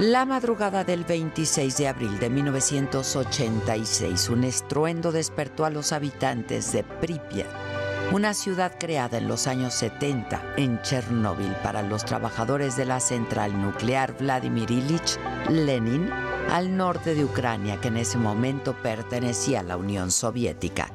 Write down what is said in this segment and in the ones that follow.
La madrugada del 26 de abril de 1986, un estruendo despertó a los habitantes de Pripyat, una ciudad creada en los años 70 en Chernóbil para los trabajadores de la central nuclear Vladimir Ilich Lenin, al norte de Ucrania, que en ese momento pertenecía a la Unión Soviética.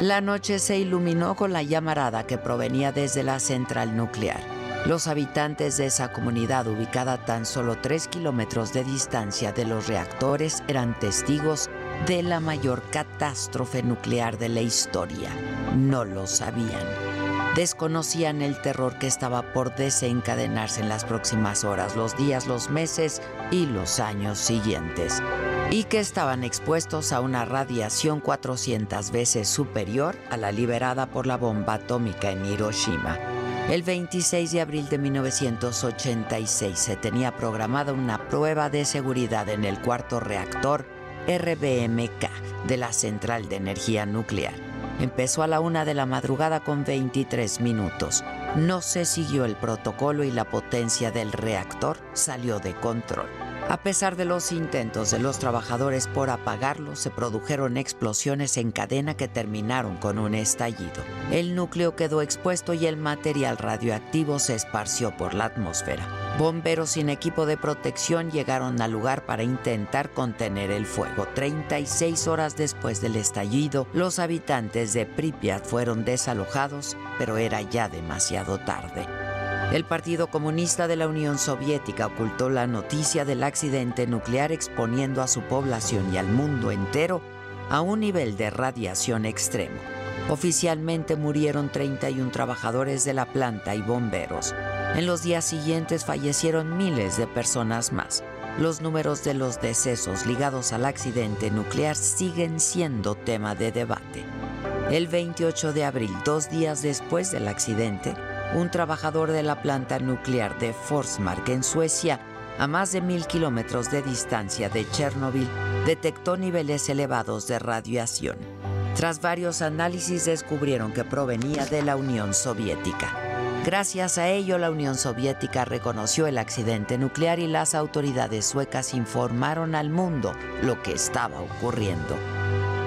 La noche se iluminó con la llamarada que provenía desde la central nuclear. Los habitantes de esa comunidad, ubicada a tan solo tres kilómetros de distancia de los reactores, eran testigos de la mayor catástrofe nuclear de la historia. No lo sabían. Desconocían el terror que estaba por desencadenarse en las próximas horas, los días, los meses y los años siguientes. Y que estaban expuestos a una radiación 400 veces superior a la liberada por la bomba atómica en Hiroshima. El 26 de abril de 1986 se tenía programada una prueba de seguridad en el cuarto reactor RBMK de la Central de Energía Nuclear. Empezó a la una de la madrugada con 23 minutos. No se siguió el protocolo y la potencia del reactor salió de control. A pesar de los intentos de los trabajadores por apagarlo, se produjeron explosiones en cadena que terminaron con un estallido. El núcleo quedó expuesto y el material radioactivo se esparció por la atmósfera. Bomberos sin equipo de protección llegaron al lugar para intentar contener el fuego. 36 horas después del estallido, los habitantes de Pripyat fueron desalojados, pero era ya demasiado tarde. El Partido Comunista de la Unión Soviética ocultó la noticia del accidente nuclear exponiendo a su población y al mundo entero a un nivel de radiación extremo. Oficialmente murieron 31 trabajadores de la planta y bomberos. En los días siguientes fallecieron miles de personas más. Los números de los decesos ligados al accidente nuclear siguen siendo tema de debate. El 28 de abril, dos días después del accidente, un trabajador de la planta nuclear de Forsmark en Suecia, a más de mil kilómetros de distancia de Chernobyl, detectó niveles elevados de radiación. Tras varios análisis descubrieron que provenía de la Unión Soviética. Gracias a ello, la Unión Soviética reconoció el accidente nuclear y las autoridades suecas informaron al mundo lo que estaba ocurriendo.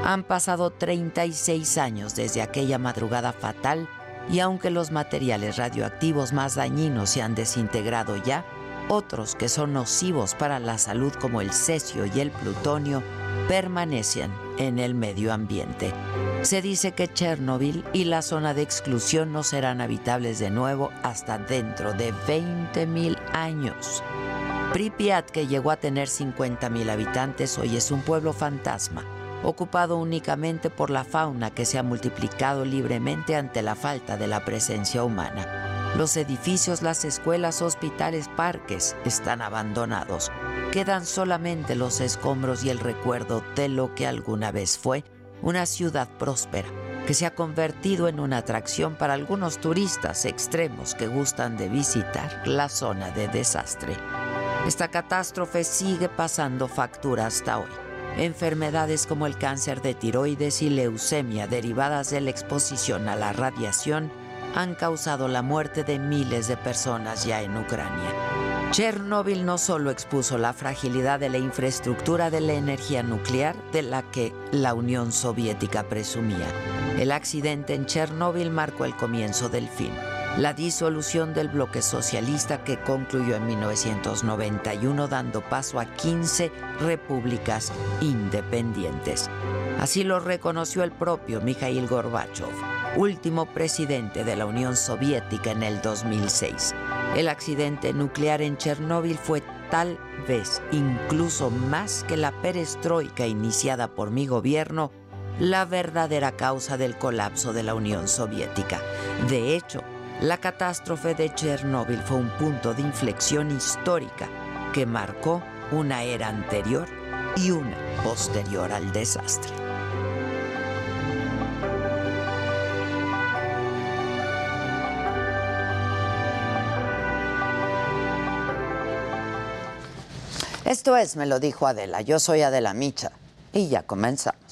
Han pasado 36 años desde aquella madrugada fatal y aunque los materiales radioactivos más dañinos se han desintegrado ya, otros que son nocivos para la salud como el cesio y el plutonio permanecen en el medio ambiente. Se dice que Chernobyl y la zona de exclusión no serán habitables de nuevo hasta dentro de 20.000 años. Pripyat, que llegó a tener 50.000 habitantes, hoy es un pueblo fantasma ocupado únicamente por la fauna que se ha multiplicado libremente ante la falta de la presencia humana. Los edificios, las escuelas, hospitales, parques están abandonados. Quedan solamente los escombros y el recuerdo de lo que alguna vez fue una ciudad próspera, que se ha convertido en una atracción para algunos turistas extremos que gustan de visitar la zona de desastre. Esta catástrofe sigue pasando factura hasta hoy. Enfermedades como el cáncer de tiroides y leucemia derivadas de la exposición a la radiación han causado la muerte de miles de personas ya en Ucrania. Chernóbil no solo expuso la fragilidad de la infraestructura de la energía nuclear de la que la Unión Soviética presumía. El accidente en Chernóbil marcó el comienzo del fin la disolución del bloque socialista que concluyó en 1991 dando paso a 15 repúblicas independientes. Así lo reconoció el propio Mikhail Gorbachev, último presidente de la Unión Soviética en el 2006. El accidente nuclear en Chernóbil fue tal vez incluso más que la perestroika iniciada por mi gobierno, la verdadera causa del colapso de la Unión Soviética. De hecho, la catástrofe de Chernóbil fue un punto de inflexión histórica que marcó una era anterior y una posterior al desastre. Esto es, me lo dijo Adela, yo soy Adela Micha y ya comenzamos.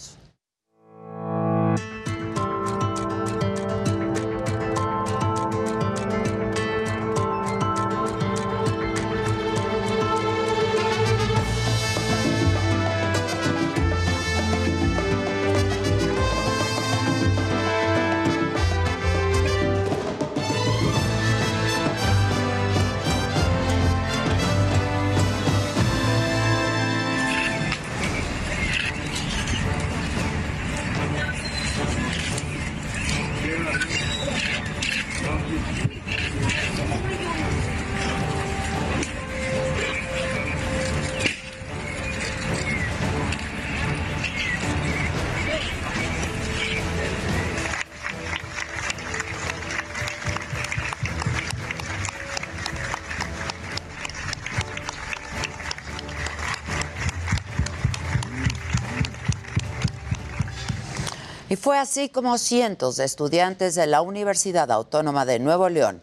Fue así como cientos de estudiantes de la Universidad Autónoma de Nuevo León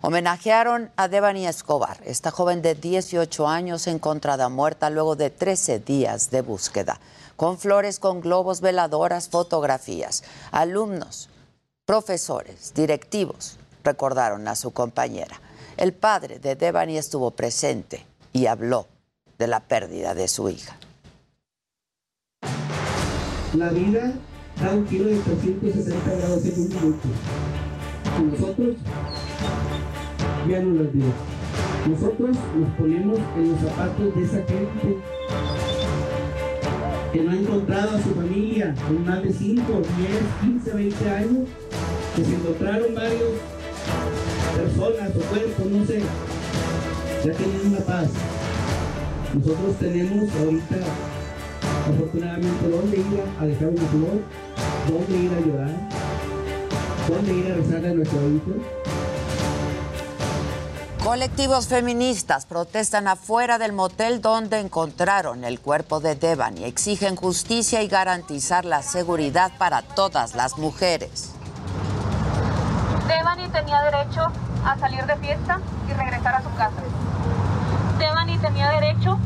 homenajearon a Devani Escobar, esta joven de 18 años encontrada muerta luego de 13 días de búsqueda, con flores, con globos, veladoras, fotografías. Alumnos, profesores, directivos recordaron a su compañera. El padre de Devani estuvo presente y habló de la pérdida de su hija. La vida da un giro de 360 grados en un minuto. Y nosotros ya no las vio. Nosotros nos ponemos en los zapatos de esa gente que no ha encontrado a su familia en más de 5, 10, 15, 20 años, que se encontraron varios personas o cuerpos, no sé, ya tienen una paz. Nosotros tenemos ahorita, afortunadamente, dónde ir a dejar un flor, dónde ir a llorar, dónde ir a rezar a nuestro hijo. Colectivos feministas protestan afuera del motel donde encontraron el cuerpo de Devan y exigen justicia y garantizar la seguridad para todas las mujeres. Devani tenía derecho a salir de fiesta y regresar a su casa. Devani tenía derecho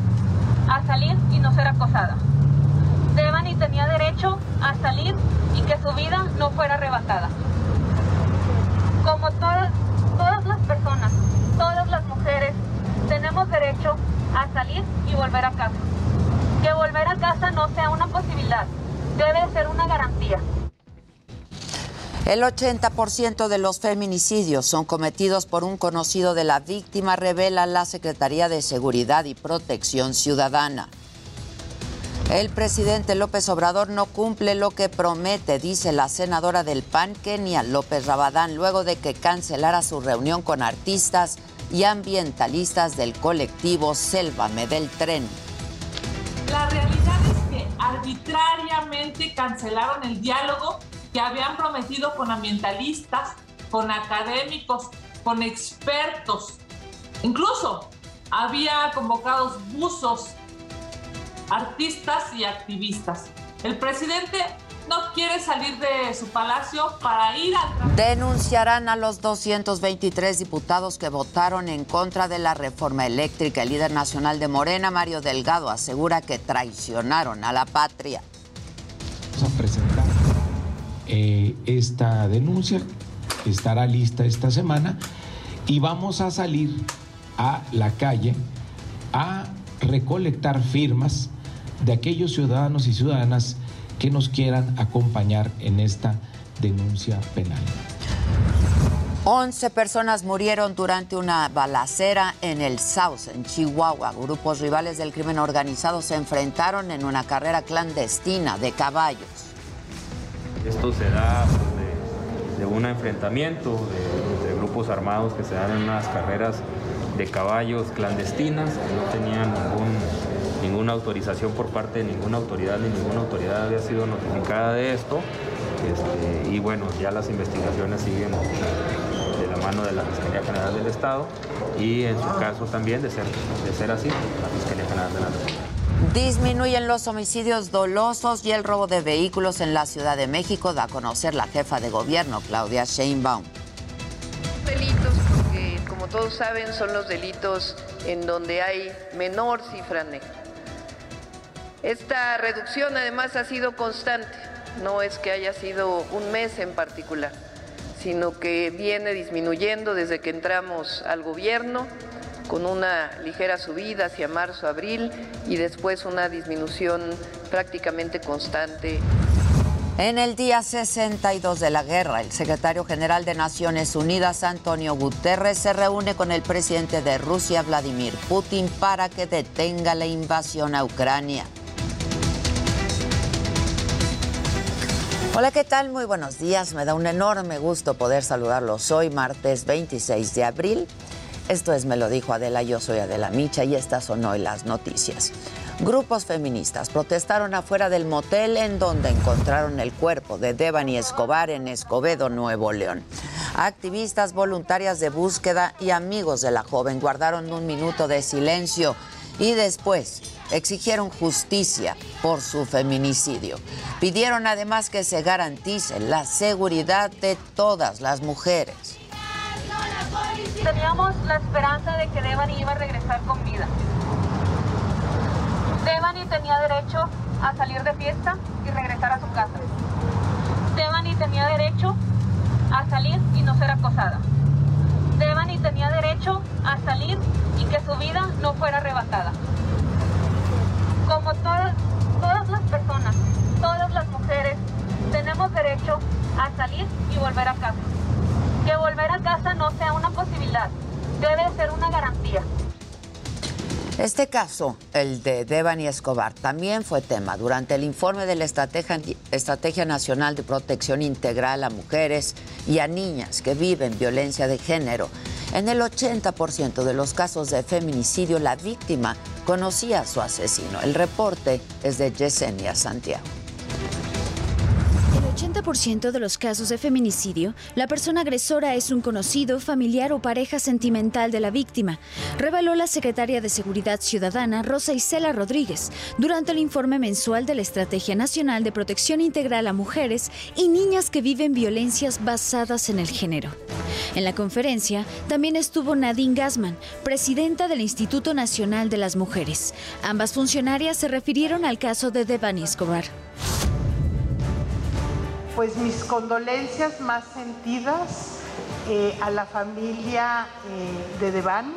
a salir y no ser acosada. Devani tenía derecho a salir y que su vida no fuera arrebatada. Como todas, todas las personas, todas las mujeres, tenemos derecho a salir y volver a casa. Que volver a casa no sea una posibilidad, debe ser una garantía. El 80% de los feminicidios son cometidos por un conocido de la víctima, revela la Secretaría de Seguridad y Protección Ciudadana. El presidente López Obrador no cumple lo que promete, dice la senadora del PAN, Kenia López Rabadán, luego de que cancelara su reunión con artistas y ambientalistas del colectivo Sélvame del Tren. La realidad es que arbitrariamente cancelaron el diálogo que habían prometido con ambientalistas, con académicos, con expertos. Incluso había convocados buzos, artistas y activistas. El presidente no quiere salir de su palacio para ir al... Denunciarán a los 223 diputados que votaron en contra de la reforma eléctrica. El líder nacional de Morena, Mario Delgado, asegura que traicionaron a la patria. Vamos a presentar eh, esta denuncia, que estará lista esta semana, y vamos a salir a la calle a recolectar firmas de aquellos ciudadanos y ciudadanas que nos quieran acompañar en esta denuncia penal. 11 personas murieron durante una balacera en el South, en Chihuahua. Grupos rivales del crimen organizado se enfrentaron en una carrera clandestina de caballos. Esto se da de, un enfrentamiento de, de, grupos armados que se dan en unas carreras de caballos clandestinas que no tenían ningún ninguna autorización por parte de ninguna autoridad ni ninguna autoridad había sido notificada de esto. Este, y bueno, ya las investigaciones siguen de la mano de la Fiscalía General del Estado y en su caso también, de ser, de ser así, la Fiscalía General de la República. Disminuyen los homicidios dolosos y el robo de vehículos en la Ciudad de México, da a conocer la jefa de gobierno, Claudia Sheinbaum. Delitos, porque como todos saben, son los delitos en donde hay menor cifra negra. Esta reducción además ha sido constante, no es que haya sido un mes en particular, sino que viene disminuyendo desde que entramos al gobierno con una ligera subida hacia marzo, abril y después una disminución prácticamente constante. En el día 62 de la guerra, el secretario general de Naciones Unidas, Antonio Guterres, se reúne con el presidente de Rusia, Vladimir Putin, para que detenga la invasión a Ucrania. Hola, ¿qué tal? Muy buenos días. Me da un enorme gusto poder saludarlos hoy, martes 26 de abril. Esto es Me lo dijo Adela, yo soy Adela Micha y estas son hoy las noticias. Grupos feministas protestaron afuera del motel en donde encontraron el cuerpo de Devani Escobar en Escobedo, Nuevo León. Activistas, voluntarias de búsqueda y amigos de la joven guardaron un minuto de silencio y después exigieron justicia por su feminicidio. Pidieron además que se garantice la seguridad de todas las mujeres. Teníamos la esperanza de que Devani iba a regresar con vida. Devani tenía derecho a salir de fiesta y regresar a su casa. Devani tenía derecho a salir y no ser acosada. Devani tenía derecho a salir y que su vida no fuera arrebatada. Como todas, todas las personas, todas las mujeres, tenemos derecho a salir y volver a casa. Que volver a casa no sea una posibilidad, debe ser una garantía. Este caso, el de Devani Escobar, también fue tema durante el informe de la Estrategia, Nacional de Protección Integral a Mujeres y a Niñas que viven violencia de género. En el 80% de los casos de feminicidio, la víctima conocía a su asesino. El reporte es de Yesenia Santiago. 80% de los casos de feminicidio, la persona agresora es un conocido, familiar o pareja sentimental de la víctima, reveló la secretaria de Seguridad Ciudadana Rosa Isela Rodríguez durante el informe mensual de la Estrategia Nacional de Protección Integral a Mujeres y Niñas que viven violencias basadas en el género. En la conferencia también estuvo Nadine Gassman, presidenta del Instituto Nacional de las Mujeres. Ambas funcionarias se refirieron al caso de Devani Escobar pues mis condolencias más sentidas eh, a la familia eh, de Devani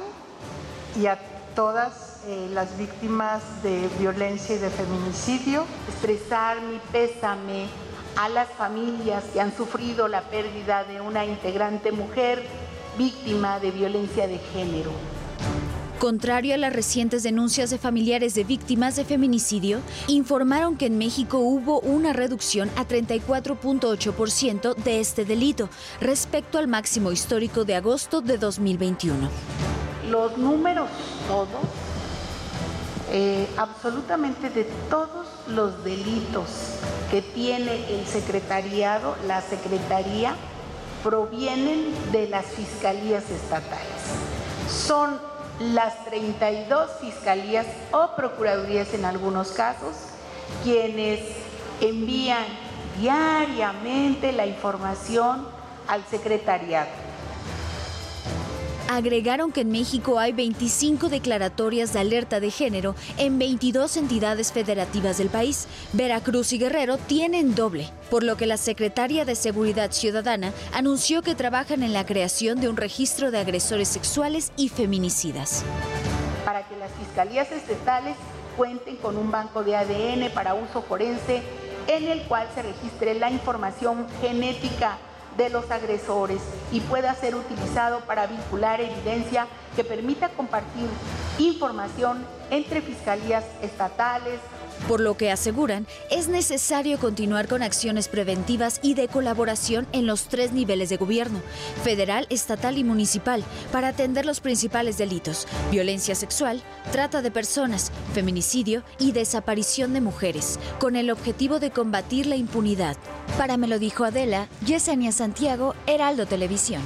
y a todas eh, las víctimas de violencia y de feminicidio. Expresar mi pésame a las familias que han sufrido la pérdida de una integrante mujer víctima de violencia de género. Contrario a las recientes denuncias de familiares de víctimas de feminicidio, informaron que en México hubo una reducción a 34.8% de este delito respecto al máximo histórico de agosto de 2021. Los números todos, eh, absolutamente de todos los delitos que tiene el secretariado, la secretaría, provienen de las fiscalías estatales. Son las 32 fiscalías o procuradurías en algunos casos, quienes envían diariamente la información al secretariado. Agregaron que en México hay 25 declaratorias de alerta de género en 22 entidades federativas del país. Veracruz y Guerrero tienen doble, por lo que la Secretaria de Seguridad Ciudadana anunció que trabajan en la creación de un registro de agresores sexuales y feminicidas. Para que las fiscalías estatales cuenten con un banco de ADN para uso forense en el cual se registre la información genética de los agresores y pueda ser utilizado para vincular evidencia que permita compartir información entre fiscalías estatales, por lo que aseguran es necesario continuar con acciones preventivas y de colaboración en los tres niveles de gobierno, federal, estatal y municipal, para atender los principales delitos, violencia sexual, trata de personas, feminicidio y desaparición de mujeres, con el objetivo de combatir la impunidad. Para me lo dijo Adela, Yesenia Santiago, Heraldo Televisión.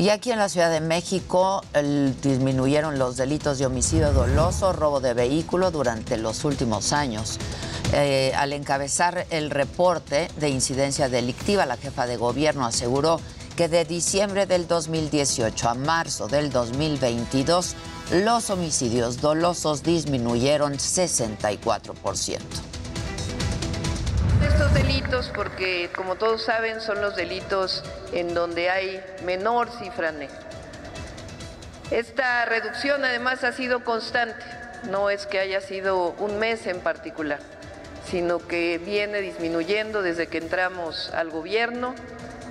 Y aquí en la Ciudad de México disminuyeron los delitos de homicidio doloso, robo de vehículo durante los últimos años. Eh, al encabezar el reporte de incidencia delictiva, la jefa de gobierno aseguró que de diciembre del 2018 a marzo del 2022 los homicidios dolosos disminuyeron 64% estos delitos, porque como todos saben, son los delitos en donde hay menor cifra negra. Esta reducción además ha sido constante, no es que haya sido un mes en particular, sino que viene disminuyendo desde que entramos al gobierno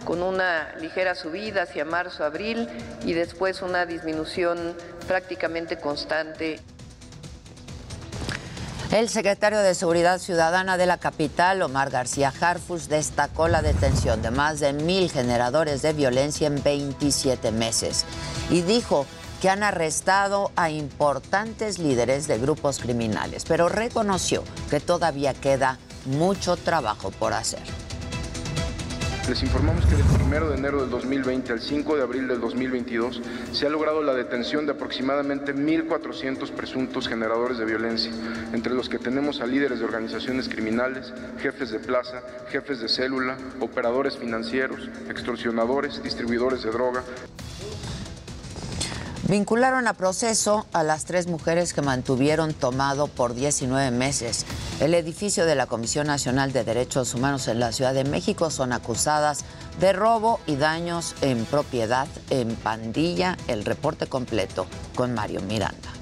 con una ligera subida hacia marzo, abril y después una disminución prácticamente constante. El secretario de Seguridad Ciudadana de la capital, Omar García Harfus, destacó la detención de más de mil generadores de violencia en 27 meses y dijo que han arrestado a importantes líderes de grupos criminales, pero reconoció que todavía queda mucho trabajo por hacer. Les informamos que del 1 de enero del 2020 al 5 de abril del 2022 se ha logrado la detención de aproximadamente 1.400 presuntos generadores de violencia, entre los que tenemos a líderes de organizaciones criminales, jefes de plaza, jefes de célula, operadores financieros, extorsionadores, distribuidores de droga. Vincularon a proceso a las tres mujeres que mantuvieron tomado por 19 meses el edificio de la Comisión Nacional de Derechos Humanos en la Ciudad de México. Son acusadas de robo y daños en propiedad en pandilla. El reporte completo con Mario Miranda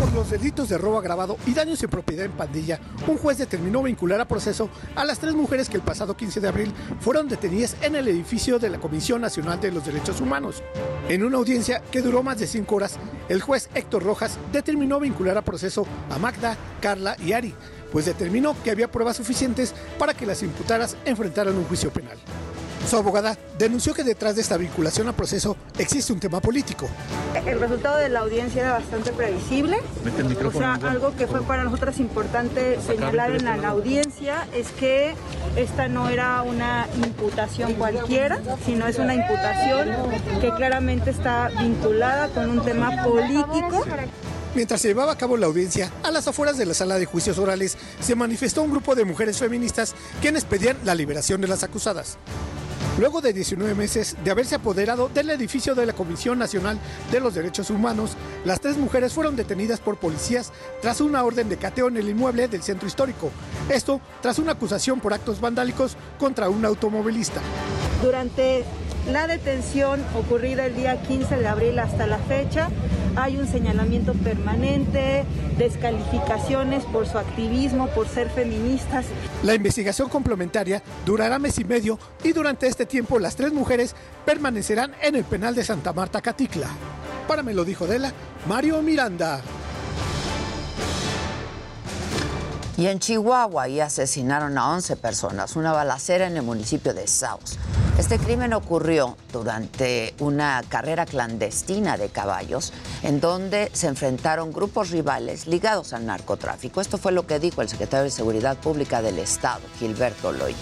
por los delitos de robo agravado y daños en propiedad en pandilla, un juez determinó vincular a proceso a las tres mujeres que el pasado 15 de abril fueron detenidas en el edificio de la Comisión Nacional de los Derechos Humanos. En una audiencia que duró más de cinco horas, el juez Héctor Rojas determinó vincular a proceso a Magda, Carla y Ari, pues determinó que había pruebas suficientes para que las imputaras enfrentaran un juicio penal. Su abogada denunció que detrás de esta vinculación al proceso existe un tema político. El resultado de la audiencia era bastante previsible. O sea, algo que fue para nosotras importante señalar en la, audiencia es que esta no era una imputación cualquiera, sino es una imputación que claramente está vinculada con un tema político. Mientras se llevaba a cabo la audiencia, a las afueras de la sala de juicios orales se manifestó un grupo de mujeres feministas quienes pedían la liberación de las acusadas. Luego de 19 meses de haberse apoderado del edificio de la Comisión Nacional de los Derechos Humanos, las tres mujeres fueron detenidas por policías tras una orden de cateo en el inmueble del centro histórico. Esto tras una acusación por actos vandálicos contra un automovilista. Durante la detención ocurrida el día 15 de abril hasta la fecha, hay un señalamiento permanente, descalificaciones por su activismo, por ser feministas. La investigación complementaria durará mes y medio y durante este tiempo las tres mujeres permanecerán en el penal de Santa Marta Caticla. Para me lo dijo Dela, Mario Miranda. Y en Chihuahua y asesinaron a 11 personas, una balacera en el municipio de Saus. Este crimen ocurrió durante una carrera clandestina de caballos en donde se enfrentaron grupos rivales ligados al narcotráfico. Esto fue lo que dijo el secretario de Seguridad Pública del Estado, Gilberto Loya.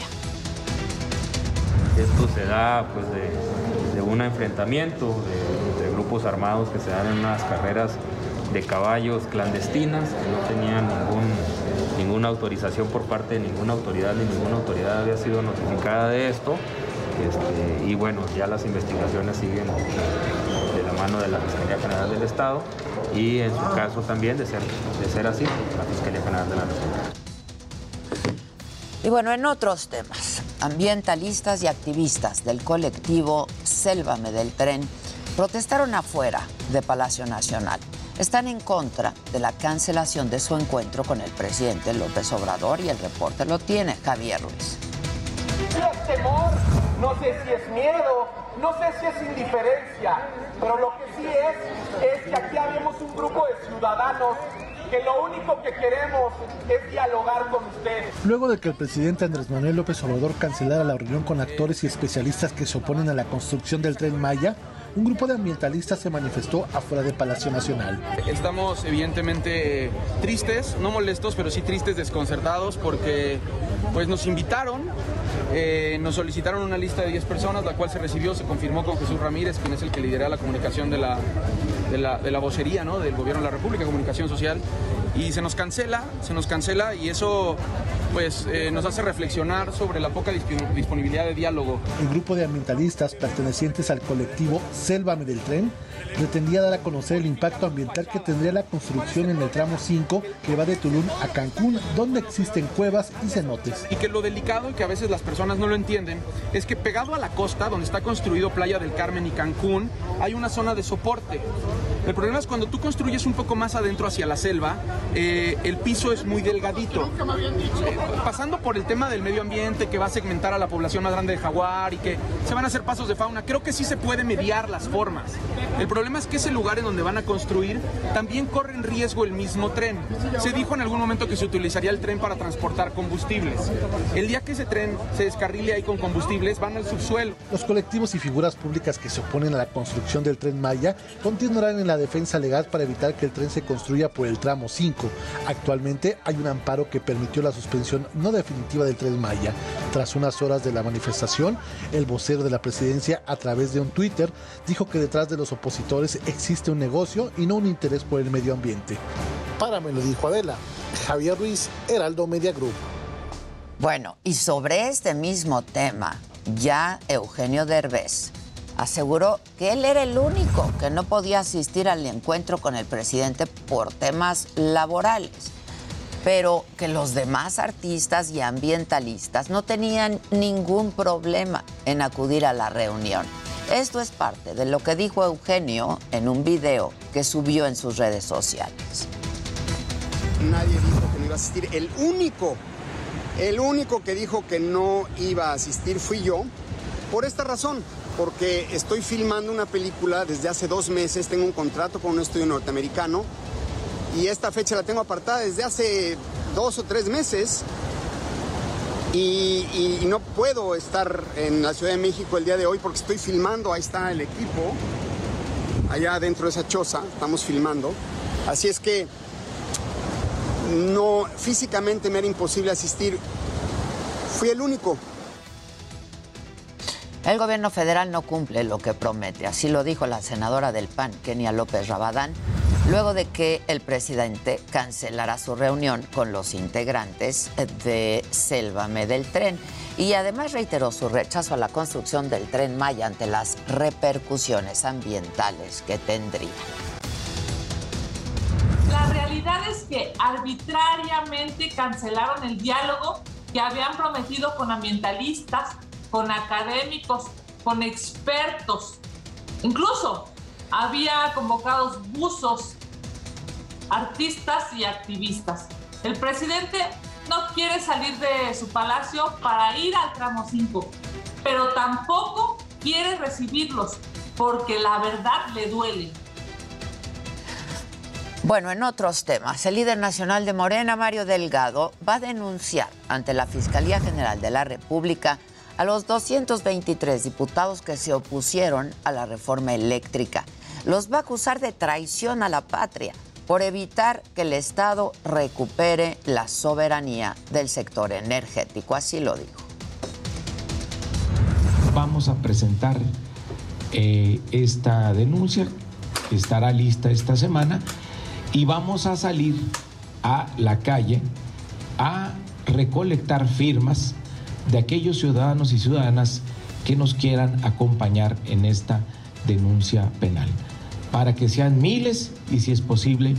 Esto se da pues, de, un enfrentamiento de, grupos armados que se dan en unas carreras de caballos clandestinas que no tenían ninguna autorización por parte de ninguna autoridad ni ninguna autoridad había sido notificada de esto. Este, y bueno, ya las investigaciones siguen de la mano de la Fiscalía General del Estado y en su caso también, de ser, de ser así, la Fiscalía General de la República. Y bueno, en otros temas, ambientalistas y activistas del colectivo Sélvame del Tren protestaron afuera de Palacio Nacional. Están en contra de la cancelación de su encuentro con el presidente López Obrador y el reporte lo tiene Javier Ruiz no sé si es miedo, no sé si es indiferencia, pero lo que sí es, es que aquí habemos un grupo de ciudadanos que lo único que queremos es dialogar con ustedes. Luego de que el presidente Andrés Manuel López Obrador cancelara la reunión con actores y especialistas que se oponen a la construcción del tren Maya, un grupo de ambientalistas se manifestó afuera del Palacio Nacional. Estamos evidentemente tristes, no molestos, pero sí tristes, desconcertados, porque pues nos invitaron, eh, nos solicitaron una lista de 10 personas, la cual se recibió, se confirmó con Jesús Ramírez, quien es el que lidera la comunicación de la, de la, de la vocería ¿no? del Gobierno de la República, Comunicación Social, y se nos cancela, se nos cancela y eso pues eh, nos hace reflexionar sobre la poca disponibilidad de diálogo. El grupo de ambientalistas pertenecientes al colectivo Sélvame del Tren pretendía dar a conocer el impacto ambiental que tendría la construcción en el tramo 5 que va de Tulum a Cancún, donde existen cuevas y cenotes. Y que lo delicado y que a veces las personas no lo entienden es que pegado a la costa, donde está construido Playa del Carmen y Cancún, hay una zona de soporte. El problema es cuando tú construyes un poco más adentro hacia la selva, eh, el piso es muy delgadito. Eh, pasando por el tema del medio ambiente que va a segmentar a la población más grande de jaguar y que se van a hacer pasos de fauna, creo que sí se puede mediar las formas. El problema es que ese lugar en donde van a construir también corre en riesgo el mismo tren. Se dijo en algún momento que se utilizaría el tren para transportar combustibles. El día que ese tren se descarrile ahí con combustibles, van al subsuelo. Los colectivos y figuras públicas que se oponen a la construcción del tren Maya continuarán en la defensa legal para evitar que el tren se construya por el tramo 5. Actualmente hay un amparo que permitió la suspensión no definitiva del tren Maya. Tras unas horas de la manifestación, el vocero de la presidencia a través de un Twitter dijo que detrás de los opositores existe un negocio y no un interés por el medio ambiente. Para me lo dijo Adela. Javier Ruiz, Heraldo Media Group. Bueno, y sobre este mismo tema, ya Eugenio Derbez aseguró que él era el único que no podía asistir al encuentro con el presidente por temas laborales, pero que los demás artistas y ambientalistas no tenían ningún problema en acudir a la reunión. Esto es parte de lo que dijo Eugenio en un video que subió en sus redes sociales. Nadie dijo que no iba a asistir. El único el único que dijo que no iba a asistir fui yo, por esta razón, porque estoy filmando una película desde hace dos meses, tengo un contrato con un estudio norteamericano y esta fecha la tengo apartada desde hace dos o tres meses y, no puedo estar en la Ciudad de México el día de hoy porque estoy filmando, ahí está el equipo, allá dentro de esa choza, estamos filmando. Así es que no, físicamente me era imposible asistir. Fui el único. El gobierno federal no cumple lo que promete, así lo dijo la senadora del PAN, Kenia López Rabadán, luego de que el presidente cancelara su reunión con los integrantes de Sélvame del Tren y además reiteró su rechazo a la construcción del tren Maya ante las repercusiones ambientales que tendría. La realidad es que arbitrariamente cancelaron el diálogo que habían prometido con ambientalistas, con académicos, con expertos. Incluso había convocados buzos, artistas y activistas. El presidente no quiere salir de su palacio para ir al tramo 5, pero tampoco quiere recibirlos porque la verdad le duele. Bueno, en otros temas, el líder nacional de Morena, Mario Delgado, va a denunciar ante la Fiscalía General de la República a los 223 diputados que se opusieron a la reforma eléctrica. Los va a acusar de traición a la patria por evitar que el Estado recupere la soberanía del sector energético. Así lo dijo. Vamos a presentar eh, esta denuncia, estará lista esta semana y vamos a salir a la calle a recolectar firmas de aquellos ciudadanos y ciudadanas que nos quieran acompañar en esta denuncia penal, para que sean miles y si es posible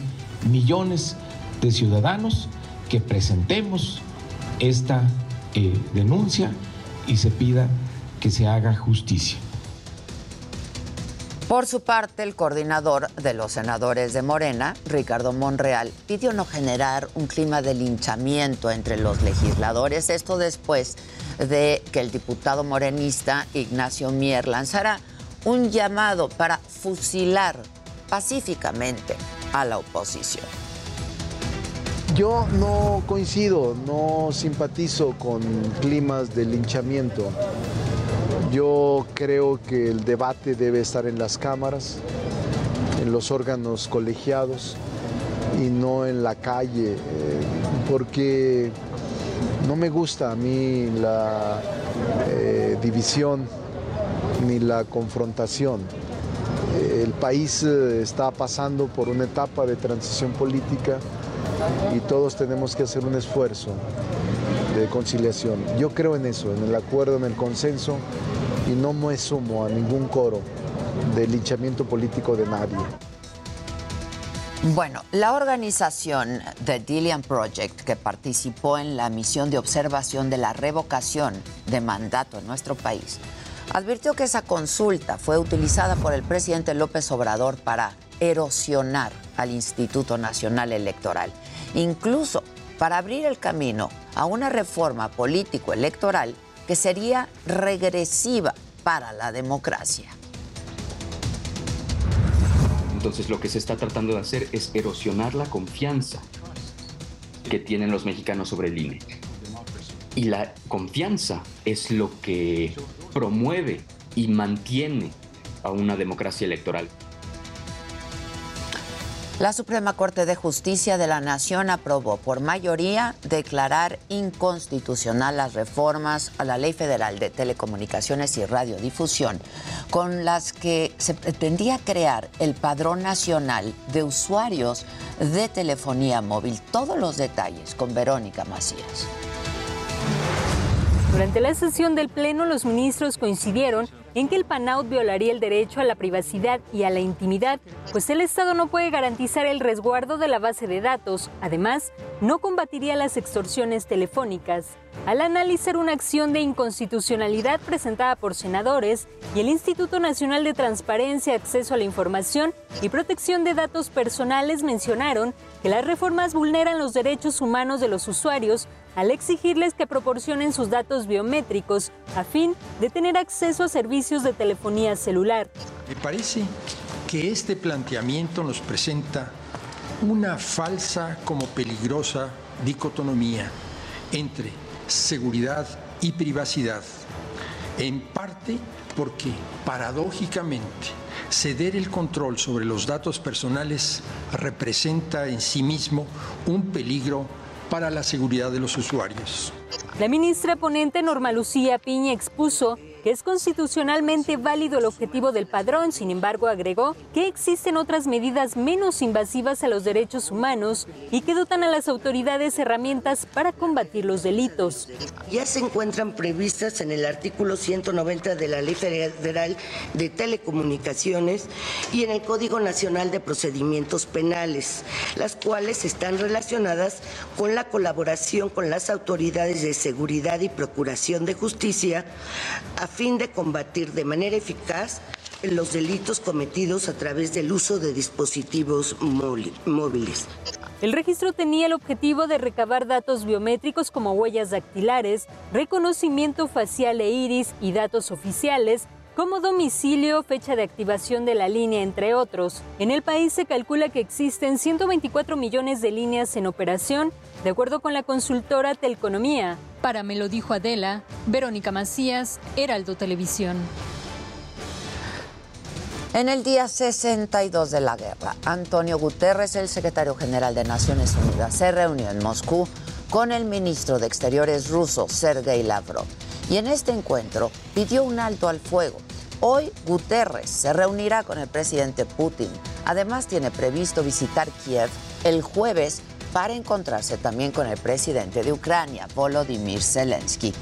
millones de ciudadanos que presentemos esta eh, denuncia y se pida que se haga justicia. Por su parte, el coordinador de los senadores de Morena, Ricardo Monreal, pidió no generar un clima de linchamiento entre los legisladores, esto después de que el diputado morenista Ignacio Mier lanzara un llamado para fusilar pacíficamente a la oposición. Yo no coincido, no simpatizo con climas de linchamiento. Yo creo que el debate debe estar en las cámaras, en los órganos colegiados y no en la calle, eh, porque no me gusta a mí la eh, división ni la confrontación. El país eh, está pasando por una etapa de transición política y todos tenemos que hacer un esfuerzo de conciliación. Yo creo en eso, en el acuerdo, en el consenso y no me sumo a ningún coro de linchamiento político de nadie. Bueno, la organización The Dillian Project, que participó en la misión de observación de la revocación de mandato en nuestro país, advirtió que esa consulta fue utilizada por el presidente López Obrador para erosionar al Instituto Nacional Electoral, incluso para abrir el camino a una reforma político-electoral que sería regresiva para la democracia. Entonces lo que se está tratando de hacer es erosionar la confianza que tienen los mexicanos sobre el INE. Y la confianza es lo que promueve y mantiene a una democracia electoral. La Suprema Corte de Justicia de la Nación aprobó por mayoría declarar inconstitucional las reformas a la Ley Federal de Telecomunicaciones y Radiodifusión, con las que se pretendía crear el Padrón Nacional de Usuarios de Telefonía Móvil. Todos los detalles con Verónica Macías. Durante la sesión del Pleno, los ministros coincidieron en que el PANAUT violaría el derecho a la privacidad y a la intimidad, pues el Estado no puede garantizar el resguardo de la base de datos. Además, no combatiría las extorsiones telefónicas. Al analizar una acción de inconstitucionalidad presentada por senadores y el Instituto Nacional de Transparencia, Acceso a la Información y Protección de Datos Personales mencionaron que las reformas vulneran los derechos humanos de los usuarios al exigirles que proporcionen sus datos biométricos a fin de tener acceso a servicios de telefonía celular. Me parece que este planteamiento nos presenta una falsa como peligrosa dicotomía entre seguridad y privacidad, en parte porque paradójicamente ceder el control sobre los datos personales representa en sí mismo un peligro para la seguridad de los usuarios. La ministra ponente Norma Lucía Piña expuso que es constitucionalmente válido el objetivo del padrón, sin embargo agregó que existen otras medidas menos invasivas a los derechos humanos y que dotan a las autoridades herramientas para combatir los delitos. Ya se encuentran previstas en el artículo 190 de la Ley Federal de Telecomunicaciones y en el Código Nacional de Procedimientos Penales, las cuales están relacionadas con la colaboración con las autoridades de seguridad y procuración de justicia fin de combatir de manera eficaz los delitos cometidos a través del uso de dispositivos móviles. El registro tenía el objetivo de recabar datos biométricos como huellas dactilares, reconocimiento facial e iris y datos oficiales como domicilio, fecha de activación de la línea, entre otros. En el país se calcula que existen 124 millones de líneas en operación, de acuerdo con la consultora Telconomía. Para Me lo dijo Adela, Verónica Macías, Heraldo Televisión. En el día 62 de la guerra, Antonio Guterres, el secretario general de Naciones Unidas, se reunió en Moscú con el ministro de Exteriores ruso, Sergei Lavrov. Y en este encuentro pidió un alto al fuego Hoy Guterres se reunirá con el presidente Putin. Además tiene previsto visitar Kiev el jueves para encontrarse también con el presidente de Ucrania, Volodymyr Zelensky.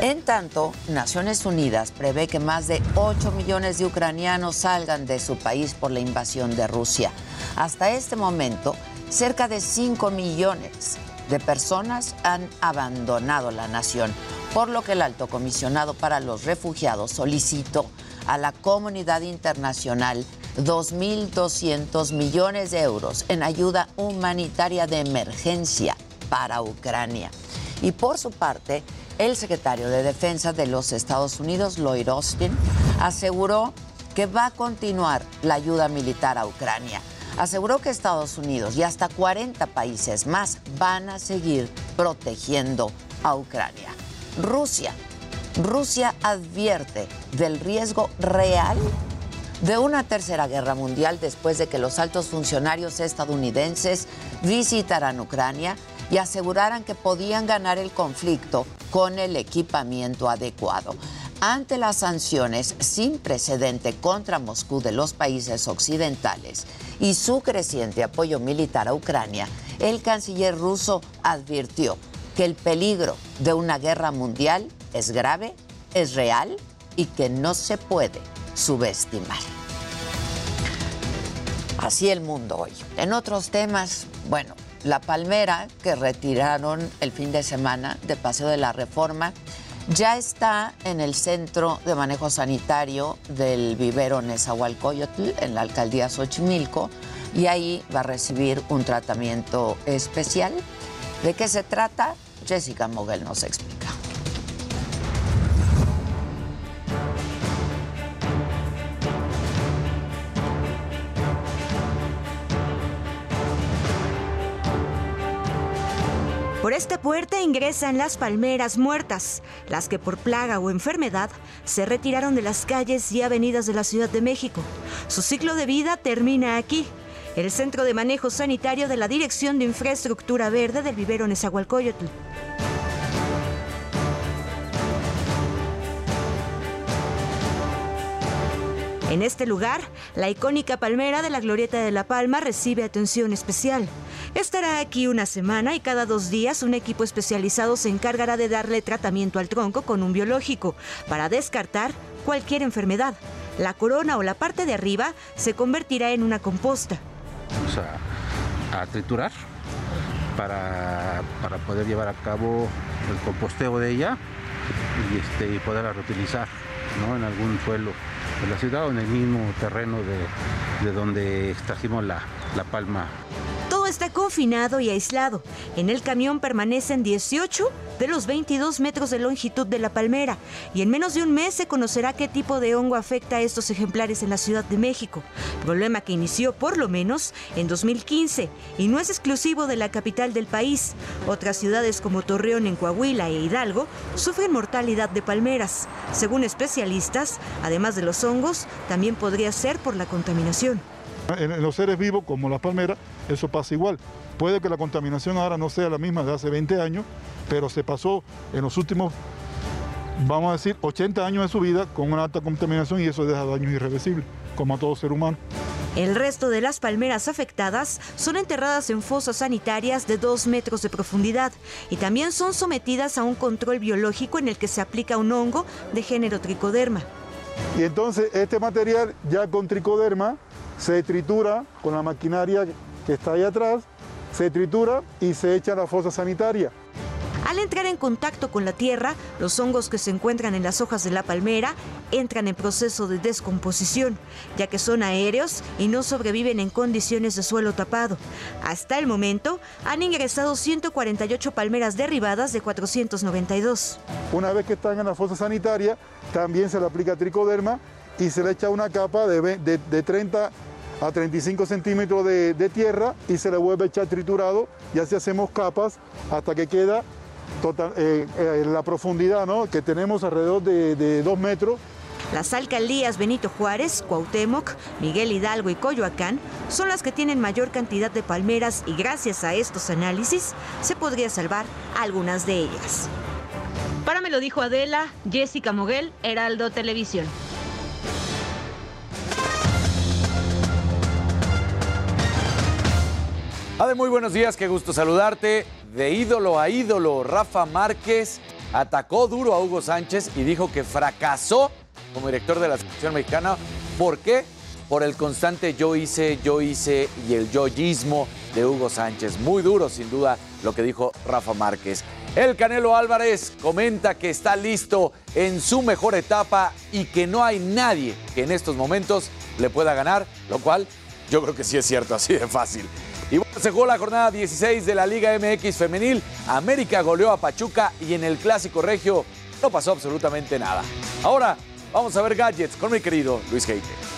En tanto, Naciones Unidas prevé que más de 8 millones de ucranianos salgan de su país por la invasión de Rusia. Hasta este momento, cerca de 5 millones de personas han abandonado la nación, por lo que el alto comisionado para los refugiados solicitó a la comunidad internacional 2.200 millones de euros en ayuda humanitaria de emergencia para Ucrania. Y por su parte, el secretario de Defensa de los Estados Unidos, Lloyd Austin, aseguró que va a continuar la ayuda militar a Ucrania. Aseguró que Estados Unidos y hasta 40 países más van a seguir protegiendo a Ucrania. Rusia Rusia advierte del riesgo real de una tercera guerra mundial después de que los altos funcionarios estadounidenses visitaran Ucrania y aseguraran que podían ganar el conflicto con el equipamiento adecuado. Ante las sanciones sin precedente contra Moscú de los países occidentales y su creciente apoyo militar a Ucrania, el canciller ruso advirtió que el peligro de una guerra mundial es grave, es real y que no se puede subestimar. Así el mundo hoy. En otros temas, bueno, la palmera que retiraron el fin de semana de Paseo de la Reforma ya está en el centro de manejo sanitario del vivero Nezahualcóyotl en la alcaldía Xochimilco y ahí va a recibir un tratamiento especial. ¿De qué se trata? Jessica Moguel nos explica. Por esta puerta ingresan las palmeras muertas, las que por plaga o enfermedad se retiraron de las calles y avenidas de la Ciudad de México. Su ciclo de vida termina aquí el Centro de Manejo Sanitario de la Dirección de Infraestructura Verde del vivero Nezahualcóyotl. En este lugar, la icónica palmera de la Glorieta de la Palma recibe atención especial. Estará aquí una semana y cada dos días un equipo especializado se encargará de darle tratamiento al tronco con un biológico para descartar cualquier enfermedad. La corona o la parte de arriba se convertirá en una composta. Vamos a, triturar para, poder llevar a cabo el composteo de ella y, este, y poderla reutilizar en algún suelo de la ciudad o en el mismo terreno de, donde extrajimos la, la palma todo está confinado y aislado. En el camión permanecen 18 de los 22 metros de longitud de la palmera y en menos de un mes se conocerá qué tipo de hongo afecta a estos ejemplares en la Ciudad de México, problema que inició por lo menos en 2015 y no es exclusivo de la capital del país. Otras ciudades como Torreón en Coahuila e Hidalgo sufren mortalidad de palmeras. Según especialistas, además de los hongos, también podría ser por la contaminación. En los seres vivos, como la palmera, eso pasa igual. Puede que la contaminación ahora no sea la misma de hace 20 años, pero se pasó en los últimos, vamos a decir, 80 años de su vida con una alta contaminación y eso deja daños irreversibles, como a todo ser humano. El resto de las palmeras afectadas son enterradas en fosas sanitarias de 2 metros de profundidad y también son sometidas a un control biológico en el que se aplica un hongo de género tricoderma. Y entonces este material ya con tricoderma se tritura con la maquinaria que está ahí atrás, se tritura y se echa a la fosa sanitaria. Al entrar en contacto con la tierra, los hongos que se encuentran en las hojas de la palmera entran en proceso de descomposición, ya que son aéreos y no sobreviven en condiciones de suelo tapado. Hasta el momento han ingresado 148 palmeras derribadas de 492. Una vez que están en la fosa sanitaria, también se le aplica tricoderma y se le echa una capa de, de, 30 a 35 centímetros de, tierra y se le vuelve a echar triturado y así hacemos capas hasta que queda total, eh, eh, la profundidad que tenemos alrededor de, de 2 metros. Las alcaldías Benito Juárez, Cuauhtémoc, Miguel Hidalgo y Coyoacán son las que tienen mayor cantidad de palmeras y gracias a estos análisis se podría salvar algunas de ellas. Para me lo dijo Adela, Jessica Moguel, Heraldo Televisión. Ade, muy buenos días, qué gusto saludarte. De ídolo a ídolo, Rafa Márquez atacó duro a Hugo Sánchez y dijo que fracasó como director de la selección mexicana. ¿Por qué? Por el constante yo hice, yo hice y el yoyismo de Hugo Sánchez. Muy duro, sin duda, lo que dijo Rafa Márquez. El Canelo Álvarez comenta que está listo en su mejor etapa y que no hay nadie que en estos momentos le pueda ganar, lo cual yo creo que sí es cierto, así de fácil. Y se jugó la jornada 16 de la Liga MX Femenil. América goleó a Pachuca y en el Clásico Regio no pasó absolutamente nada. Ahora vamos a ver gadgets con mi querido Luis Heite.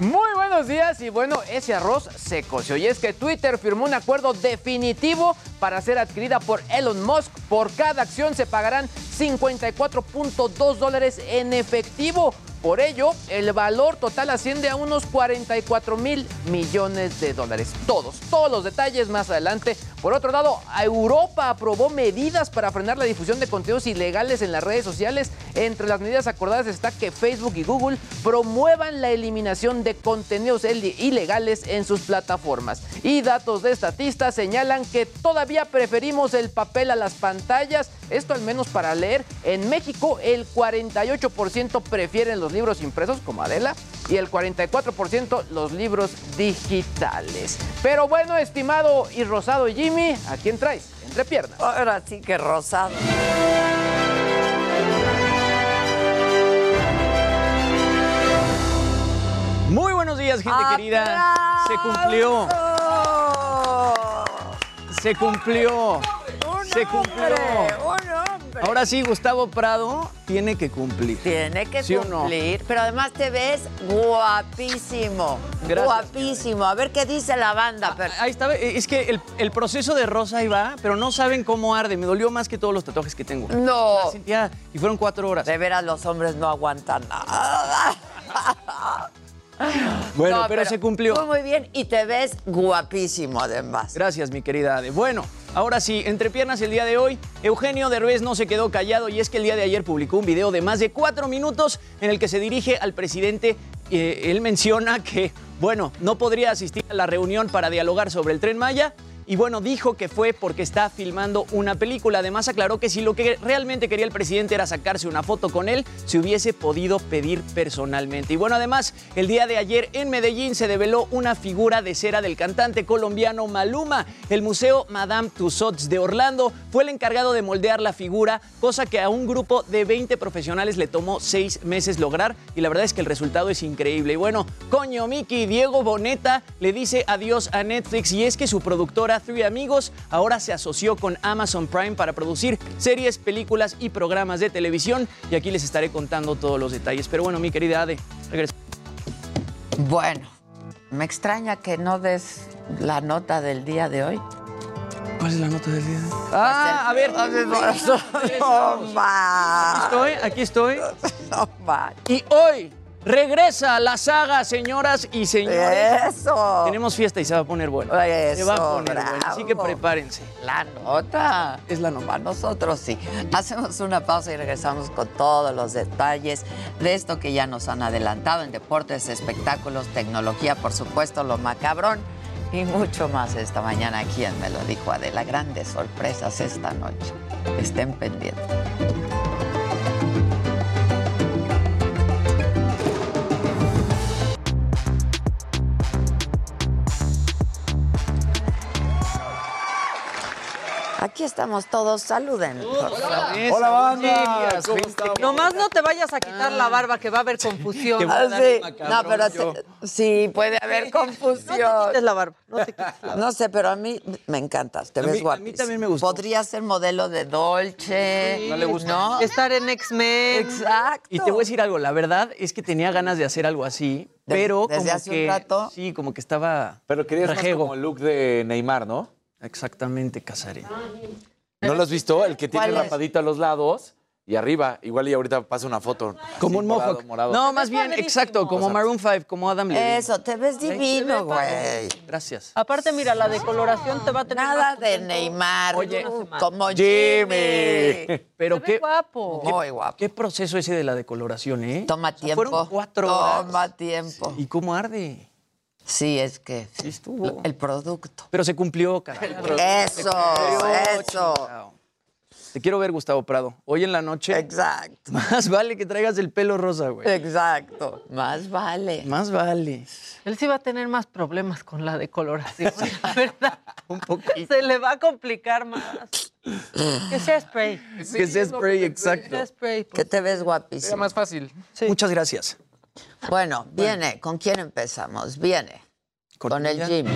Muy buenos días y bueno, ese arroz se coció y es que Twitter firmó un acuerdo definitivo para ser adquirida por Elon Musk. Por cada acción se pagarán 54.2 dólares en efectivo. Por ello, el valor total asciende a unos 44 mil millones de dólares. Todos, todos los detalles más adelante. Por otro lado, Europa aprobó medidas para frenar la difusión de contenidos ilegales en las redes sociales. Entre las medidas acordadas está que Facebook y Google promuevan la eliminación de contenidos ilegales en sus plataformas. Y datos de estatistas señalan que todavía preferimos el papel a las pantallas. Esto al menos para leer. En México, el 48% prefieren los libros impresos como Adela y el 44% los libros digitales. Pero bueno, estimado y rosado Jimmy, ¿a quién traes? Entre piernas. Ahora sí que rosado. Muy buenos días, gente querida. Se cumplió. Se cumplió. Se cumplió. Ahora sí, Gustavo Prado tiene que cumplir. Tiene que ¿Sí o no? cumplir, pero además te ves guapísimo. Gracias, guapísimo. A ver qué dice la banda. pero- Ahí está, eh, es que el, el proceso de rosa ahí va, pero no saben cómo arde. Me dolió más que todos los tatuajes que tengo. No. La sentía- y fueron cuatro horas. De veras, los hombres no aguantan nada. Bueno, No, pero, se cumplió. Tú muy bien y te ves guapísimo además. Gracias, mi querida Ade. Bueno, ahora sí, entre piernas el día de hoy, Eugenio Derbez no se quedó callado y es que el día de ayer publicó un video de más de cuatro minutos en el que se dirige al presidente. Eh, él menciona que, bueno, no podría asistir a la reunión para dialogar sobre el tren Maya. Y bueno, dijo que fue porque está filmando una película. Además aclaró que si lo que realmente quería el presidente era sacarse una foto con él, se hubiese podido pedir personalmente. Y bueno, además, el día de ayer en Medellín se develó una figura de cera del cantante colombiano Maluma. El Museo Madame Tussauds de Orlando fue el encargado de moldear la figura, cosa que a un grupo de 20 profesionales le tomó seis meses lograr. Y la verdad es que el resultado es increíble. Y bueno, coño, Miki, Diego Boneta le dice adiós a Netflix y es que su productora Three Amigos ahora se asoció con Amazon Prime para producir series, películas y programas de televisión. Y aquí les estaré contando todos los detalles. Pero bueno, mi querida Ade, regresa. Bueno, me extraña que no des la nota del día de hoy. ¿Cuál es la nota del día? Ah, a ver. No más. Aquí estoy, aquí estoy. No. Y hoy regresa la saga, señoras y señores. Eso. Tenemos fiesta y se va a poner bueno. Eso, se va a poner bueno. Así que bravo. prepárense. La nota. Es la nota. Nosotros sí. Hacemos una pausa y regresamos con todos los detalles de esto que ya nos han adelantado en deportes, espectáculos, tecnología, por supuesto, lo macabrón y mucho más esta mañana. ¿Quién me lo dijo? Adela, grandes sorpresas esta noche. Estén pendientes. Aquí estamos todos, saluden. favor. Hola, banda. ¿Cómo estamos? Nomás no te vayas a quitar la barba, que va a haber confusión. Te voy a Ah, sí. No, pero te- sí, puede haber confusión. No te quites la barba. No te quites la barba. No sé, pero a mí me encantas, te A ves mí- a mí también me gustó. Podría ser modelo de Dolce. No le gusta. ¿No? Estar en X-Men. Exacto. Y te voy a decir algo, la verdad es que tenía ganas de hacer algo así, Des- pero desde como hace un que rato. sí, como que estaba Pero querías más rejego. como el look de Neymar, ¿no? Exactamente, Casaré. ¿No lo has visto? El que tiene ¿Cuál es? rapadito a los lados y arriba. Igual y ahorita pasa una foto. Como un mohawk. morado. No, más bien, padrísimo. exacto, como Maroon 5, como Adam Levine. Eso, te ves divino, güey. Gracias. Aparte, mira, la decoloración te va a tener Nada de. Neymar. Oye, tú, como Jimmy. Jimmy. Pero qué, guapo. Muy guapo. qué proceso ese de la decoloración, ¿eh? Toma O sea, tiempo. Fueron cuatro horas. Toma tiempo. ¿Y cómo arde? Sí, es que Sí estuvo. el producto. Pero se cumplió, caray. Eso, eso. Te quiero ver, Gustavo Prado. Hoy en la noche. Exacto. Más vale que traigas el pelo rosa, güey. Exacto. Más vale. Más vale. Él sí va a tener más problemas con la decoloración, la verdad. Un poquito. Se le va a complicar más. Que sea spray. Que sea spray, Que exacto. sea spray. pues. Que te ves guapísimo. más fácil. Muchas gracias. Bueno, viene. ¿Con quién empezamos? Viene. Con el. Jimmy.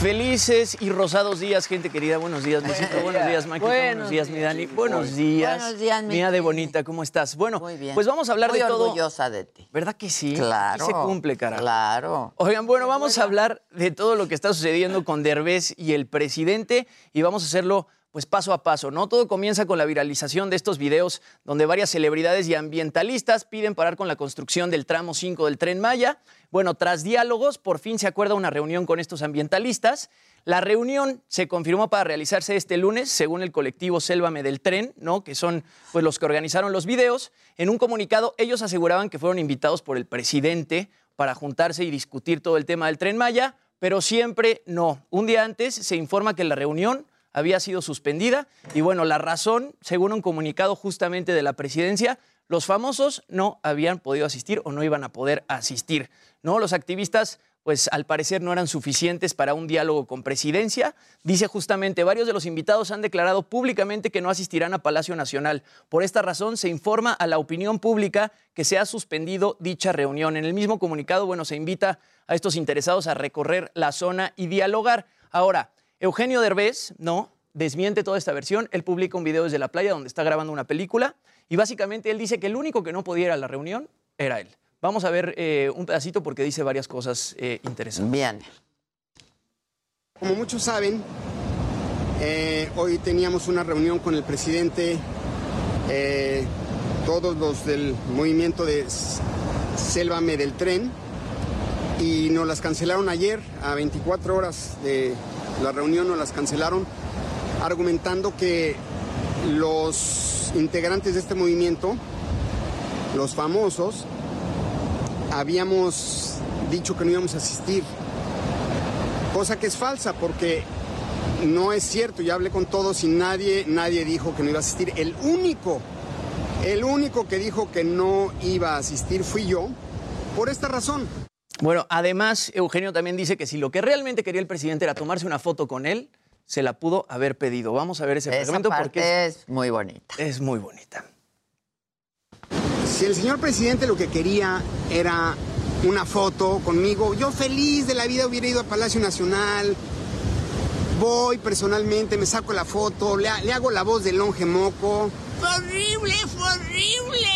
Felices y rosados días, gente querida. Buenos días, Luisito. Buenos días, Maki. Buenos, días, mi Dani. Buenos días. Buenos días, mi Mía de bonita, ¿cómo estás? Bueno, Muy bien. pues vamos a hablar Muy de todo. orgullosa de ti. ¿Verdad que sí? Claro. Se cumple, cara. Claro. Oigan, bueno, vamos a hablar de todo lo que está sucediendo con Derbez y el presidente y vamos a hacerlo pues paso a paso, ¿no? Todo comienza con la viralización de estos videos donde varias celebridades y ambientalistas piden parar con la construcción del tramo 5 del Tren Maya. Bueno, tras diálogos, por fin se acuerda una reunión con estos ambientalistas. La reunión se confirmó para realizarse este lunes, según el colectivo Sélvame del Tren, ¿no? que son pues, los que organizaron los videos. En un comunicado, ellos aseguraban que fueron invitados por el presidente para juntarse y discutir todo el tema del Tren Maya, pero siempre no. Un día antes se informa que la reunión había sido suspendida y bueno, la razón, según un comunicado justamente de la presidencia, los famosos no habían podido asistir o no iban a poder asistir. ¿no? Los activistas pues al parecer no eran suficientes para un diálogo con presidencia. Dice justamente, varios de los invitados han declarado públicamente que no asistirán a Palacio Nacional. Por esta razón, se informa a la opinión pública que se ha suspendido dicha reunión. En el mismo comunicado, bueno, se invita a estos interesados a recorrer la zona y dialogar. Ahora, Eugenio Derbez, no, desmiente toda esta versión. Él publica un video desde la playa donde está grabando una película y básicamente él dice que el único que no podía ir a la reunión era él. Vamos a ver eh, un pedacito porque dice varias cosas eh, interesantes. Bien. Como muchos saben, eh, hoy teníamos una reunión con el presidente, eh, todos los del movimiento de Sélvame del tren, y nos las cancelaron ayer, a 24 horas de la reunión nos las cancelaron, argumentando que los integrantes de este movimiento, los famosos, habíamos dicho que no íbamos a asistir cosa que es falsa porque no es cierto. Ya hablé con todos y nadie, nadie dijo que no iba a asistir. El único, el único que dijo que no iba a asistir fui yo por esta razón. Bueno, además, Eugenio también dice que si lo que realmente quería el presidente era tomarse una foto con él, se la pudo haber pedido. Vamos a ver ese Esa fragmento porque es muy bonita. es muy bonita. Si el señor presidente lo que quería era una foto conmigo, yo feliz de la vida hubiera ido a Palacio Nacional. Voy personalmente, me saco la foto, le, ha- le hago la voz del longe moco. Fue horrible, fue horrible.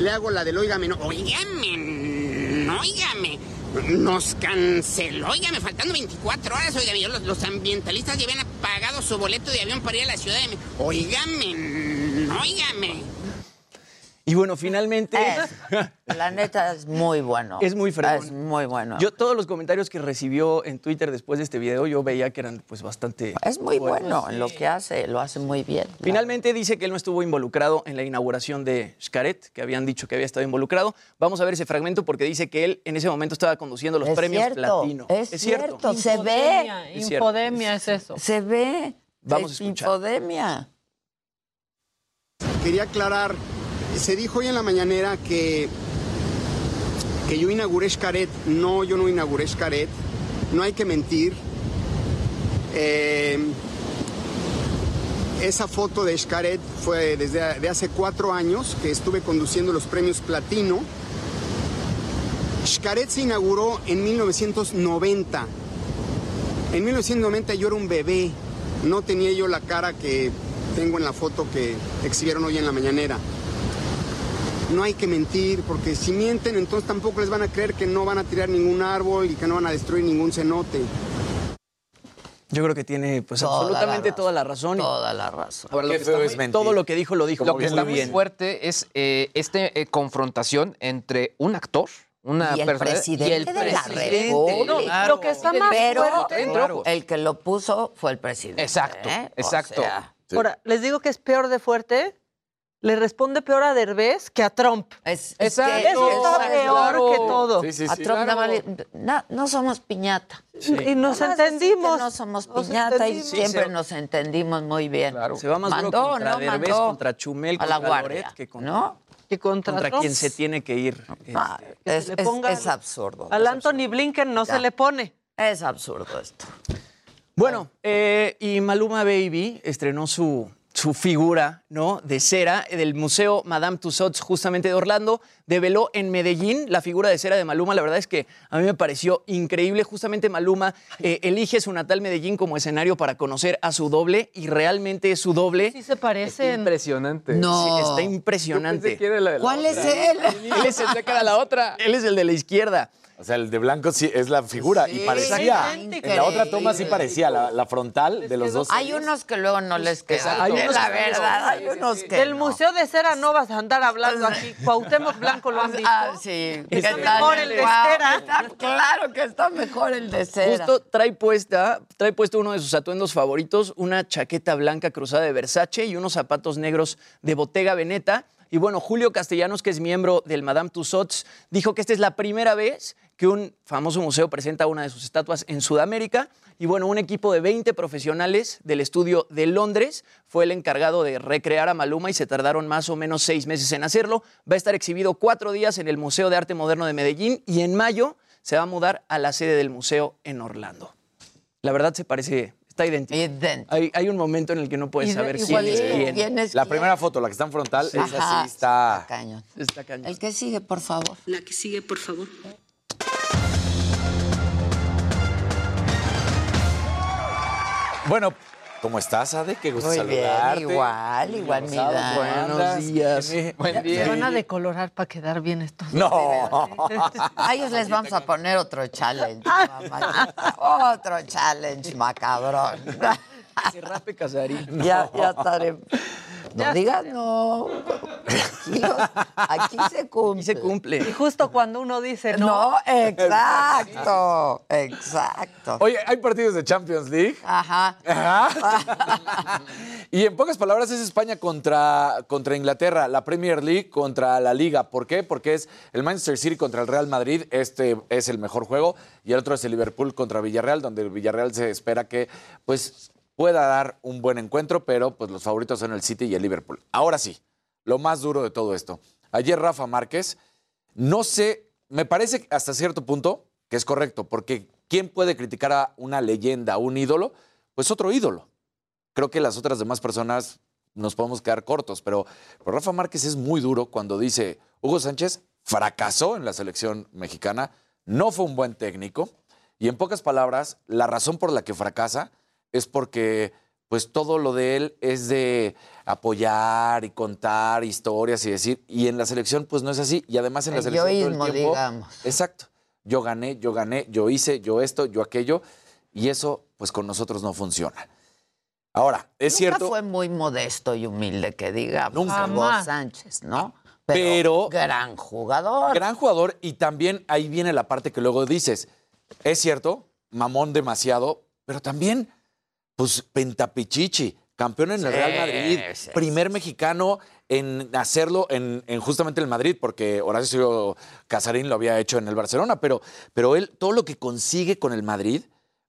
Le hago la del óigame, no, Óigame, no, óigame. Nos canceló, óigame, faltando 24 horas, óigame, yo, los, los ambientalistas ya habían pagado su boleto de avión para ir a la ciudad de México. Óigame, óigame. Y bueno, finalmente... La neta es muy bueno. Es muy fregón. Es muy bueno. Yo todos los comentarios que recibió en Twitter después de este video, yo veía que eran pues bastante... es muy buenos. bueno en lo que hace, lo hace muy bien. Finalmente dice que él no estuvo involucrado en la inauguración de Xcaret, que habían dicho que había estado involucrado. Vamos a ver ese fragmento porque dice que él en ese momento estaba conduciendo los Es premios cierto, Platino. Es, cierto, se ve. Infodemia, Es cierto. Infodemia es eso. Se ve. Vamos a Es escuchar. Infodemia. Quería aclarar, se dijo hoy en la mañanera que, que yo inauguré Xcaret. No, yo no inauguré Xcaret. No hay que mentir. Eh, esa foto de Xcaret fue desde de hace cuatro años que estuve conduciendo los premios Platino. Xcaret se inauguró en 1990. En 1990 yo era un bebé, no tenía yo la cara que tengo en la foto que exhibieron hoy en la mañanera. No hay que mentir, porque si mienten, entonces tampoco les van a creer que no van a tirar ningún árbol y que no van a destruir ningún cenote. Yo creo que tiene pues Toda absolutamente toda la razón. Toda la razón. Ahora, lo que está es muy- todo lo que dijo lo dijo Lo que está muy muy bien. fuerte es eh, este eh, confrontación entre un actor, una y el persona presidente y el de la presidente. República. Lo que está más Pero fuerte. El que lo puso fue el presidente. Exacto, ¿eh? O exacto. Ahora, les digo que es peor de fuerte. Le responde peor a Derbez que a Trump. es, es Exacto. que Eso está exacto. peor que todo. Sí, sí, A. Trump claro. le- no, no somos piñata. Y nos entendimos. No somos Nos piñata y siempre se- nos entendimos muy bien. Se va más duro Mandó, contra ¿no? Derbez, Mandó contra Chumel, a la contra guardia, Loret, que contra, ¿no? Que contra, quien se tiene que ir. Ah, este. es, se le es- ponga es absurdo. Al es Anthony Blinken no Ya. se le pone. Es absurdo esto. Bueno, eh, y Maluma Baby estrenó su, su figura ¿no? de cera del Museo Madame Tussauds justamente de Orlando. Develó en Medellín la figura de cera de Maluma. La verdad es que a mí me pareció increíble. Justamente Maluma eh, elige su natal Medellín como escenario para conocer a su doble y realmente es su doble. Sí se parecen. Impresionante. No. Sí, está Yo pensé impresionante. que era la de la ¿Cuál es él? Él es el de la otra. Él es el de la izquierda. O sea, el de blanco sí es la figura Sí, y parecía. En la otra toma sí parecía, la, la frontal de los dos. Hay unos que luego no les queda. Exacto. Hay unos la que no. verdad, hay unos que Del no. Museo de Cera no vas a andar hablando aquí. Cuauhtémoc Blanco lo han visto. Ah, sí. ¿Qué Está mejor el de cera. está claro que está mejor el de cera. Justo trae puesta, trae puesto uno de sus atuendos favoritos, una chaqueta blanca cruzada de Versace y unos zapatos negros de Bottega Veneta. Y bueno, Julio Castellanos, que es miembro del Madame Tussauds, dijo que esta es la primera vez que un famoso museo presenta una de sus estatuas en Sudamérica. Y bueno, un equipo de 20 profesionales del estudio de Londres fue el encargado de recrear a Maluma y se tardaron más o menos seis meses en hacerlo. Va a estar exhibido cuatro días en el Museo de Arte Moderno de Medellín y en mayo se va a mudar a la sede del museo en Orlando. La verdad se parece, está idéntico. Hay, hay un momento en el que no puedes saber quién es quién. La primera foto, la que está en frontal, esa Ajá, sí está... cañón. Está cañón. El que sigue, por favor. La que sigue, por favor. Bueno, ¿cómo estás, Ade? Qué gusto Muy bien, saludarte. igual, igual, mi Rosado, Dan. ¿cómo Buenos días. ¿Qué- Buen día. Se van a decolorar para quedar bien estos. No. A ellos les vamos a poner otro challenge, mamachita. Otro challenge macabrón. Que rape Casarín. Ya, ya estaré. No digas no. Aquí, los- aquí se cumple. se cumple. Y justo cuando uno dice no. No, exacto. Exacto. Oye, hay partidos de Champions League. Ajá. Ajá. y en pocas palabras es España contra, contra Inglaterra, la Premier League contra la Liga. ¿Por qué? Porque es el Manchester City contra el Real Madrid. Este es el mejor juego. Y el otro es el Liverpool contra Villarreal, donde el Villarreal se espera que pues, pueda dar un buen encuentro, pero pues, los favoritos son el City y el Liverpool. Ahora sí, lo más duro de todo esto. Ayer Rafa Márquez, no sé, me parece hasta cierto punto que es correcto, porque ¿quién puede criticar a una leyenda, a un ídolo? Pues otro ídolo. Creo que las otras demás personas nos podemos quedar cortos, pero, pero Rafa Márquez es muy duro cuando dice, Hugo Sánchez fracasó en la selección mexicana, no fue un buen técnico, y en pocas palabras, la razón por la que fracasa es porque pues todo lo de él es de apoyar y contar historias y decir, y en la selección pues no es así, y además en la El selección todo yoísmo, el tiempo, digamos. exacto, yo gané, yo gané, yo hice, yo esto, yo aquello, y eso pues con nosotros no funciona. Ahora, es Nunca cierto, fue muy modesto y humilde, que digamos. Nunca. Hugo. Sánchez, ¿no? pero, gran jugador. gran jugador, y también ahí viene la parte que luego dices, es cierto, mamón demasiado, pero también, pues Pentapichichi, campeón en el Real Madrid, sí, primer mexicano en hacerlo en, en justamente el Madrid, porque Horacio Casarín lo había hecho en el Barcelona, pero, pero él, todo lo que consigue con el Madrid,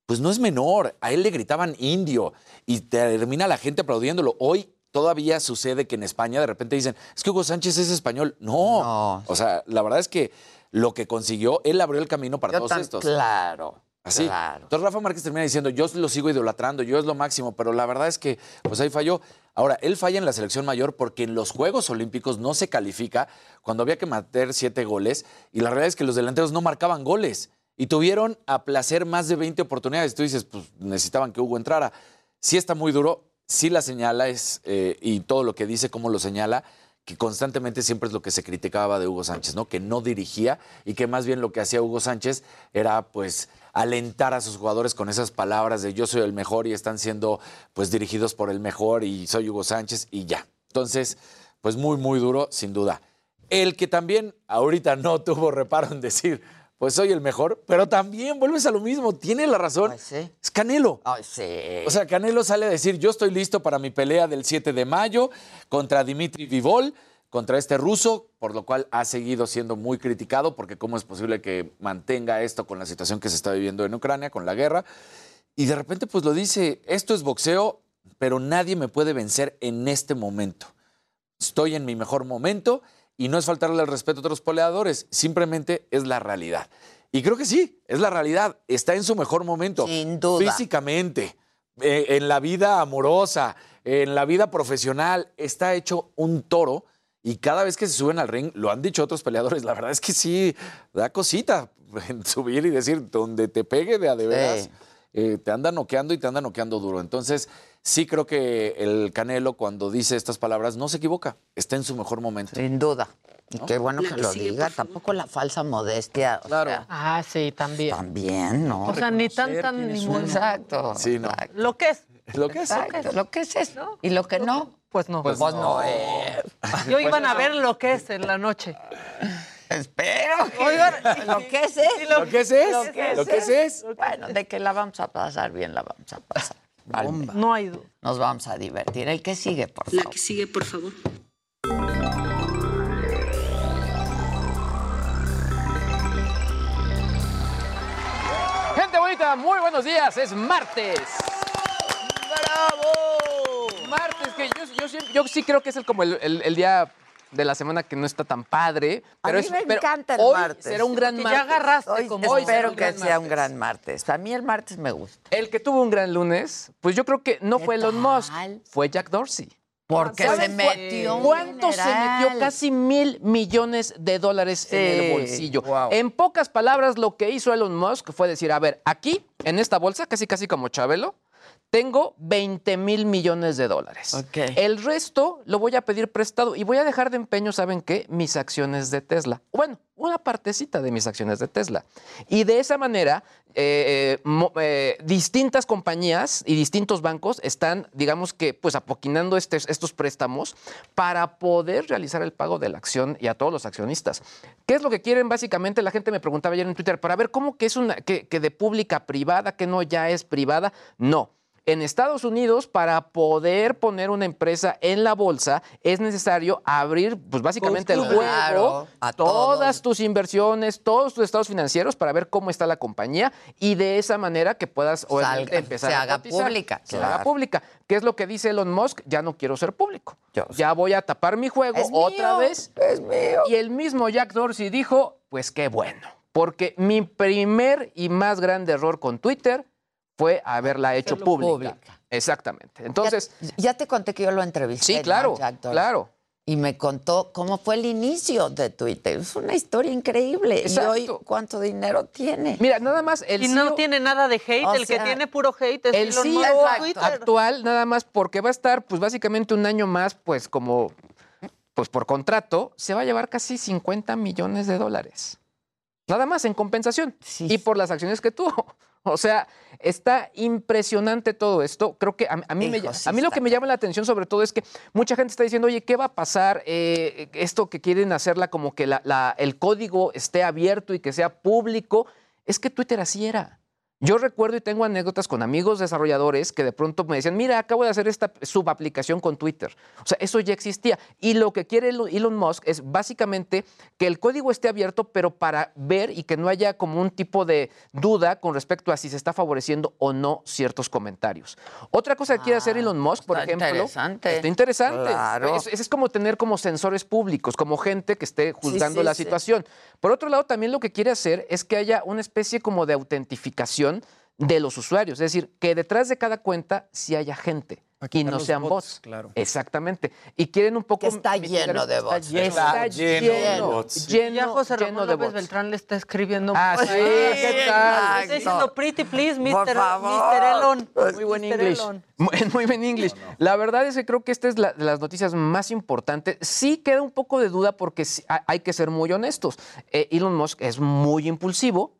pues no es menor. A él le gritaban indio y termina la gente aplaudiéndolo. Hoy todavía sucede que en España de repente dicen, es que Hugo Sánchez es español. No. O sea, la verdad es que lo que consiguió, él abrió el camino para Yo todos tan- estos. Claro. Así. Claro. Entonces Rafa Márquez termina diciendo, yo lo sigo idolatrando, yo es lo máximo, pero la verdad es que pues ahí falló. Ahora, él falla en la selección mayor porque en los Juegos Olímpicos no se califica cuando había que meter siete goles y la realidad es que los delanteros no marcaban goles y tuvieron a placer más de 20 oportunidades. Tú dices, pues necesitaban que Hugo entrara. Sí está muy duro, sí la señala es, eh, y todo lo que dice, cómo lo señala, que constantemente siempre es lo que se criticaba de Hugo Sánchez, ¿no? Que no dirigía y que más bien lo que hacía Hugo Sánchez era pues alentar a sus jugadores con esas palabras de yo soy el mejor y están siendo pues dirigidos por el mejor y soy Hugo Sánchez y ya. Entonces, pues muy, muy duro, sin duda. El que también ahorita no tuvo reparo en decir, pues soy el mejor, pero también vuelves a lo mismo, tiene la razón. Es Canelo. Ay, sí. O sea, Canelo sale a decir, yo estoy listo para mi pelea del 7 de mayo contra Dimitri Vivol, contra este ruso, por lo cual ha seguido siendo muy criticado, porque cómo es posible que mantenga esto con la situación que se está viviendo en Ucrania, con la guerra. Y de repente pues lo dice, esto es boxeo, pero nadie me puede vencer en este momento. Estoy en mi mejor momento y no es faltarle el respeto a otros peleadores, simplemente es la realidad. Y creo que sí, es la realidad. Está en su mejor momento. Sin duda. Físicamente, eh, en la vida amorosa, en la vida profesional, está hecho un toro. Y cada vez que se suben al ring, lo han dicho otros peleadores, la verdad es que sí, da cosita en subir y decir, donde te pegue de a de veras, Sí. eh, te anda noqueando y te anda noqueando duro. Entonces, sí creo que el Canelo, cuando dice estas palabras, no se equivoca, está en su mejor momento. Sin duda. Y ¿No? qué bueno que que lo sigue, diga. Tampoco la falsa modestia. Claro. Ah, sí, también. también, ¿no? O sea, ni tan, tan, ni muy. Exacto. Sí, no. Lo que es. Lo que es. Exacto. Lo que es eso. Y lo que no, Pues no. pues, no es. Yo iban a ver lo que es en la noche. Espero. Oigan, lo que es es. Lo que es es. Lo que es Lo que es es. Bueno, de que la vamos a pasar bien, la vamos a pasar. Menos. No hay duda. Nos vamos a divertir. El que sigue, por La favor. que sigue, por favor. Gente bonita, muy buenos días. Es martes. ¡Bravo! Martes, que yo, yo sí- yo sí creo que es el, como el, el- el día de la semana que no está tan padre. A Pero mí es- me pero encanta el hoy martes. será un gran Porque ya martes. agarraste Hoy como hoy espero un que gran sea un martes. gran martes. A mí el martes me gusta. El que tuvo un gran lunes, pues yo creo que no ¿Qué fue Elon Musk, tal? fue Jack Dorsey. Porque ¿Sabes se metió un ¿Cuánto se dineral? metió? Casi mil millones de dólares en el bolsillo. wow. En pocas palabras, lo que hizo Elon Musk fue decir, a ver, aquí, en esta bolsa, casi casi como Chabelo, tengo 20 mil millones de dólares. El resto lo voy a pedir prestado y voy a dejar de empeño, ¿saben qué? Mis acciones de Tesla. Bueno, una partecita de mis acciones de Tesla. Y de esa manera, eh, mo- eh, distintas compañías y distintos bancos están, digamos que, pues apoquinando este- estos préstamos para poder realizar el pago de la acción y a todos los accionistas. ¿Qué es lo que quieren? Básicamente, la gente me preguntaba ayer en Twitter, para ver cómo que es una, que, que de pública a privada, que no ya es privada. No. En Estados Unidos, para poder poner una empresa en la bolsa, es necesario abrir, pues básicamente el juego, Claro, a todas tus inversiones, todos tus estados financieros para ver cómo está la compañía y de esa manera que puedas Salga, empezar se a haga cotizar, pública, Se claro. haga pública. ¿Qué es lo que dice Elon Musk? Ya no quiero ser público. Yo ya voy a tapar mi juego Es otra mío, vez. es mío. Y el mismo Jack Dorsey dijo, pues qué bueno, porque mi primer y más grande error con Twitter fue haberla hecho pública. pública. Exactamente. Entonces, ya, ya te conté que yo lo entrevisté. Sí, ¿no? claro, Jack Dorsey. claro. Y me contó cómo fue el inicio de Twitter. Es una historia increíble. Exacto. Y hoy, ¿cuánto dinero tiene? mira, nada más el Y no tiene nada de hate, O el que tiene puro hate es el Elon CEO Twitter. actual, nada más porque va a estar, pues básicamente un año más, pues como, pues por contrato, se va a llevar casi 50 millones de dólares. Nada más en compensación. Y por las acciones que tuvo. O sea, está impresionante todo esto. Creo que a, a mí, me, a mí lo que me llama la atención sobre todo es que mucha gente está diciendo, oye, ¿qué va a pasar? Eh, esto que quieren hacerla como que la- la- el código esté abierto y que sea público. Es que Twitter así era. Yo recuerdo y tengo anécdotas con amigos desarrolladores que de pronto me decían, mira, acabo de hacer esta subaplicación con Twitter. O sea, eso ya existía. Y lo que quiere Elon Musk es básicamente que el código esté abierto, pero para ver y que no haya como un tipo de duda con respecto a si se está favoreciendo o no ciertos comentarios. Otra cosa que quiere hacer Elon Musk, por Ah, ejemplo, interesante. está interesante. Claro. Es, es como tener como sensores públicos, como gente que esté juzgando sí, la sí. situación. Por otro lado, también lo que quiere hacer es que haya una especie como de autentificación de los usuarios, es decir, que detrás de cada cuenta sí haya gente y no sean bots, bots. claro. Exactamente. Y quieren un poco Que está lleno de bots. Está, lleno, de lleno, bots. lleno, ya José lleno Ramón de López bots. Beltrán le está escribiendo. Ah, sí, ¿qué tal? Está diciendo pretty please, Mr. Elon. Muy buen. Elon. Muy, buen English. La verdad es que creo que esta es la, de las noticias más importantes. Sí queda un poco de duda porque hay que ser muy honestos. Eh, Elon Musk es muy impulsivo,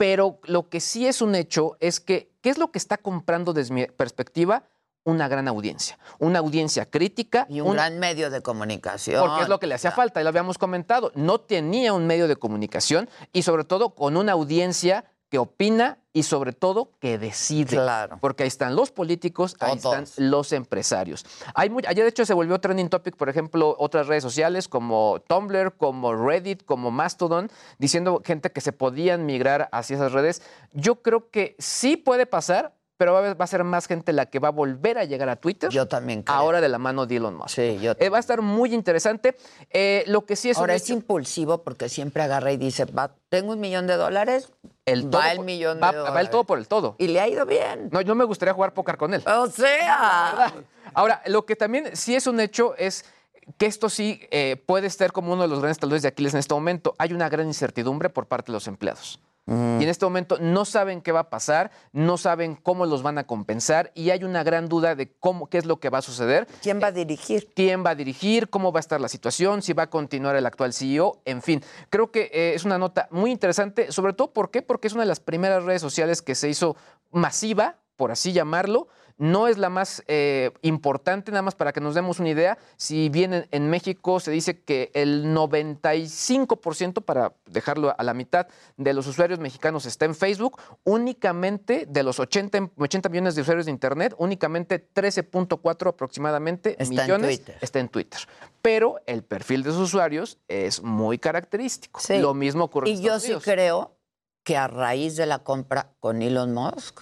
pero lo que sí es un hecho es que, ¿qué es lo que está comprando desde mi perspectiva? Una gran audiencia. Una audiencia crítica. Y un gran medio de comunicación. Porque es lo que le hacía falta, y lo habíamos comentado. No tenía un medio de comunicación y sobre todo con una audiencia que opina y sobre todo que decide. Claro. Porque ahí están los políticos, ahí están los empresarios. Hay muy, ayer de hecho se volvió trending topic, por ejemplo, otras redes sociales como Tumblr, como Reddit, como Mastodon, diciendo gente que se podían migrar hacia esas redes. Yo creo que sí puede pasar, pero va a, va a ser más gente la que va a volver a llegar a Twitter. Yo también creo. Ahora de la mano de Elon Musk. Sí, yo Eh, va a estar muy interesante. Eh, lo que sí es un Ahora es hecho- impulsivo porque siempre agarra y dice, va, tengo un millón de dólares, el todo va el por- millón de va, dólares. va el todo por el todo. Y le ha ido bien. No, no me gustaría jugar póker con él. O sea. Ahora, lo que también sí es un hecho es que esto sí eh, puede ser como uno de los grandes talones de Aquiles en este momento. Hay una gran incertidumbre por parte de los empleados. Y en este momento no saben qué va a pasar, no saben cómo los van a compensar y hay una gran duda de cómo, qué es lo que va a suceder. ¿Quién va a dirigir? ¿Quién va a dirigir? ¿Cómo va a estar la situación? ¿Si va a continuar el actual CEO? En fin, creo que eh, es una nota muy interesante, sobre todo ¿por qué? Porque es una de las primeras redes sociales que se hizo masiva, por así llamarlo. No es la más eh, importante, nada más para que nos demos una idea. Si bien en, en México se dice que el 95%, para dejarlo a la mitad, de los usuarios mexicanos está en Facebook, únicamente de los 80, 80 millones de usuarios de Internet, únicamente 13.4 aproximadamente Está en millones está en Twitter. Pero el perfil de sus usuarios es muy característico. Sí. Lo mismo ocurre en Y yo Estados sí Unidos. creo que a raíz de la compra con Elon Musk,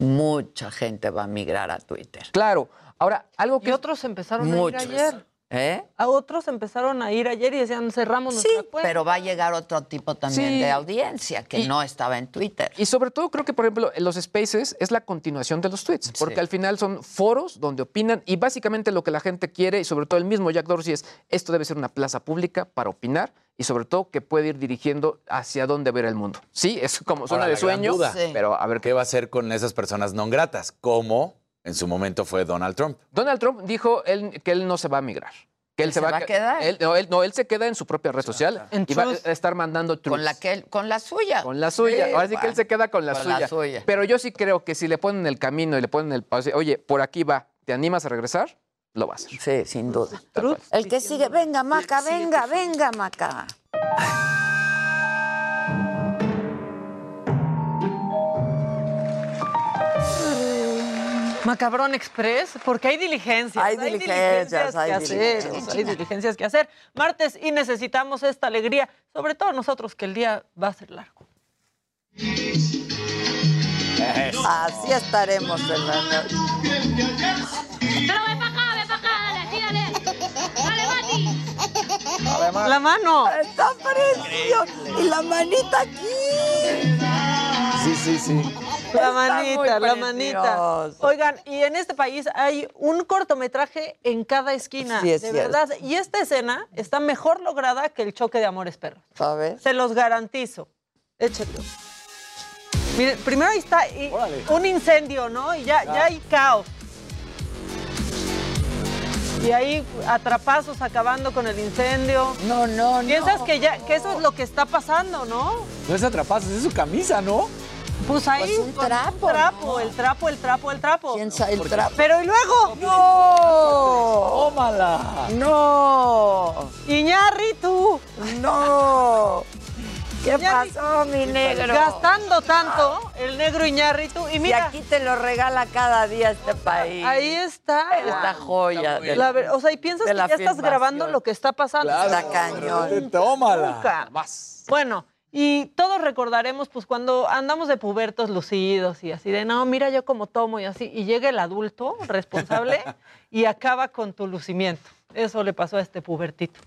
mucha gente va a migrar a Twitter. Claro. Ahora, algo que Y otros empezaron Muchos. a ir ayer. ¿Eh? A otros empezaron a ir ayer y decían cerramos Sí, nuestra cuenta. pero va a llegar otro tipo también Sí. de audiencia que Y- no estaba en Twitter. Y sobre todo creo que, por ejemplo, en los spaces es la continuación de los tweets, porque al final son foros donde opinan y básicamente lo que la gente quiere, y sobre todo el mismo Jack Dorsey, es esto debe ser una plaza pública para opinar y sobre todo que puede ir dirigiendo hacia dónde ver el mundo. Sí, es como suena Ahora, de sueño, duda, pero a ver ¿Qué va a hacer con esas personas no gratas? Como en su momento fue Donald Trump. Donald Trump dijo él, que él no se va a migrar. Que él, ¿Él se va a que- quedar? Él, no, él, no, él se queda en su propia red social y va a estar mandando tweets. Con la, que él- con la suya. Con la suya. Sí, Ahora sí que él se queda con la, con suya. la suya. Pero yo sí creo que si le ponen el camino y le ponen el paso, oye, por aquí va, ¿te animas a regresar? Lo va a hacer. Sí, sin duda. El que sigue, venga, Maca, venga, venga, Maca. Macabrón Express, porque hay diligencias. Hay diligencias, hay que hacer. diligencias. Hay diligencias que hacer. Martes y necesitamos esta alegría, sobre todo nosotros que el día va a ser largo. Así estaremos en La mano. Está precioso. Y la manita aquí. Sí, sí, sí. La manita, la manita. Oigan, y en este país hay un cortometraje en cada esquina. Sí, es de cierto. verdad. Y esta escena está mejor lograda que el choque de amores perros. ¿Sabes? Se los garantizo. Échenlo. Miren, primero ahí está y- un incendio, ¿no? Y ya, ya hay caos. Y ahí atrapazos acabando con el incendio. No, no, Piensas no. que ya que eso es lo que está pasando, ¿no? No es atrapazos, es su camisa, ¿no? Pues ahí Pues un trapo, trapo, el trapo, el trapo, el trapo. ¿Quién sabe el trapo? Pero y luego, ¡No! ¡Tómala! ¡No! Iñárritu. ¡No! ¿Qué Ya pasó, mi negro? Gastando tanto el negro Iñárritu. Y Y mira, aquí te lo regala cada día este país. ahí está. Esta joya. de- La ver- o sea, y piensas que ya estás grabando lo que está pasando. Está cañón. Tómala. Nunca. Más. Bueno, y todos recordaremos pues cuando andamos de pubertos lucidos y así de, no, mira yo como tomo y así, y llega el adulto responsable y acaba con tu lucimiento. Eso le pasó a este pubertito.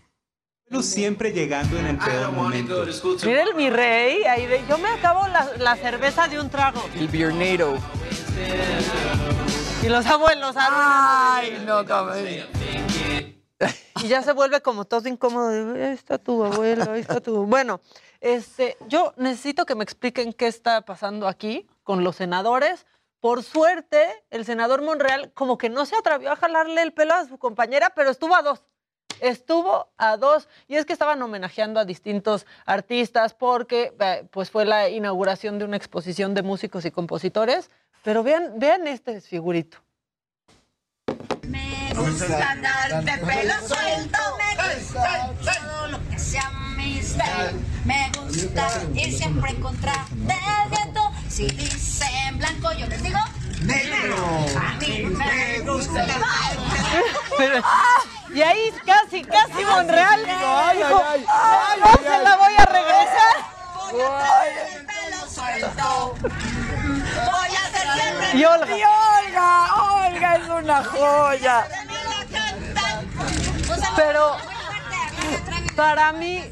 Siempre llegando en el peor momento. Mira el mi rey, ahí de, yo me acabo la, la cerveza de un trago. El Biernado. Y los abuelos, Ay, no, cabrón. Y ya se vuelve como todo incómodo. de, Ahí está tu abuelo, ahí está tu. Bueno, este, yo necesito que me expliquen qué está pasando aquí con los senadores. Por suerte, el senador Monreal como que no se atrevió a jalarle el pelo a su compañera, pero estuvo a dos. Estuvo a dos. Y es que estaban homenajeando a distintos artistas porque eh, pues fue la inauguración de una exposición de músicos y compositores. Pero vean, vean este desfigurito. Me gusta andar de pelo suelto, me gusta todo lo que sea mi style. Me gusta ir siempre en contra del viento. Si dicen blanco, yo les digo negro. A mí me gusta Pero- y ahí casi, casi Monreal Ay, dijo, ay, ay. "Ah, no se la voy a regresar. el pelo suelto. Voy a ser siempre Y Olga. Y Olga, Olga es una joya. Pero para mí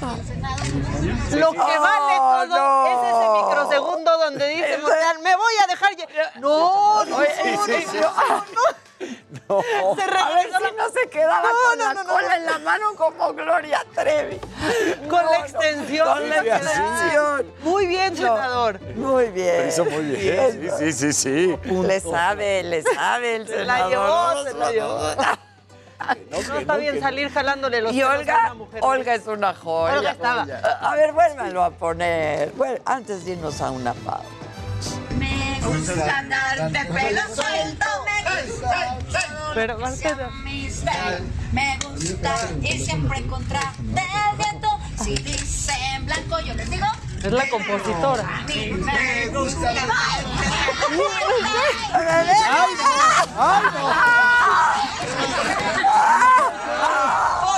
lo que vale Oh, todo no. es ese microsegundo donde dice Monreal, me voy a dejar lle-". No, no, no, sí, sí, no, No. Se a ver regresó si no se quedaba No, con no, la no, no, cola no. en la mano como Gloria Trevi. Con No, la no, extensión. Con la extensión. Muy bien, senador. Muy bien. Lo hizo muy bien. Sí, sí, sí, sí. Le sabe, le sabe el Se la senador. llevó, se la llevó. No está bien salir jalándole los Y pelos a Olga, una mujer. Olga es una joya. Olga estaba. A ver, vuélvalo a poner. Bueno, antes de irnos a una pausa. Me gusta andar de pelo suelto, me gusta Pero que que. Me gusta ir siempre en contra del viento. Si dicen blanco, yo les digo. Es la compositora. A mí me gusta. Voy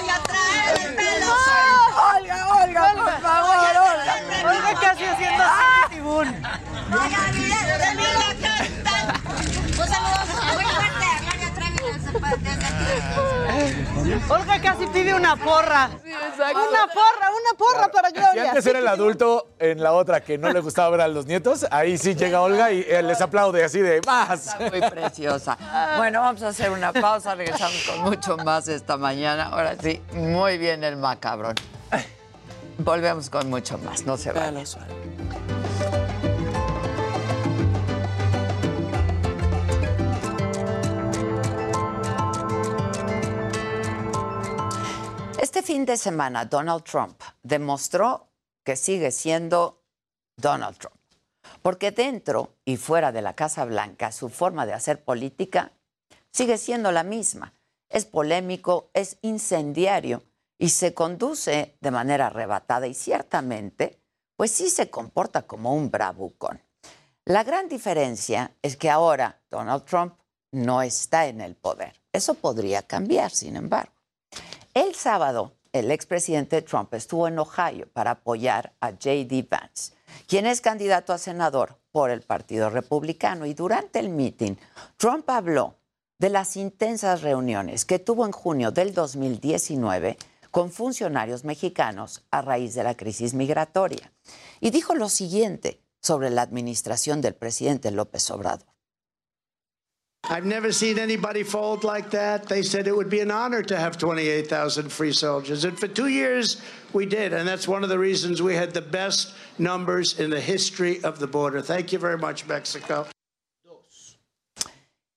a traer el pelo. Olga, Olga, por favor, Olga. Olga casi haciendo así, tibún. Voy a video de mi la canta. Un saludo muy fuerte a Gloria Trevi desde desde aquí. Olga casi pide una porra. Una porra, una porra para Si Gloria. antes era el adulto en la otra que no le gustaba ver a los nietos, ahí sí llega Olga y eh, les aplaude así de más. Muy preciosa. Bueno, vamos a hacer una pausa, regresamos con mucho más esta mañana. Ahora sí, muy bien el macabrón. Volvemos con mucho más, no se vayan. Este fin de semana Donald Trump demostró que sigue siendo Donald Trump. Porque dentro y fuera de la Casa Blanca su forma de hacer política sigue siendo la misma. Es polémico, es incendiario y se conduce de manera arrebatada y ciertamente, pues sí se comporta como un bravucón. La gran diferencia es que ahora Donald Trump no está en el poder. Eso podría cambiar, sin embargo. El sábado, el expresidente Trump estuvo en Ohio para apoyar a J.D. Vance, quien es candidato a senador por el Partido Republicano. Y durante el meeting, Trump habló de las intensas reuniones que tuvo en junio del 2019 con funcionarios mexicanos a raíz de la crisis migratoria. Y dijo lo siguiente sobre la administración del presidente López Obrador. I've never seen anybody fold like that. They said it would be an honor to have 28,000 free soldiers. And for two years, we did. And that's one of the reasons we had the best numbers in the history of the border. Thank you very much, Mexico.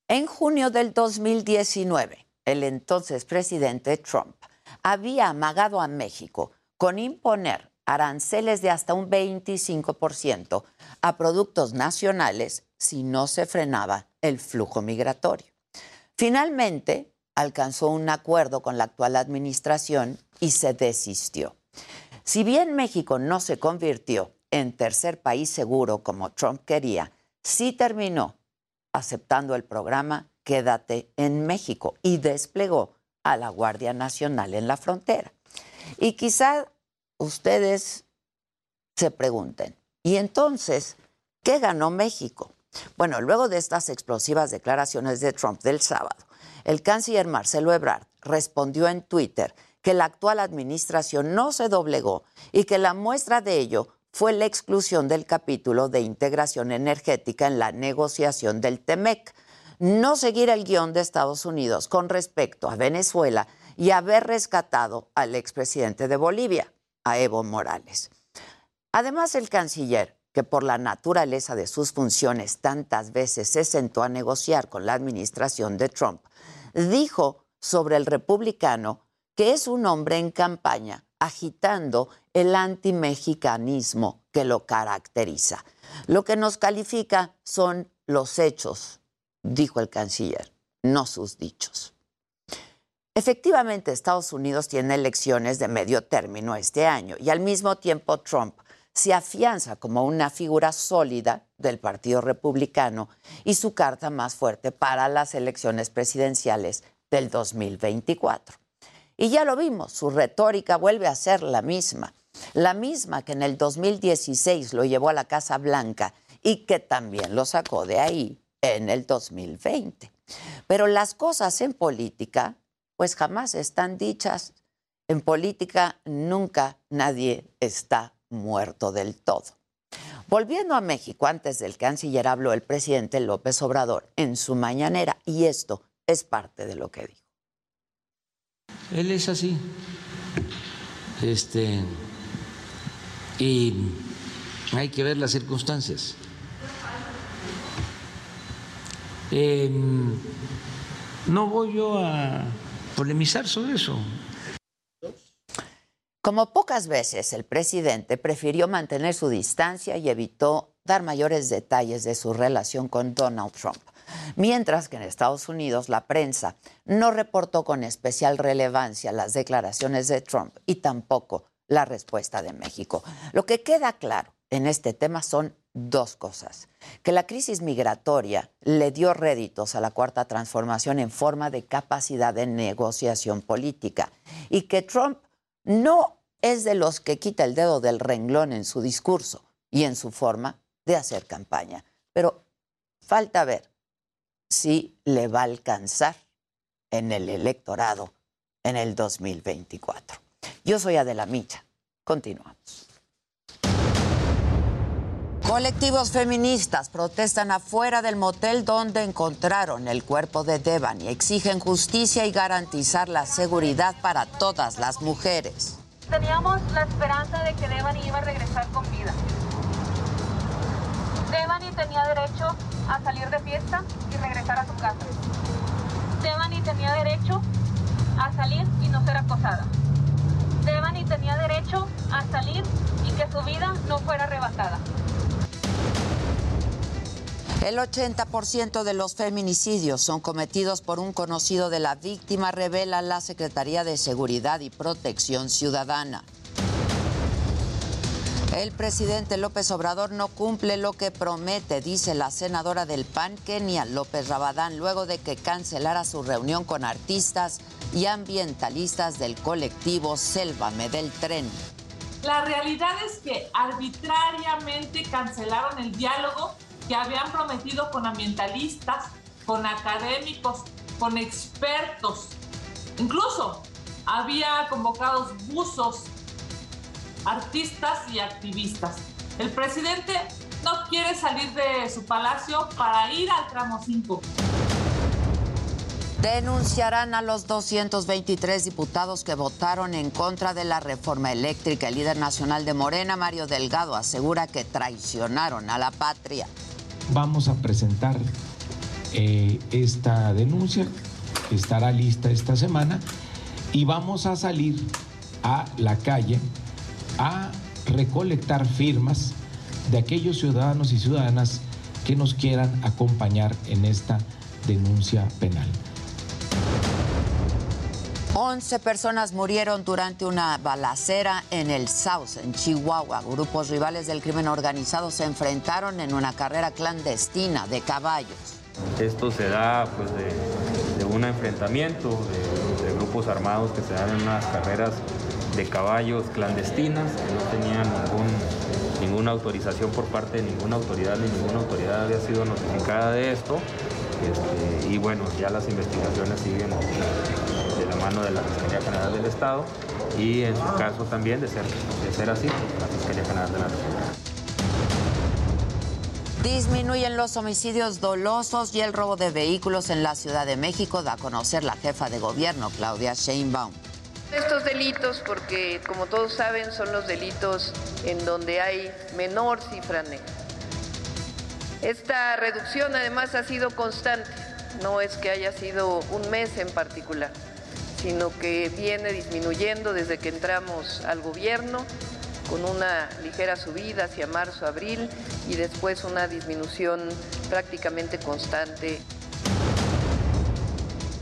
En junio del 2019, el entonces presidente Trump había amagado a México con imponer aranceles de hasta un 25% a productos nacionales si no se frenaba el flujo migratorio. Finalmente, alcanzó un acuerdo con la actual administración y se desistió. Si bien México no se convirtió en tercer país seguro como Trump quería, sí terminó aceptando el programa Quédate en México y desplegó a la Guardia Nacional en la frontera. Y quizá ustedes se pregunten, ¿y entonces qué ganó México? Bueno, luego de estas explosivas declaraciones de Trump del sábado, el canciller Marcelo Ebrard respondió en Twitter que la actual administración no se doblegó y que la muestra de ello fue la exclusión del capítulo de integración energética en la negociación del TEMEC, no seguir el guion de Estados Unidos con respecto a Venezuela y haber rescatado al expresidente de Bolivia, a Evo Morales. Además, el canciller, que por la naturaleza de sus funciones tantas veces se sentó a negociar con la administración de Trump, dijo sobre el republicano que es un hombre en campaña agitando el antimexicanismo que lo caracteriza. Lo que nos califica son los hechos, dijo el canciller, no sus dichos. Efectivamente, Estados Unidos tiene elecciones de medio término este año y al mismo tiempo Trump se afianza como una figura sólida del Partido Republicano y su carta más fuerte para las elecciones presidenciales del 2024. Y ya lo vimos, su retórica vuelve a ser la misma, la misma que en el 2016 lo llevó a la Casa Blanca y que también lo sacó de ahí en el 2020. Pero las cosas en política, pues jamás están dichas. En política nunca nadie está muerto del todo. Volviendo a México, antes del canciller habló el presidente López Obrador en su mañanera y esto es parte de lo que dijo. Él es así. Este y hay que ver las circunstancias. Eh, no voy yo a polemizar sobre eso. Como pocas veces, el presidente prefirió mantener su distancia y evitó dar mayores detalles de su relación con Donald Trump. Mientras que en Estados Unidos la prensa no reportó con especial relevancia las declaraciones de Trump y tampoco la respuesta de México. Lo que queda claro en este tema son dos cosas. Que la crisis migratoria le dio réditos a la cuarta transformación en forma de capacidad de negociación política y que Trump no es de los que quita el dedo del renglón en su discurso y en su forma de hacer campaña. Pero falta ver si le va a alcanzar en el electorado en el 2024. Yo soy Adela Micha. Continuamos. Colectivos feministas protestan afuera del motel donde encontraron el cuerpo de Devani. Exigen justicia y garantizar la seguridad para todas las mujeres. Teníamos la esperanza de que Devani iba a regresar con vida. Devani tenía derecho a salir de fiesta y regresar a su casa. Devani tenía derecho a salir y no ser acosada. Devani tenía derecho a salir y que su vida no fuera arrebatada. El 80% de los feminicidios son cometidos por un conocido de la víctima, revela la Secretaría de Seguridad y Protección Ciudadana. El presidente López Obrador no cumple lo que promete, dice la senadora del PAN, Kenia López Rabadán, luego de que cancelara su reunión con artistas y ambientalistas del colectivo Sélvame del Tren. La realidad es que arbitrariamente cancelaron el diálogo que habían prometido con ambientalistas, con académicos, con expertos. Incluso había convocados buzos, artistas y activistas. El presidente no quiere salir de su palacio para ir al tramo 5. Denunciarán a los 223 diputados que votaron en contra de la reforma eléctrica. El líder nacional de Morena, Mario Delgado, asegura que traicionaron a la patria vamos a presentar eh, esta denuncia, que estará lista esta semana, y vamos a salir a la calle a recolectar firmas de aquellos ciudadanos y ciudadanas que nos quieran acompañar en esta denuncia penal. 11 personas murieron durante una balacera en el South, en Chihuahua. Grupos rivales del crimen organizado se enfrentaron en una carrera clandestina de caballos. Esto se da pues, de, un enfrentamiento de, grupos armados que se dan en unas carreras de caballos clandestinas que no tenían ninguna autorización por parte de ninguna autoridad, ni ninguna autoridad había sido notificada de esto. Este, y bueno, ya las investigaciones siguen de la mano de la Fiscalía General del Estado y en su caso también, de ser, de ser así, la Fiscalía General de la República. Disminuyen los homicidios dolosos y el robo de vehículos en la Ciudad de México, da a conocer la jefa de gobierno, Claudia Sheinbaum. Estos delitos, porque como todos saben, son los delitos en donde hay menor cifra negra. Esta reducción además ha sido constante, no es que haya sido un mes en particular sino que viene disminuyendo desde que entramos al gobierno con una ligera subida hacia marzo, abril y después una disminución prácticamente constante.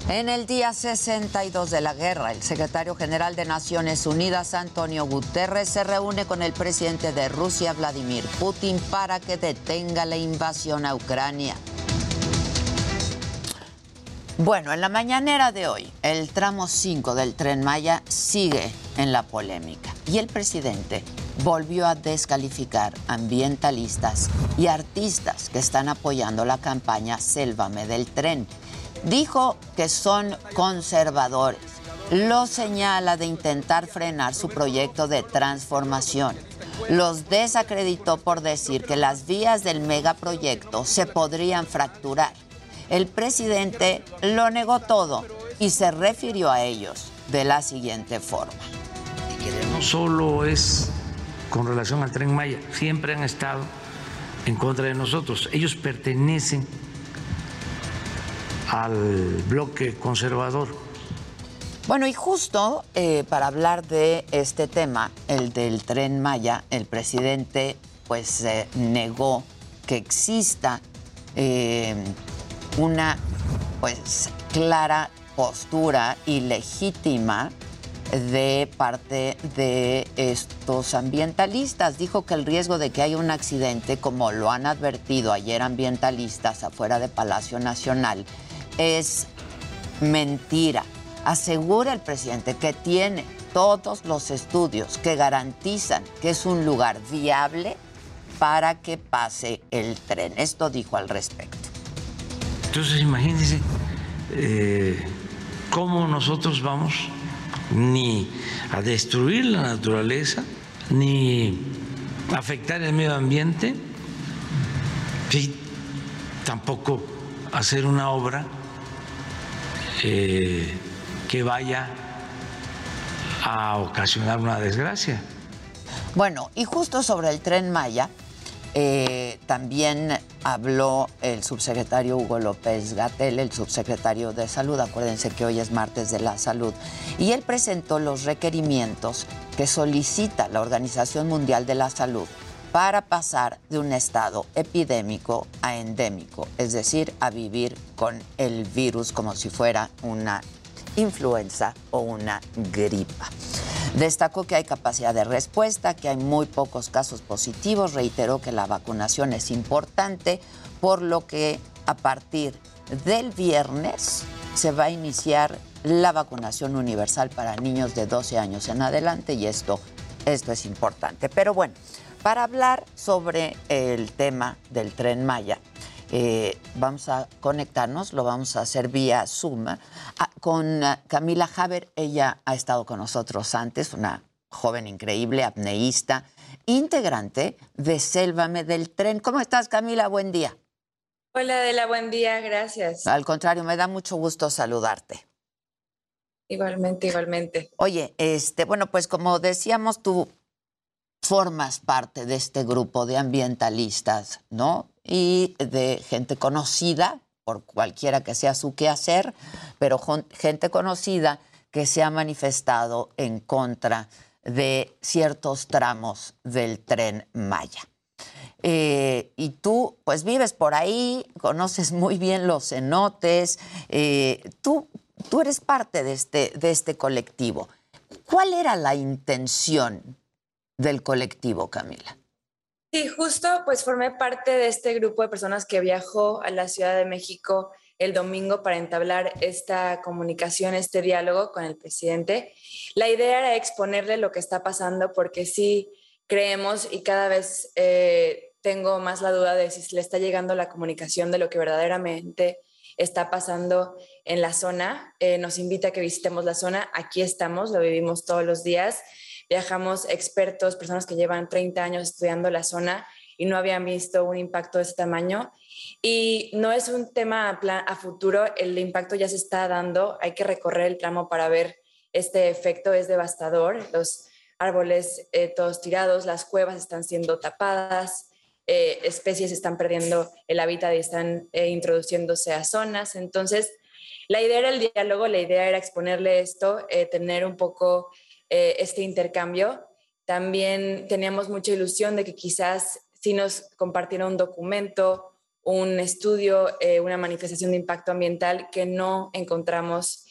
En el día 62 de la guerra, el secretario general de Naciones Unidas, Antonio Guterres, se reúne con el presidente de Rusia, Vladimir Putin, para que detenga la invasión a Ucrania. Bueno, en la mañanera de hoy, el tramo 5 del tren Maya sigue en la polémica y el presidente volvió a descalificar ambientalistas y artistas que están apoyando la campaña Sélvame del tren. Dijo que son conservadores. Lo señala de intentar frenar su proyecto de transformación. Los desacreditó por decir que las vías del megaproyecto se podrían fracturar el presidente lo negó todo y se refirió a ellos de la siguiente forma. No solo es con relación al tren Maya, siempre han estado en contra de nosotros. Ellos pertenecen al bloque conservador. Bueno, y justo eh, para hablar de este tema, el del tren Maya, el presidente pues negó que exista eh, una pues clara postura y legítima de parte de estos ambientalistas. Dijo que el riesgo de que haya un accidente, como lo han advertido ayer ambientalistas afuera de Palacio Nacional, es mentira. Asegura el presidente que tiene todos los estudios que garantizan que es un lugar viable para que pase el tren. Esto dijo al respecto. Entonces imagínense eh, cómo nosotros vamos ni a destruir la naturaleza, ni afectar el medio ambiente, y tampoco hacer una obra eh, que vaya a ocasionar una desgracia. Bueno, y justo sobre el tren Maya, eh, también habló el subsecretario Hugo López Gatel, el subsecretario de Salud. Acuérdense que hoy es martes de la salud. Y él presentó los requerimientos que solicita la Organización Mundial de la Salud para pasar de un estado epidémico a endémico, es decir, a vivir con el virus como si fuera una influenza o una gripa. Destacó que hay capacidad de respuesta, que hay muy pocos casos positivos, reiteró que la vacunación es importante, por lo que a partir del viernes se va a iniciar la vacunación universal para niños de 12 años en adelante y esto, esto es importante. Pero bueno, para hablar sobre el tema del tren Maya, eh, vamos a conectarnos, lo vamos a hacer vía Zoom, ah, con ah, Camila Haber. Ella ha estado con nosotros antes, una joven increíble, apneísta, integrante de Sélvame del Tren. ¿Cómo estás, Camila? Buen día. Hola, Adela, buen día, gracias. Al contrario, me da mucho gusto saludarte. Igualmente, igualmente. Oye, este, bueno, pues como decíamos, tú formas parte de este grupo de ambientalistas, ¿no? Y de gente conocida, por cualquiera que sea su quehacer, pero gente conocida que se ha manifestado en contra de ciertos tramos del tren Maya. Eh, y tú, pues vives por ahí, conoces muy bien los cenotes, eh, tú, tú eres parte de este, de este colectivo. ¿Cuál era la intención del colectivo, Camila? Sí, justo pues formé parte de este grupo de personas que viajó a la Ciudad de México el domingo para entablar esta comunicación, este diálogo con el presidente. La idea era exponerle lo que está pasando porque sí creemos y cada vez eh, tengo más la duda de si le está llegando la comunicación de lo que verdaderamente está pasando en la zona. Eh, nos invita a que visitemos la zona. Aquí estamos, lo vivimos todos los días. Viajamos expertos, personas que llevan 30 años estudiando la zona y no habían visto un impacto de ese tamaño. Y no es un tema a, a futuro, el impacto ya se está dando, hay que recorrer el tramo para ver este efecto, es devastador. Los árboles eh, todos tirados, las cuevas están siendo tapadas, eh, especies están perdiendo el hábitat y están eh, introduciéndose a zonas. Entonces, la idea era el diálogo, la idea era exponerle esto, tener un poco este intercambio. También teníamos mucha ilusión de que quizás si nos compartiera un documento, un estudio, una manifestación de impacto ambiental que no encontramos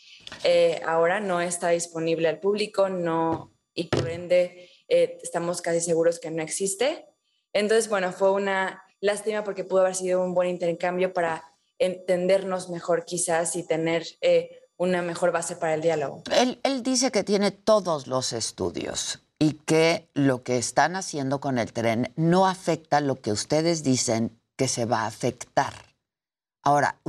ahora, no está disponible al público, no, y por ende eh, estamos casi seguros que no existe. Entonces, bueno, fue una lástima porque pudo haber sido un buen intercambio para entendernos mejor quizás y tener eh, una mejor base para el diálogo. Él, él dice que tiene todos los estudios y que lo que están haciendo con el tren no afecta lo que ustedes dicen que se va a afectar. Ahora,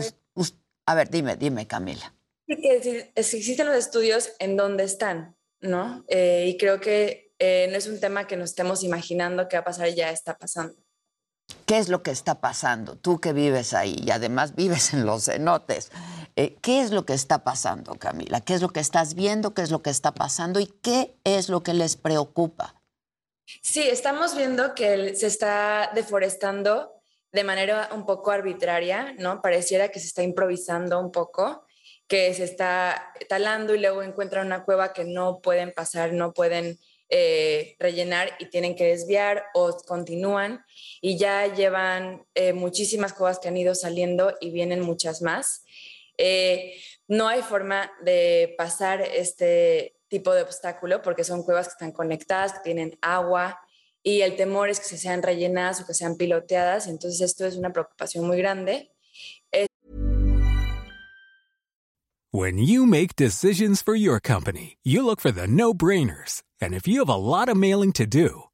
a ver, dime, dime, Camila. Sí, que existen los estudios en dónde están. ¿no? Eh, y creo que eh, no es un tema que nos estemos imaginando que va a pasar, ya está pasando. ¿Qué es lo que está pasando? Tú que vives ahí y además vives en los cenotes. Eh, ¿Qué es lo que está pasando, Camila? ¿Qué es lo que estás viendo? ¿Qué es lo que está pasando? ¿Y qué es lo que les preocupa? Sí, estamos viendo que se está deforestando de manera un poco arbitraria, ¿no? Pareciera que se está improvisando un poco que se está talando y luego encuentran una cueva que no pueden pasar, no pueden eh, rellenar y tienen que desviar o continúan y ya llevan eh, muchísimas cuevas que han ido saliendo y vienen muchas más. Eh, no hay forma de pasar este tipo de obstáculo porque son cuevas que están conectadas, que tienen agua y el temor es que se sean rellenadas o que sean piloteadas. Entonces esto es una preocupación muy grande When you make decisions for your company, you look for the no-brainers. And if you have a lot of mailing to do,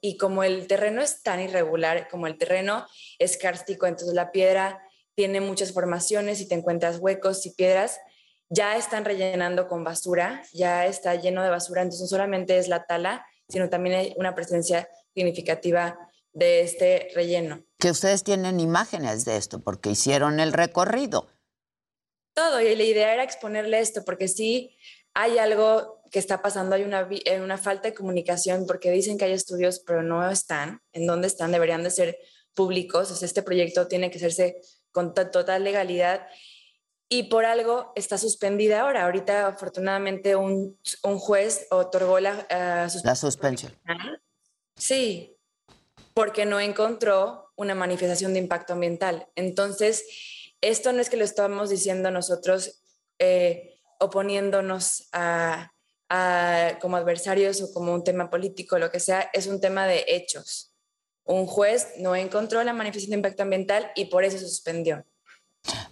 y como el terreno es tan irregular, como el terreno es kárstico, entonces la piedra tiene muchas formaciones y te encuentras huecos y piedras, ya están rellenando con basura, ya está lleno de basura, entonces no solamente es la tala, sino también hay una presencia significativa de este relleno. Que ustedes tienen imágenes de esto porque hicieron el recorrido. Todo, y la idea era exponerle esto, porque sí hay algo que está pasando, hay una, eh, una falta de comunicación, porque dicen que hay estudios, pero no están. ¿En dónde están? Deberían de ser públicos. O sea, este proyecto tiene que hacerse con total legalidad y por algo está suspendida ahora. Ahorita, afortunadamente, un, un juez otorgó la, uh, la suspensión. Sí, porque no encontró una manifestación de impacto ambiental. Entonces, esto no es que lo estamos diciendo nosotros eh, oponiéndonos a, como adversarios o como un tema político, lo que sea, es un tema de hechos un juez no encontró la manifestación de impacto ambiental y por eso suspendió.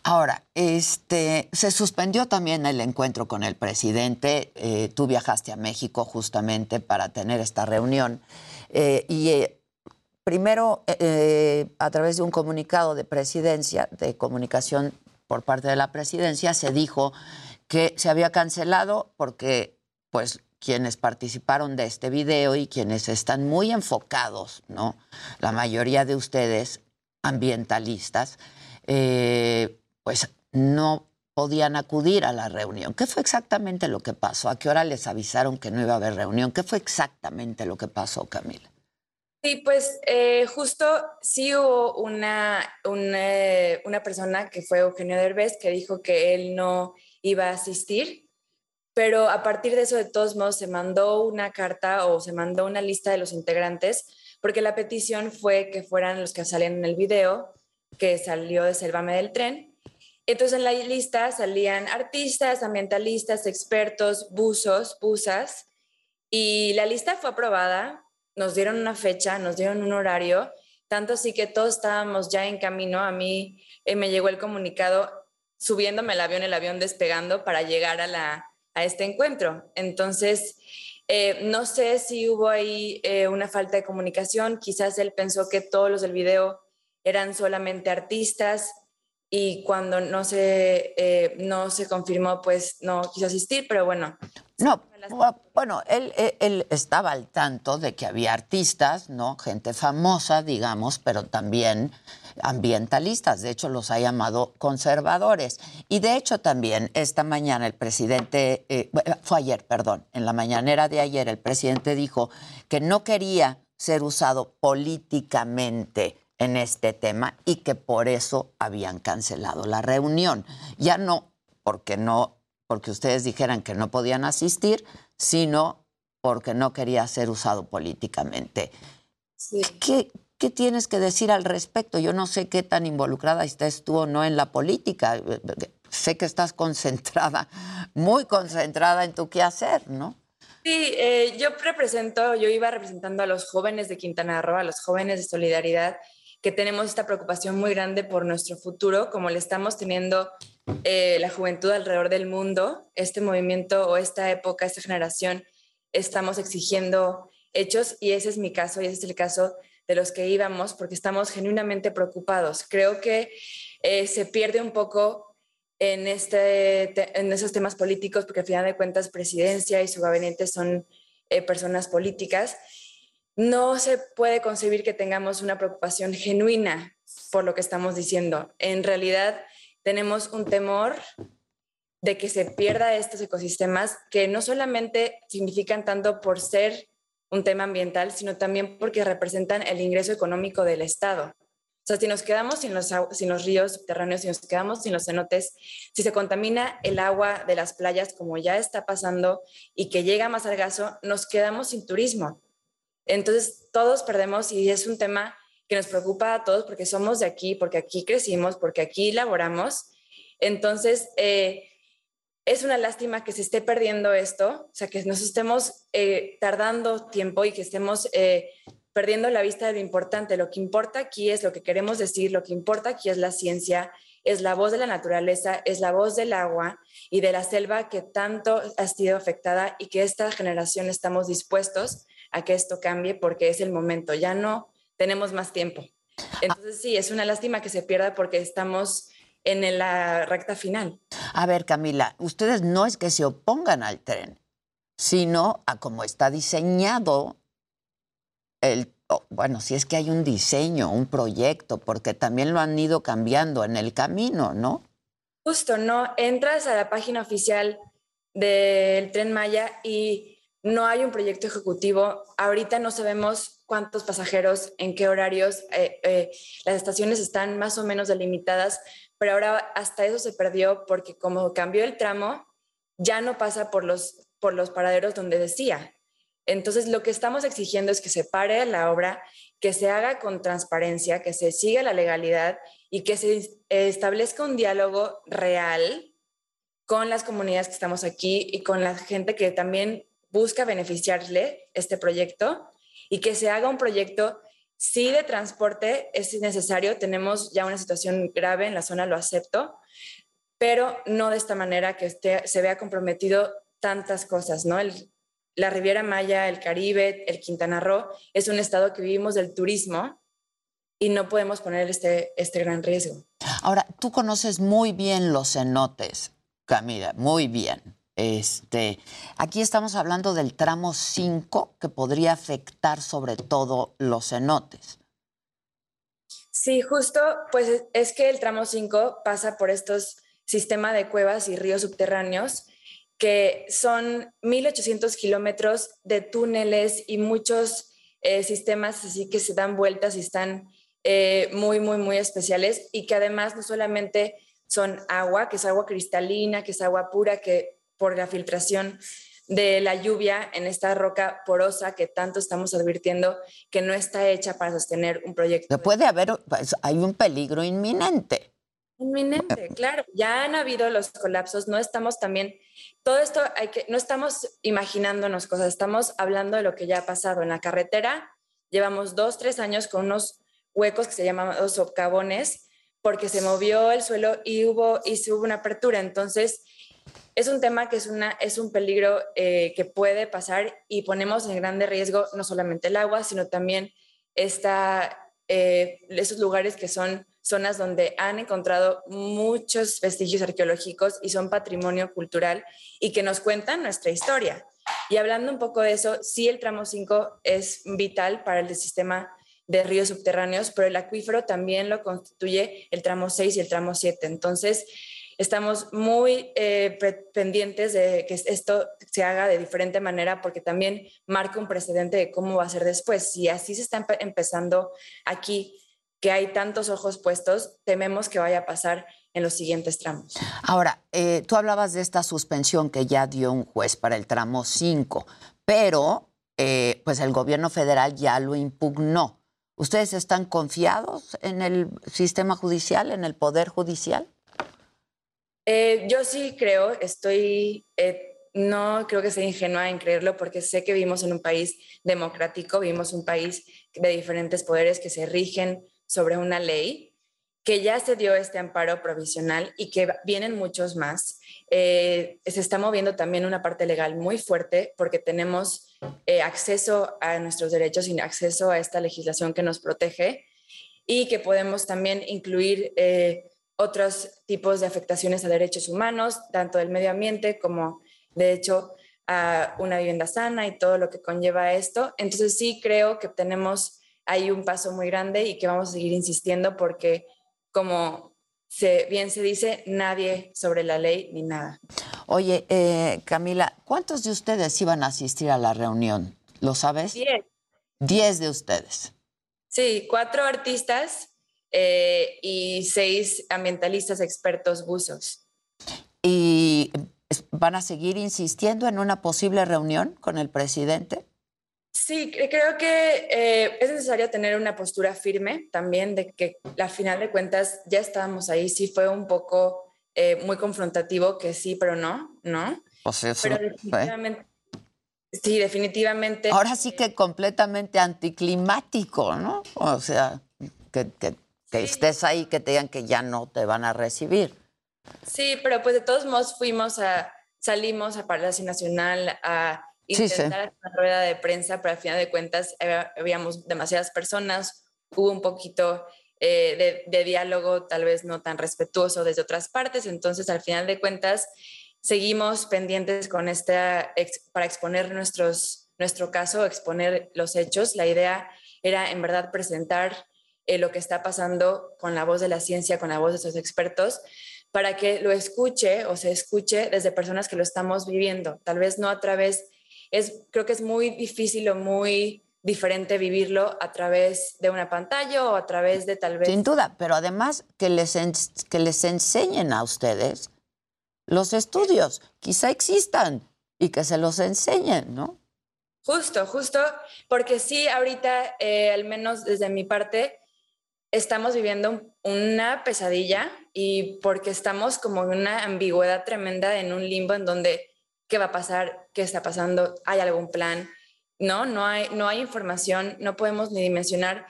Ahora, este, se suspendió también el encuentro con el presidente. Eh, tú viajaste a México justamente para tener esta reunión. Eh, y eh, primero, a través de un comunicado de presidencia, de comunicación por parte de la presidencia, se dijo que se había cancelado porque pues quienes participaron de este video y quienes están muy enfocados, ¿no? La mayoría de ustedes, ambientalistas, eh, pues no podían acudir a la reunión. ¿Qué fue exactamente lo que pasó? ¿A qué hora les avisaron que no iba a haber reunión? ¿Qué fue exactamente lo que pasó, Camila? Sí, pues eh, justo sí hubo una, una, una persona que fue Eugenio Derbez que dijo que él no iba a asistir pero a partir de eso, de todos modos, se mandó una carta o se mandó una lista de los integrantes, porque la petición fue que fueran los que salían en el video que salió de Selvame del Tren. Entonces en la lista salían artistas, ambientalistas, expertos, buzos, buzas, y la lista fue aprobada, nos dieron una fecha, nos dieron un horario, tanto así que todos estábamos ya en camino. A mí eh, me llegó el comunicado subiéndome el avión, el avión despegando para llegar a la, a este encuentro. Entonces, eh, no sé si hubo ahí eh, una falta de comunicación, quizás él pensó que todos los del video eran solamente artistas y cuando no se, eh, no se confirmó, pues no quiso asistir, pero bueno. No, bueno, él, él, estaba al tanto de que había artistas, ¿no? Gente famosa, digamos, pero también ambientalistas, de hecho los ha llamado conservadores. Y de hecho también esta mañana el presidente, eh, fue ayer, perdón, en la mañanera de ayer el presidente dijo que no quería ser usado políticamente en este tema y que por eso habían cancelado la reunión. Ya no porque no porque ustedes dijeran que no podían asistir, sino porque no quería ser usado políticamente. Sí. ¿Qué, ¿Qué tienes que decir al respecto? Yo no sé qué tan involucrada estás tú o no en la política. Sé que estás concentrada, muy concentrada en tu quehacer, ¿no? Sí, eh, yo represento, yo iba representando a los jóvenes de Quintana Roo, a los jóvenes de Solidaridad, que tenemos esta preocupación muy grande por nuestro futuro, como le estamos teniendo eh, la juventud alrededor del mundo. Este movimiento o esta época, esta generación, estamos exigiendo hechos y ese es mi caso y ese es el caso de los que íbamos porque estamos genuinamente preocupados. Creo que eh, se pierde un poco en, este, en esos temas políticos porque al final de cuentas presidencia y su son eh, personas políticas. No se puede concebir que tengamos una preocupación genuina por lo que estamos diciendo. En realidad tenemos un temor de que se pierda estos ecosistemas que no solamente significan tanto por ser un tema ambiental, sino también porque representan el ingreso económico del Estado. O sea, si nos quedamos sin los, ríos subterráneos, si nos quedamos sin los cenotes, si se contamina el agua de las playas, como ya está pasando, y que llega más al gaso, nos quedamos sin turismo. Entonces, todos perdemos y es un tema que nos preocupa a todos porque somos de aquí, porque aquí crecimos, porque aquí laboramos. Entonces, eh, es una lástima que se esté perdiendo esto, o sea, que nos estemos eh, tardando tiempo y que estemos eh, perdiendo la vista de lo importante. Lo que importa aquí es lo que queremos decir, lo que importa aquí es la ciencia, es la voz de la naturaleza, es la voz del agua y de la selva que tanto ha sido afectada y que esta generación estamos dispuestos a que esto cambie porque es el momento, ya no tenemos más tiempo. Entonces sí, es una lástima que se pierda porque estamos en la recta final. A ver, Camila, ustedes no es que se opongan al tren, sino a cómo está diseñado el, bueno, si es que hay un diseño, un proyecto, porque también lo han ido cambiando en el camino, ¿no? Justo, ¿no? Entras a la página oficial del tren Maya y no hay un proyecto ejecutivo. Ahorita no sabemos cuántos pasajeros, en qué horarios. Eh, eh, las estaciones están más o menos delimitadas, pero ahora hasta eso se perdió porque como cambió el tramo, ya no pasa por los, por los paraderos donde decía. Entonces, lo que estamos exigiendo es que se pare la obra, que se haga con transparencia, que se siga la legalidad y que se establezca un diálogo real con las comunidades que estamos aquí y con la gente que también busca beneficiarle este proyecto y que se haga un proyecto Sí, de transporte es necesario, tenemos ya una situación grave en la zona, lo acepto, pero no de esta manera que se vea comprometido tantas cosas, ¿no? la Riviera Maya, el Caribe, el Quintana Roo, es un estado que vivimos del turismo y no podemos poner este, este gran riesgo. Ahora, tú conoces muy bien los cenotes, Camila, muy bien. Este, aquí estamos hablando del tramo 5 que podría afectar sobre todo los cenotes. Sí, justo, pues es que el tramo 5 pasa por estos sistemas de cuevas y ríos subterráneos que son 1.800 kilómetros de túneles y muchos eh, sistemas así que se dan vueltas y están eh, muy, muy, muy especiales y que además no solamente son agua, que es agua cristalina, que es agua pura, que por la filtración de la lluvia en esta roca porosa que tanto estamos advirtiendo que no está hecha para sostener un proyecto. Puede haber, pues, hay un peligro inminente. Inminente, claro. Ya han habido los colapsos, no estamos también, todo esto hay que, no estamos imaginándonos cosas, estamos hablando de lo que ya ha pasado. En la carretera llevamos dos, tres años con unos huecos que se llaman los socavones porque se movió el suelo y hubo, y se hubo una apertura. Entonces, es un tema que es, una, es un peligro eh, que puede pasar y ponemos en grande riesgo no solamente el agua, sino también esta, eh, esos lugares que son zonas donde han encontrado muchos vestigios arqueológicos y son patrimonio cultural y que nos cuentan nuestra historia. Y hablando un poco de eso, sí el tramo 5 es vital para el sistema de ríos subterráneos, pero el acuífero también lo constituye el tramo 6 y el tramo 7. Entonces, Estamos muy eh, pendientes de que esto se haga de diferente manera porque también marca un precedente de cómo va a ser después. Si así se está empezando aquí, que hay tantos ojos puestos, tememos que vaya a pasar en los siguientes tramos. Ahora, eh, tú hablabas de esta suspensión que ya dio un juez para el tramo 5, pero eh, pues el gobierno federal ya lo impugnó. ¿Ustedes están confiados en el sistema judicial, en el poder judicial? Eh, yo sí creo, estoy, eh, no creo que sea ingenua en creerlo porque sé que vivimos en un país democrático, vivimos un país de diferentes poderes que se rigen sobre una ley, que ya se dio este amparo provisional y que vienen muchos más. Eh, se está moviendo también una parte legal muy fuerte porque tenemos acceso a nuestros derechos y acceso a esta legislación que nos protege y que podemos también incluir otros tipos de afectaciones a derechos humanos, tanto del medio ambiente como, de hecho, a una vivienda sana y todo lo que conlleva esto. Entonces sí creo que tenemos ahí un paso muy grande y que vamos a seguir insistiendo porque como se, bien se dice, nadie sobre la ley ni nada. Oye, eh, Camila, ¿cuántos de ustedes iban a asistir a la reunión? ¿Lo sabes? Diez. Diez de ustedes. Sí, cuatro artistas eh, y seis ambientalistas expertos buzos. ¿Y van a seguir insistiendo en una posible reunión con el presidente? Sí, cre- creo que eh, es necesario tener una postura firme también de que al final de cuentas ya estábamos ahí, sí fue un poco eh, muy confrontativo, que sí, pero no, ¿no? Pues eso Pero fue. definitivamente, sí, definitivamente. Ahora sí que completamente anticlimático, ¿no? O sea, que, que- que estés ahí, que te digan que ya no te van a recibir. Sí, pero pues de todos modos fuimos a, salimos a Palacio Nacional a Sí, sí. intentar hacer una rueda de prensa, pero al final de cuentas había- habíamos demasiadas personas, hubo un poquito eh, de, de diálogo tal vez no tan respetuoso desde otras partes, entonces al final de cuentas seguimos pendientes con esta, ex- para exponer nuestros, nuestro caso, exponer los hechos. La idea era en verdad presentar eh, lo que está pasando con la voz de la ciencia, con la voz de estos expertos, para que lo escuche o se escuche desde personas que lo estamos viviendo. Tal vez no a través, es, creo que es muy difícil o muy diferente vivirlo a través de una pantalla o a través de tal vez... Sin duda, pero además que les, ens- que les enseñen a ustedes los estudios, quizá existan y que se los enseñen, ¿no? Justo, justo, porque sí, ahorita, eh, al menos desde mi parte, estamos viviendo una pesadilla y porque estamos como en una ambigüedad tremenda en un limbo en donde qué va a pasar, qué está pasando, hay algún plan, no, no hay, no hay información, no podemos ni dimensionar.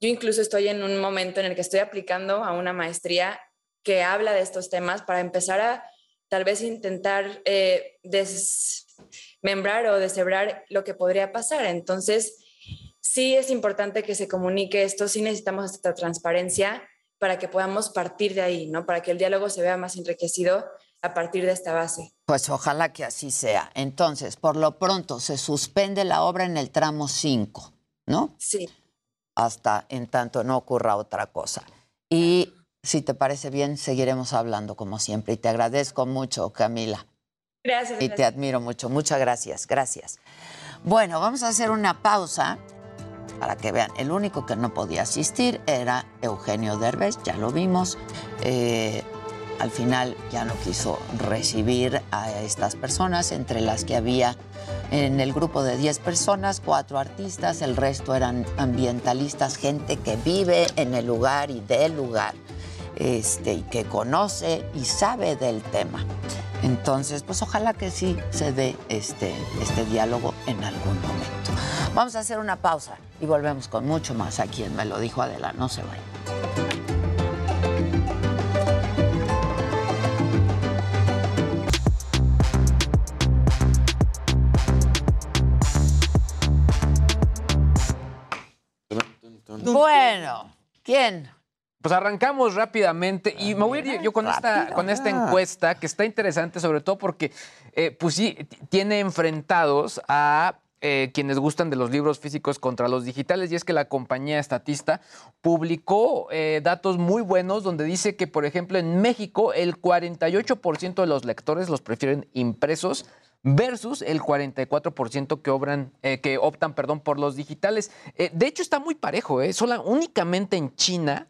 Yo incluso estoy en un momento en el que estoy aplicando a una maestría que habla de estos temas para empezar a tal vez intentar eh, desmembrar o deshebrar lo que podría pasar. Entonces, sí es importante que se comunique esto, sí necesitamos esta transparencia para que podamos partir de ahí, ¿no? Para que el diálogo se vea más enriquecido a partir de esta base. Pues ojalá que así sea. Entonces, por lo pronto, se suspende la obra en el tramo 5, ¿no? Sí. Hasta en tanto no ocurra otra cosa. Y si te parece bien, seguiremos hablando como siempre. Y te agradezco mucho, Camila. Gracias. Y te admiro mucho. Muchas gracias. Gracias. Bueno, vamos a hacer una pausa para que vean. El único que no podía asistir era Eugenio Derbez, ya lo vimos. Eh, al final ya no quiso recibir a estas personas, entre las que había en el grupo de 10 personas, cuatro artistas, el resto eran ambientalistas, gente que vive en el lugar y del lugar, este, y que conoce y sabe del tema. Entonces, pues ojalá que sí se dé este, este diálogo en algún momento. Vamos a hacer una pausa y volvemos con mucho más aquí en Me lo dijo Adela, no se vayan. Bueno, ¿quién? Pues arrancamos rápidamente y me voy a ir yo con esta, con esta ya. encuesta que está interesante, sobre todo porque, eh, pues sí, tiene enfrentados a eh, quienes gustan de los libros físicos contra los digitales y es que la compañía estatista publicó eh, datos muy buenos donde dice que, por ejemplo, en México el 48% de los lectores los prefieren impresos versus el 44% que, obran, eh, que optan perdón, por los digitales. De hecho, está muy parejo. Sola, únicamente en China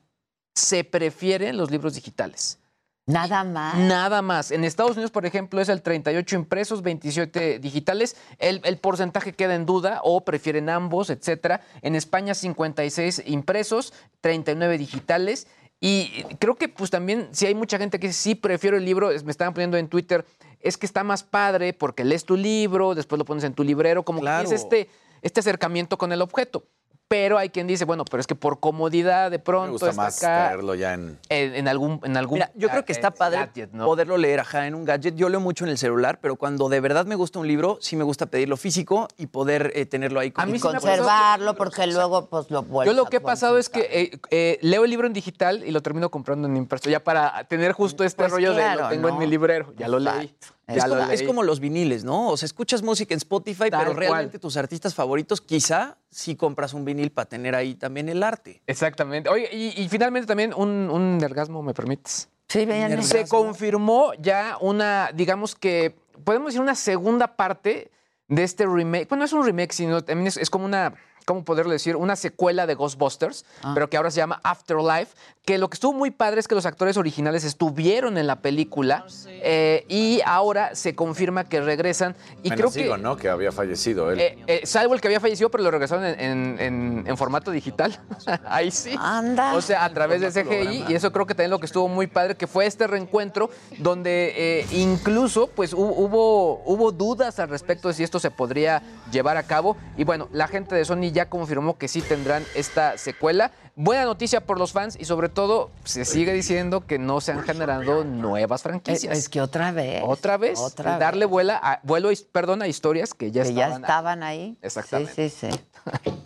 se prefieren los libros digitales. Nada más. Nada más. En Estados Unidos, por ejemplo, es el 38 impresos, 27 digitales. El, el porcentaje queda en duda o prefieren ambos, etcétera. En España, 56 impresos, 39 digitales. Y creo que pues también si hay mucha gente que dice, sí, prefiero el libro, me estaban poniendo en Twitter, es que está más padre porque lees tu libro, después lo pones en tu librero, como que es este, este acercamiento con el objeto. Pero hay quien dice, bueno, pero es que por comodidad de Me pronto gusta está más acá traerlo ya en... en, en algún en algún Mira, yo creo que eh, está padre gadget, ¿no? poderlo leer ajá, en un gadget. Yo leo mucho en el celular, pero cuando de verdad me gusta un libro, sí me gusta pedirlo físico y poder eh, tenerlo ahí. A mí Y me conservarlo porque luego pues lo vuelves Yo lo que he pasado es que eh, eh, leo el libro en digital y lo termino comprando en impreso, ya para tener justo este Pues rollo de claro, lo tengo en mi librero, ya lo leí. Es como, es los viniles, ¿no? O sea, escuchas música en Spotify, Tal pero cual. realmente tus artistas favoritos, quizá sí compras un vinil para tener ahí también el arte. Exactamente. Oye, y, y finalmente también un, un orgasmo, ¿me permites? Sí, viene. Se confirmó ya una, digamos que, podemos decir una segunda parte de este remake. Bueno, no es un remake, sino también es, es como una, ¿cómo poderlo decir? Una secuela de Ghostbusters, Ah. pero que ahora se llama Afterlife. Que lo que estuvo muy padre es que los actores originales estuvieron en la película eh, y ahora se confirma que regresan. Y Menos creo digo, que. ¿no? Que había fallecido él. eh, eh, salvo el que había fallecido, pero lo regresaron en, en- en- en formato digital. Ahí sí. Anda. O sea, a través de CGI. Y eso creo que también lo que estuvo muy padre, que fue este reencuentro donde eh, incluso pues hu- hubo, hubo dudas al respecto de si esto se podría llevar a cabo. Y bueno, la gente de Sony ya confirmó que sí tendrán esta secuela. Buena noticia por los fans y sobre todo se sigue diciendo que no se han generado nuevas franquicias. Es, es que otra vez. Otra vez, Otra darle vuela a, vuelo, perdón, a historias que ya que ya estaban. estaban ahí. Exactamente. Sí, sí, sí.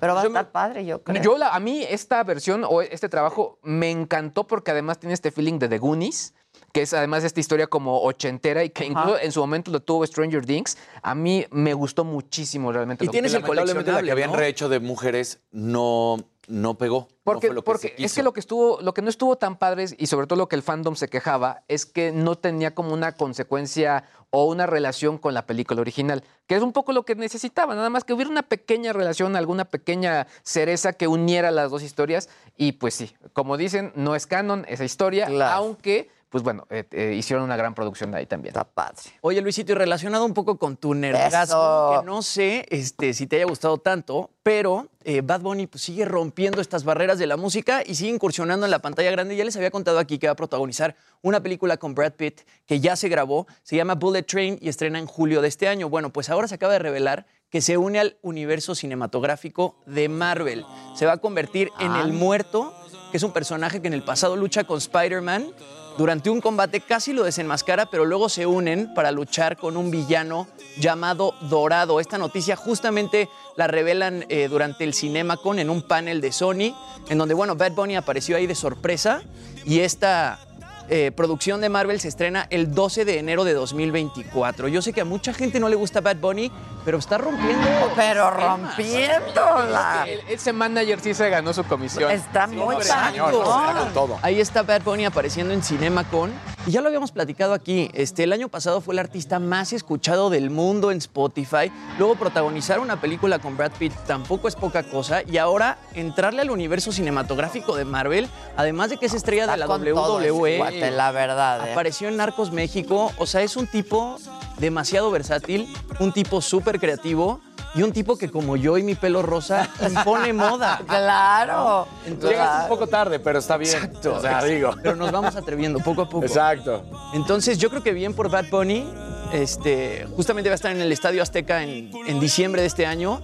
Pero va a estar padre, yo creo. Yo, la- a mí, esta versión o este trabajo me encantó porque además tiene este feeling de The Goonies, que es además esta historia como ochentera y que incluso en su momento lo tuvo Stranger Things. A mí me gustó muchísimo realmente. Y lo- tienes el Lamentablemente la que coleccionable, habían ¿no? rehecho de mujeres no, no pegó. Porque, no fue lo que porque se es que lo que estuvo, lo que no estuvo tan padre y sobre todo lo que el fandom se quejaba es que no tenía como una consecuencia o una relación con la película original, que es un poco lo que necesitaba, nada más que hubiera una pequeña relación, alguna pequeña cereza que uniera las dos historias y pues sí, como dicen, no es canon esa historia, aunque pues bueno, eh, eh, hicieron una gran producción de ahí también. Está padre. Oye, Luisito, y relacionado un poco con tu nerdgasmo, Eso. que no sé este, si te haya gustado tanto, pero eh, Bad Bunny pues, sigue rompiendo estas barreras de la música y sigue incursionando en la pantalla grande. Ya les había contado aquí que va a protagonizar una película con Brad Pitt que ya se grabó, se llama Bullet Train y estrena en julio de este año. Bueno, pues ahora se acaba de revelar que se une al universo cinematográfico de Marvel. Se va a convertir en el muerto, que es un personaje que en el pasado lucha con Spider-Man. Durante un combate casi lo desenmascara, pero luego se unen para luchar con un villano llamado Dorado. Esta noticia justamente la revelan eh, durante el CinemaCon en un panel de Sony, en donde, bueno, Bad Bunny apareció ahí de sorpresa y esta eh, producción de Marvel se estrena el 12 de enero de 2024. Yo sé que a mucha gente no le gusta Bad Bunny, pero está rompiendo. Pero rompiéndola. El- Ese manager sí se ganó su comisión. Está muy Exacto. padre. Ahí está Bad Bunny apareciendo en CinemaCon. Y ya lo habíamos platicado aquí. Este, el año pasado fue el artista más escuchado del mundo en Spotify. Luego protagonizar una película con Brad Pitt tampoco es poca cosa. Y ahora entrarle al universo cinematográfico de Marvel, además de que es estrella de la con todo WWE. cuate, la verdad, ¿eh? Apareció en Narcos México. O sea, es un tipo demasiado versátil, un tipo súper creativo. Y un tipo que como yo y mi pelo rosa impone moda. Claro. Llegas un poco tarde, pero está bien. Exacto. O sea, digo. Pero nos vamos atreviendo poco a poco. Exacto. Entonces, yo creo que bien por Bad Bunny. Este, justamente va a estar en el Estadio Azteca en, en diciembre de este año.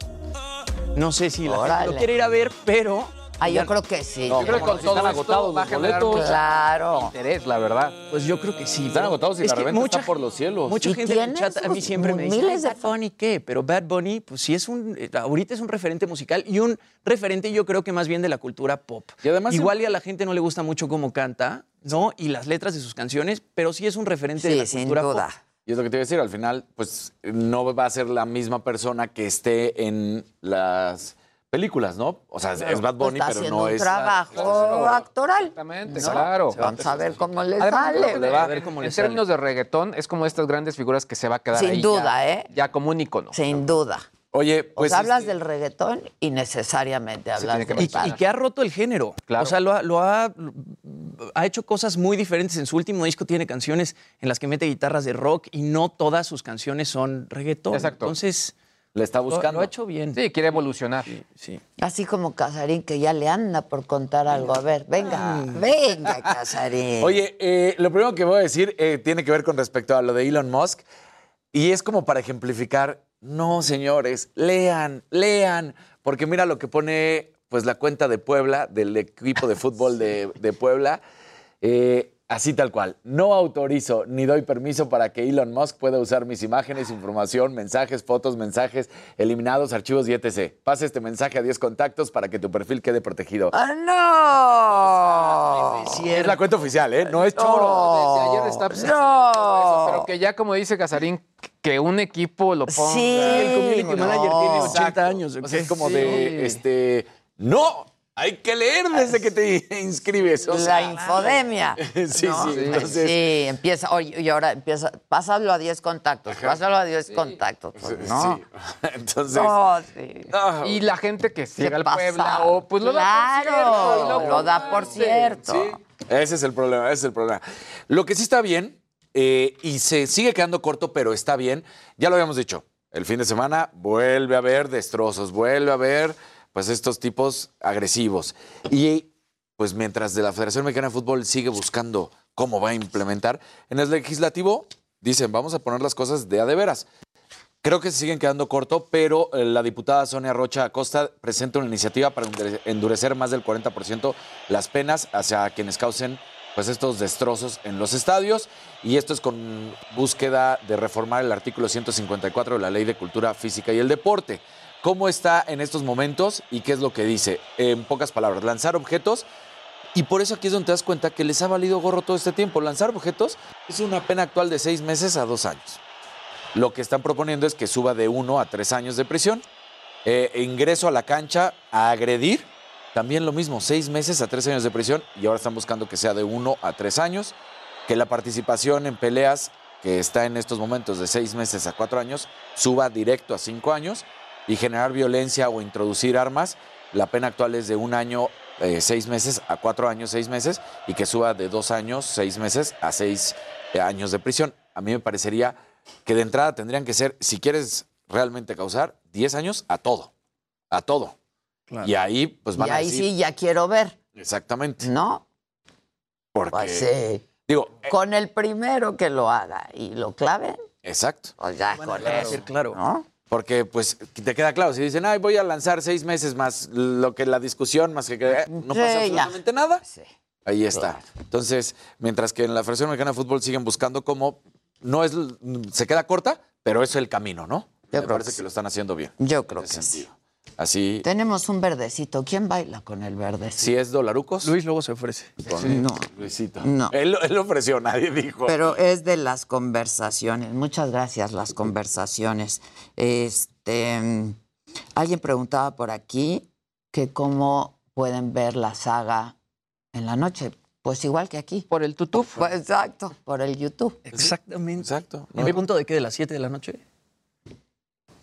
No sé si la gente lo quiere ir a ver, pero. Ah, yo creo que sí. No, Yo creo que con si todo están esto agotados va a los generar boletos. mucho Claro. interés, la verdad. Pues yo creo que sí. Están pero agotados y es la que reventa mucha, está por los cielos. Mucha ¿Y gente en el chat a mí siempre me dice, miles "Ay, de Bad Bunny qué? Pero Bad Bunny, pues sí es un, eh, ahorita es un referente musical y un referente yo creo que más bien de la cultura pop. Y además- Igual y a la gente no le gusta mucho cómo canta, ¿no? Y las letras de sus canciones, pero sí es un referente de Sí, la sin cultura duda. pop. Y es lo que te iba a decir, al final, pues no va a ser la misma persona que esté en las películas, ¿no? O sea, es Bad Bunny, está pero no un es. trabajo actoral. Exactamente, ¿no? claro. Vamos a ver cómo que sale. de- A ver cómo en le sale. términos de reggaetón, es como estas grandes figuras que se va a quedar Sin ahí duda, ya, ¿eh? Ya como un ícono. Sin duda. Oye, Pues pues. hablas este, del reggaetón y necesariamente hablas tiene que del Y, y que ha roto el género. Claro. O sea, lo ha, lo ha, ha hecho cosas muy diferentes. En su último disco tiene canciones en las que mete guitarras de rock y no todas sus canciones son reggaetón. Exacto. Entonces, Le está lo, buscando. lo ha hecho bien. Sí, quiere evolucionar. Sí. Así como Casarín, que ya le anda por contar algo. A ver, venga, venga, Casarín. Oye, eh, lo primero que voy a decir eh, tiene que ver con respecto a lo de Elon Musk. Y es como para ejemplificar, no, señores, lean, lean. Porque mira lo que pone pues la cuenta de Puebla, del equipo de fútbol de, de Puebla. Eh, así tal cual. No autorizo ni doy permiso para que Elon Musk pueda usar mis imágenes, información, mensajes, fotos, mensajes, eliminados, archivos y etc. Pasa este mensaje a 10 contactos para que tu perfil quede protegido. ¡Ah, no! Es la cuenta oficial, ¿eh? No es choro. No. Desde ayer está pues, No. pero que ya como dice Casarín, que un equipo lo ponga. Sí, el community no. manager tiene 80 Exacto. años. ¿o O sea, es como Sí. de, este, no Hay que leer desde que te inscribes. o la infodemia. Sí, ¿no? sí, entonces- Sí, empieza, oye, y ahora empieza, pásalo a 10 contactos, pásalo a 10 contactos, pues, ¿no? Sí. Entonces. No, sí. no. Y la gente que ¿Qué llega al? Puebla, o pues lo da por Claro, cierto. y lo da por cierto. Sí, ese es el problema, ese es el problema. Lo que sí está bien, eh, y se sigue quedando corto, pero está bien, ya lo habíamos dicho, el fin de semana vuelve a haber destrozos, vuelve a haber pues estos tipos agresivos. Y pues mientras de la Federación Mexicana de Fútbol sigue buscando cómo va a implementar, en el legislativo dicen, vamos a poner las cosas de a de veras. Creo que se siguen quedando corto, pero eh, la diputada Sonia Rocha Acosta presenta una iniciativa para endure- endurecer más del 40% las penas hacia quienes causen pues estos destrozos en los estadios y esto es con búsqueda de reformar el artículo 154 de la Ley de Cultura Física y el Deporte. ¿Cómo está en estos momentos y qué es lo que dice? En pocas palabras, lanzar objetos y por eso aquí es donde te das cuenta que les ha valido gorro todo este tiempo. Lanzar objetos es una pena actual de seis meses a dos años. Lo que están proponiendo es que suba de uno a tres años de prisión. Eh, ingreso a la cancha a agredir, también lo mismo, seis meses a tres años de prisión. Y ahora están buscando que sea de uno a tres años. Que la participación en peleas, que está en estos momentos de seis meses a cuatro años, suba directo a cinco años. Y generar violencia o introducir armas, la pena actual es de un año, eh, seis meses a cuatro años, seis meses. Y que suba de dos años, seis meses a seis eh, años de prisión. A mí me parecería que de entrada tendrían que ser, si quieres realmente causar, 10 años a todo. A todo. Y ahí, pues van y a ahí decir. sí ya quiero ver, Exactamente. ¿no? Porque. Pues sí. Digo, Con el primero que lo haga y lo clave, exacto. pues ya con eso. claro. ¿no? Porque, pues, te queda claro. Si dicen, ay, voy a lanzar seis meses más lo que la discusión, más que. eh, no Sí, pasa ya. absolutamente nada. Sí. Ahí está. Entonces, mientras que en la Federación Mexicana de Fútbol siguen buscando cómo. No es. Se queda corta, pero es el camino, ¿no? Yo Me creo parece que que, lo están haciendo bien. Yo creo que sí. Así. Tenemos un verdecito. ¿Quién baila con el verdecito? Si es dolarucos. Luis luego se ofrece. Con No. Luisito. No. Él, él ofreció, nadie dijo. Pero es de las conversaciones. Muchas gracias, las conversaciones. Este, alguien preguntaba por aquí que cómo pueden ver la saga en la noche. Pues igual que aquí. Por el tutú. Exacto, por el YouTube. Exactamente. Exacto. ¿En punto de qué? ¿De las 7 de la noche?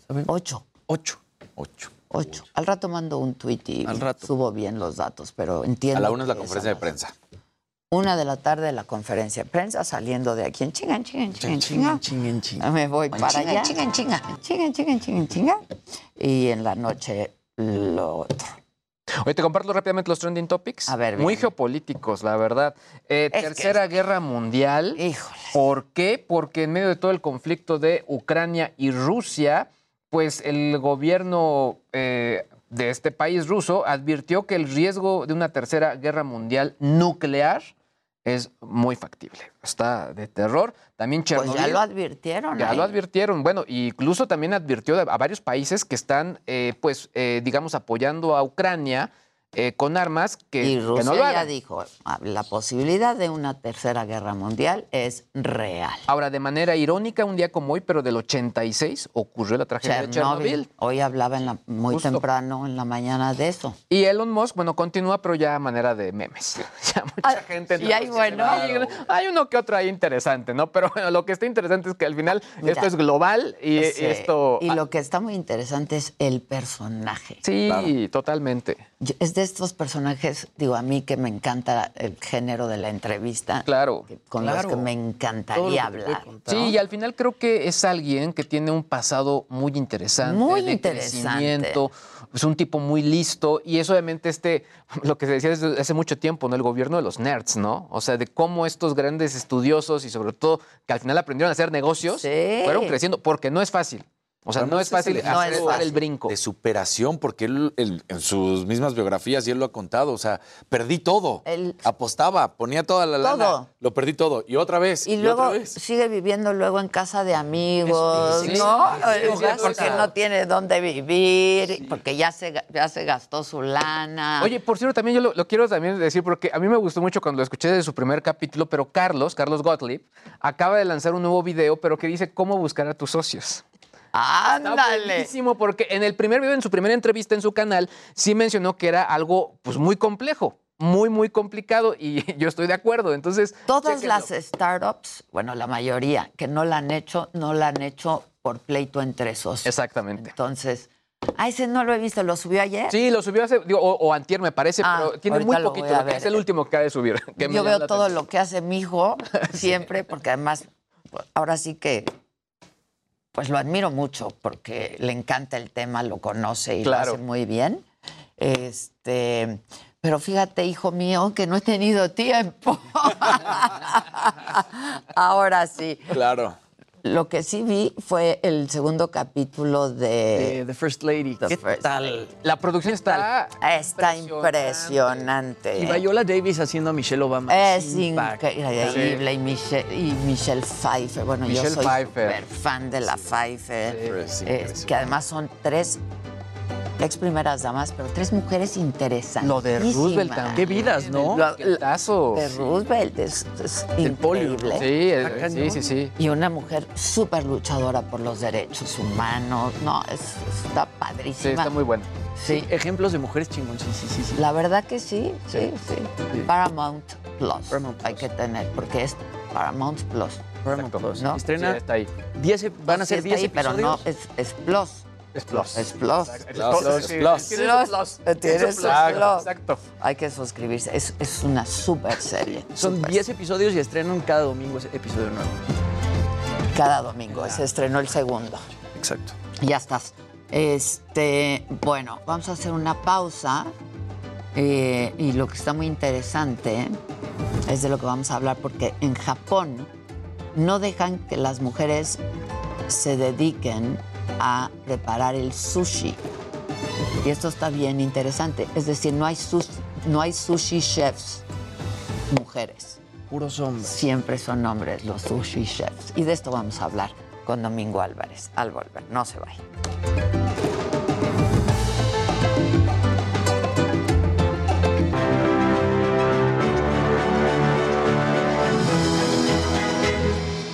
¿Saben? Ocho. 8. Ocho. Ocho. Al rato mando un tuit y Al rato. subo bien los datos, pero entiendo. A la una es la conferencia de prensa. Una de la tarde la conferencia de prensa saliendo de aquí en chinga, chinga, chinga, chinga. Chinga, chinga. Me voy para allá. chinga, chinga, chinga, chinga, chinga, chinga. Y en la noche lo otro. Oye, te comparto rápidamente los trending topics. A ver, Muy bien. geopolíticos, la verdad. Eh, que- tercera Guerra Mundial. Híjole. ¿Por qué? Porque en medio de todo el conflicto de Ucrania y Rusia, pues el gobierno eh, de este país ruso advirtió que el riesgo de una tercera guerra mundial nuclear es muy factible. Está de terror. También Pues Chernobyl. ya lo advirtieron. Ya ¿eh? lo advirtieron. Bueno, incluso también advirtió a varios países que están, eh, pues, eh, digamos, apoyando a Ucrania eh, con armas que, Y que Rusia no lo ya dijo, "Ah, la posibilidad de una tercera guerra mundial es real. Ahora, de manera irónica, un día como hoy, pero del 86, ocurrió la tragedia de Chernobyl. Hoy hablaba en la- muy Justo. temprano en la mañana de eso. Y Elon Musk, bueno, continúa, pero ya a manera de memes. Ya mucha gente. y hay bueno. Hay, hay uno que otro ahí interesante, ¿no? Pero bueno, lo que está interesante es que al final Mira. esto es global y, y esto. Y lo que está muy interesante es el personaje. Sí, totalmente. Yo- Es de estos personajes, digo, a mí que me encanta el género de la entrevista. Claro. que- Con Claro. los que me encantaría que hablar. Sí, y al final creo que es alguien que tiene un pasado muy interesante. Muy de interesante. crecimiento, Es un tipo muy listo y es obviamente este, lo que se decía desde hace mucho tiempo, ¿no? El gobierno de los nerds, ¿no? O sea, de cómo estos grandes estudiosos y sobre todo que al final aprendieron a hacer negocios, Sí. fueron creciendo, porque no es fácil. O sea, no es fácil el hacer ejemplo dar el brinco. De superación, porque él, él, en sus mismas biografías, y él lo ha contado, o sea, perdí todo. Él- Apostaba, ponía toda la lana. Todo. Lo perdí todo. Y otra vez. Y Y, luego otra vez. sigue viviendo luego en casa de amigos, Sí, ¿no? sí, sí, porque no tiene dónde vivir, porque ya se, ya se gastó su lana. Oye, por cierto, también yo lo, lo quiero también decir porque a mí me gustó mucho cuando lo escuché desde su primer capítulo, pero Carlos, Carlos Gottlieb, acaba de lanzar un nuevo video, pero que dice cómo buscar a tus socios. Ándale. buenísimo porque en el primer video, en su primera entrevista en su canal, sí mencionó que era algo pues muy complejo, muy, muy complicado y yo estoy de acuerdo. Entonces, Todas chéquenlo. las startups, bueno, la mayoría que no la han hecho, no la han hecho por pleito entre socios. Exactamente. Entonces, ah, ese no lo he visto, lo subió ayer. Sí, lo subió hace, digo, o, o antier me parece, Ah, pero tiene muy poquito. lo que. Es el último que acaba de subir. que Yo veo todo atención. lo que hace mi hijo siempre, porque además, ahora sí que, pues lo admiro mucho, porque le encanta el tema, lo conoce y Claro. lo hace muy bien. Este, pero fíjate, hijo mío, que no he tenido tiempo. ahora sí. Claro. Lo que sí vi fue el segundo capítulo de The First Lady. The ¿Qué First tal? Lady. La producción está... Está impresionante. Y Viola Davis haciendo a Michelle Obama. Es increíble. Y, Michelle, y Michelle Pfeiffer. Bueno, yo soy Pfeiffer. súper fan de la Pfeiffer. Sí, Eh, que además son tres ex primeras damas, pero tres mujeres interesantes. Lo de Roosevelt también. Qué vidas, ¿no? Lo- de Roosevelt es, es increíble. Sí, eh, sí, sí, sí. Y una mujer súper luchadora por los derechos humanos. No, es, está Sí, padrísima. está muy bueno. Sí, Ejemplos de mujeres chingón, sí, sí, sí. sí. La verdad que sí, sí, sí. Sí. Paramount Plus. Paramount Hay que tener, porque es Paramount Plus. Paramount Plus. ¿no? Sí, Estrena está ahí. 10, ep- van a Sí ser está 10 ahí, pero episodios. no, es, es Plus. Es plus. Es Plus. Plus, Plus. es plus. Tienes. Exacto. Hay que suscribirse. Es, es una super serie. Son súper 10 episodios y estrenan cada domingo ese episodio nuevo. Cada domingo. Se estrenó el segundo. Exacto. Ya estás. Este, bueno, vamos a hacer una pausa. eh, y lo que está muy interesante es de lo que vamos a hablar, porque en Japón no dejan que las mujeres se dediquen a preparar el sushi. Y esto está bien interesante. Es decir, no hay, sus- no hay sushi chefs mujeres. Puros hombres. Siempre son hombres los sushi chefs. Y de esto vamos a hablar con Domingo Álvarez al volver. No se vaya.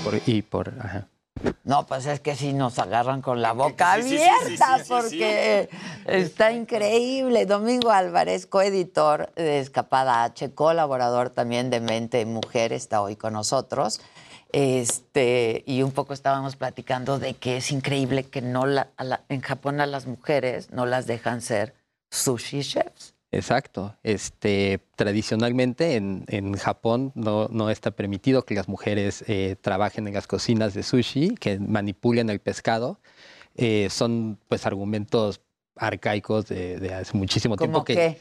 Por- y por. Ajá. No, pues es que sí nos agarran con la boca Sí, abierta sí, sí, porque está increíble. Domingo Álvarez, coeditor de Escapada H, colaborador también de Mente Mujer, está hoy con nosotros. Este, y un poco estábamos platicando de que es increíble que no la- la- en Japón a las mujeres no las dejan ser sushi chefs. Exacto. Este, tradicionalmente en, en Japón no, no está permitido que las mujeres eh, trabajen en las cocinas de sushi, que manipulen el pescado. Eh, son pues argumentos arcaicos de, de hace muchísimo ¿Cómo tiempo que qué?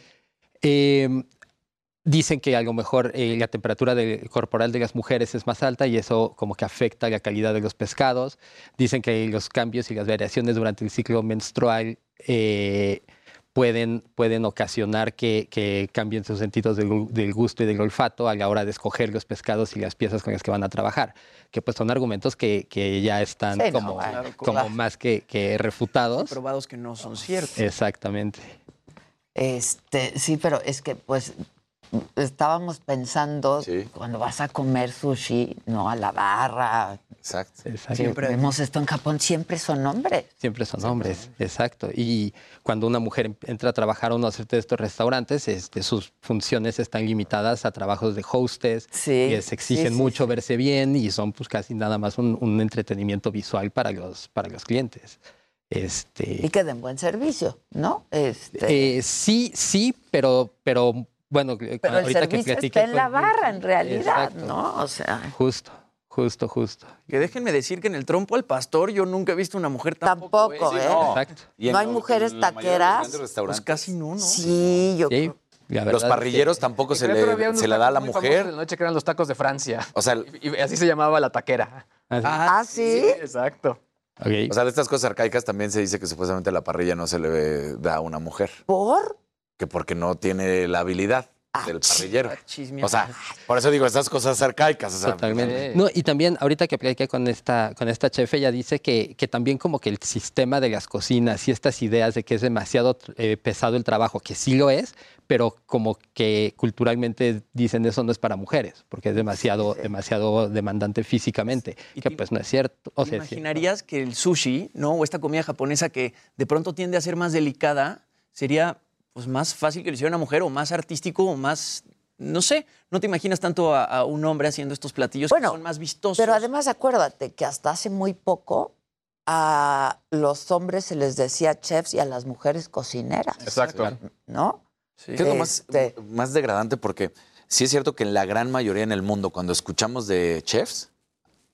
eh, dicen que a lo mejor eh, la temperatura de- corporal de las mujeres es más alta y eso como que afecta la calidad de los pescados. Dicen que los cambios y las variaciones durante el ciclo menstrual pueden, pueden ocasionar que, que cambien sus sentidos del, gu- del gusto y del olfato a la hora de escoger los pescados y las piezas con las que van a trabajar. Que pues son argumentos que, que ya están Sí, no, como, como claro. más que, que refutados. Probados que no son ciertos. Exactamente. Este, sí, pero es que pues estábamos pensando cuando vas a comer sushi, no a la barra. Exacto. Exacto. Siempre vemos esto en Japón, siempre son hombres. Siempre son hombres, exacto. Y cuando una mujer em- entra a trabajar a uno de estos restaurantes, este, sus funciones están limitadas a trabajos de hostess, Sí, que se exigen sí, sí, mucho verse bien y son pues casi nada más un, un entretenimiento visual para los, para los clientes. Este, Y que den buen servicio, ¿no? Este, eh, sí, sí, pero, pero bueno, pero el ahorita que servicio platiqué está en la barra, en realidad, Exacto. ¿no? O sea, Justo, justo, justo. Que déjenme decir que en el trompo al pastor yo nunca he visto una mujer tampoco. Tampoco, ¿eh? Exacto. Y no hay mujeres taqueras. Pues casi no, ¿no? Sí, yo Sí, la Los parrilleros tampoco se Creo le, unos se le da a la mujer. de la noche que eran los tacos de Francia. O sea, Y, y así se llamaba la taquera. Ah, sí. Exacto. o sea, de estas cosas arcaicas también se dice que supuestamente la parrilla no se le da a una mujer. ¿Por? Que porque no tiene la habilidad. Del parrillero. chismear. O sea, por eso digo, estas cosas arcaicas. O sea, Totalmente. No, y también ahorita que platiqué con esta, con esta chef, ella dice que, que también como que el sistema de las cocinas y estas ideas de que es demasiado eh, pesado el trabajo, que sí lo es, pero como que culturalmente dicen eso no es para mujeres, porque es demasiado, demasiado demandante físicamente, que pues no es cierto. O ¿Te sea, sí. imaginarías que el sushi, ¿no? O esta comida japonesa que de pronto tiende a ser más delicada, sería pues más fácil que lo hiciera una mujer o más artístico o más, no sé, no te imaginas tanto a, a un hombre haciendo estos platillos que son más vistosos. Pero además acuérdate que hasta hace muy poco a los hombres se les decía chefs y a las mujeres cocineras. Exacto. ¿No? ¿Qué es lo más, más degradante? Porque sí es cierto que en la gran mayoría en el mundo, cuando escuchamos de chefs,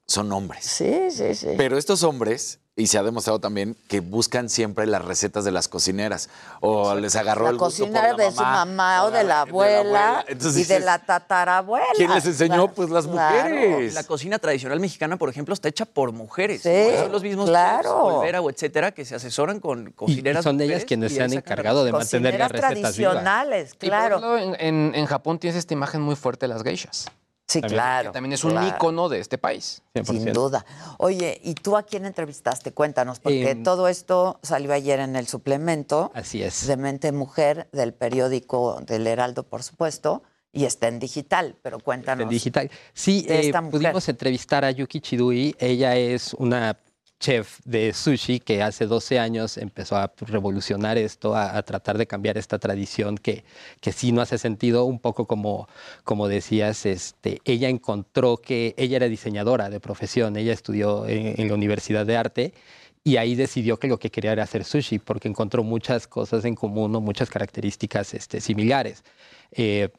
son hombres. Sí, sí, sí. Pero estos hombres, y se ha demostrado también, que buscan siempre las recetas de las cocineras. O les agarró La el gusto por cocinera la de su mamá, mamá o de la abuela, Entonces y de la tatarabuela. ¿Quién les enseñó? Pues las Claro. mujeres. La cocina tradicional mexicana, por ejemplo, está hecha por mujeres. Sí, ¿no? Son los mismos claro. Olvera o etcétera, que se asesoran con cocineras y son ellas quienes se han encargado de mantener las recetas vivas. tradicionales, Y por claro. ejemplo, en, en- en Japón tienes esta imagen muy fuerte de las geishas. Sí, También, claro, que también es un claro. ícono de este país. Sin duda. Oye, ¿y tú a quién entrevistaste? Cuéntanos, porque Em, todo esto salió ayer en el suplemento Así es. de Mente Mujer del periódico del Heraldo, por supuesto, y está en digital, pero cuéntanos. en digital. Sí, eh, esta mujer. pudimos entrevistar a Yuki Chidui. Ella es una chef de sushi que hace 12 años empezó a revolucionar esto, a, tratar de cambiar esta tradición que, que sí no hace sentido, un poco como, como decías, este, ella encontró que ella era diseñadora de profesión, ella estudió en, en la Universidad de Arte y ahí decidió que lo que quería era hacer sushi, porque encontró muchas cosas en común, o muchas características este, similares. Eh,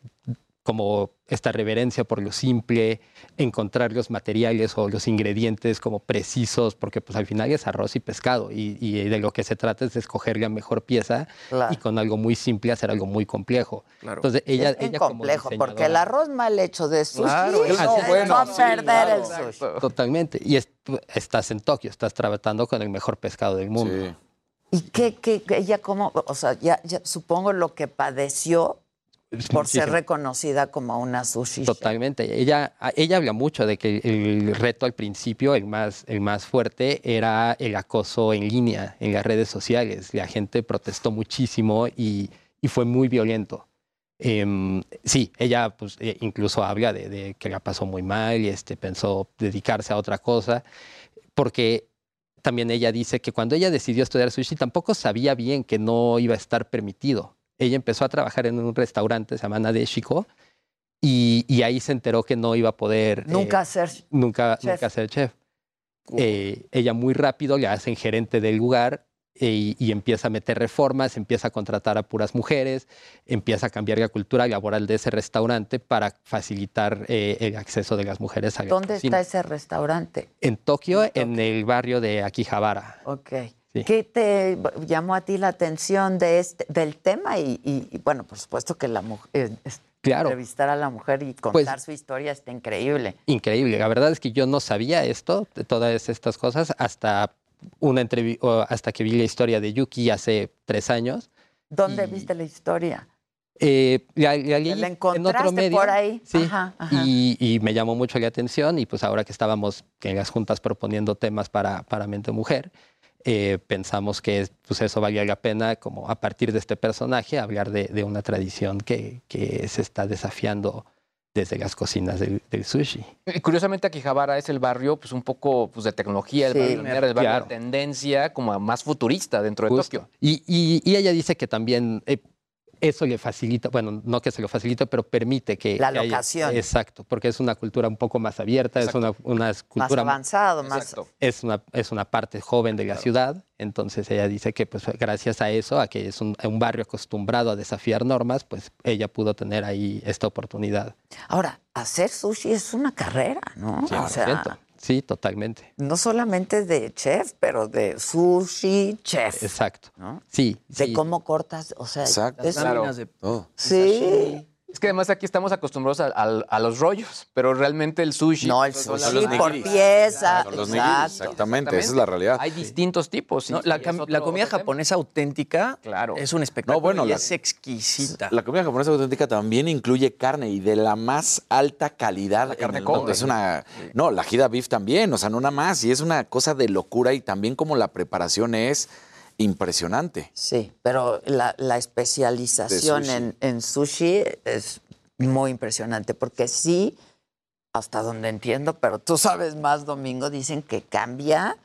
como esta reverencia por lo simple, encontrar los materiales o los ingredientes como precisos, porque pues al final es arroz y pescado y, y de lo que se trata es de escoger la mejor pieza Claro. y con algo muy simple hacer algo muy complejo. Claro. Entonces ella, es ella como complejo, porque el arroz mal hecho de sushi Claro, no es no bueno, va a sí, perder claro. el sushi. Totalmente. Y es- estás en Tokio, estás tratando con el mejor pescado del mundo. ¿Y qué, qué, qué- ella cómo, o sea, ya, ya supongo lo que padeció por ser reconocida como una sushi. Totalmente. Ella, ella habla mucho de que el reto al principio, el más, el más fuerte, era el acoso en línea, en las redes sociales. La gente protestó muchísimo y, y fue muy violento. Em, sí, ella pues, eh, incluso habla de, de que la pasó muy mal y este, pensó dedicarse a otra cosa, porque también ella dice que cuando ella decidió estudiar sushi tampoco sabía bien que no iba a estar permitido. Ella empezó a trabajar en un restaurante, se llama Nadeshiko, y, y ahí se enteró que no iba a poder... eh, Nunca ser nunca, chef. nunca ser chef. Eh, ella muy rápido le hacen gerente del lugar eh, y, y empieza a meter reformas, empieza a contratar a puras mujeres, empieza a cambiar la cultura laboral de ese restaurante para facilitar eh, el acceso de las mujeres a la ¿Dónde cocina. está ese restaurante? En Tokio, en el barrio de Akihabara. Ok. Sí. ¿Qué te llamó a ti la atención de este, del tema? Y, y- y, bueno, por supuesto que la mujer, Claro. entrevistar a la mujer y contar Pues- su historia está increíble. Increíble. La verdad es que yo no sabía esto, de todas estas cosas, hasta una hasta que vi la historia de Yuki hace tres años. ¿Dónde viste la historia? Eh, la, la ¿La en otro medio. por ahí? Sí. Ajá, ajá. Y, y me llamó mucho la atención y pues ahora que estábamos en las juntas proponiendo temas para, para Mente Mujer, eh, pensamos que pues eso valía la pena como a partir de este personaje hablar de, de una tradición que, que se está desafiando desde las cocinas del, del sushi. Y curiosamente Akihabara es el barrio pues un poco pues, de tecnología, el Sí, barrio, el barrio claro. de tendencia como a más futurista dentro de Justo. Tokio. Y, y- y ella dice que también eh, eso le facilita, bueno, no que se lo facilite, pero permite que... La que haya- locación. exacto, porque es una cultura un poco más abierta, es una, una Más cultura... avanzado, más... Es una, es una parte joven de la ciudad, entonces ella dice que pues gracias a eso, a que es un, un barrio acostumbrado a desafiar normas, pues ella pudo tener ahí esta oportunidad. Ahora, hacer sushi es una carrera, ¿no? o sea, 100%. Sí, totalmente. no solamente de chef, pero de sushi chef. Exacto. ¿no? Sí, De sí. cómo cortas, o sea, Exacto, es- claro. Todo. Sí. Es que además aquí estamos acostumbrados a, a- a los rollos, pero realmente el sushi. No, el son sushi por pieza. Son los nigiris, exactamente, esa es la realidad. Hay distintos tipos. No, sí, la, otro- comida tema. japonesa auténtica es un espectáculo No, bueno, y la- es exquisita. La comida japonesa auténtica también incluye carne y de la más alta calidad. La carne. Kobe. Es una. No, la Hida Beef también, o sea, no nada más. Y es una cosa de locura y también como la preparación es impresionante. Sí, pero la, la especialización sushi. en, en sushi es muy impresionante porque sí, hasta donde entiendo, pero tú sabes más, Domingo, dicen que cambia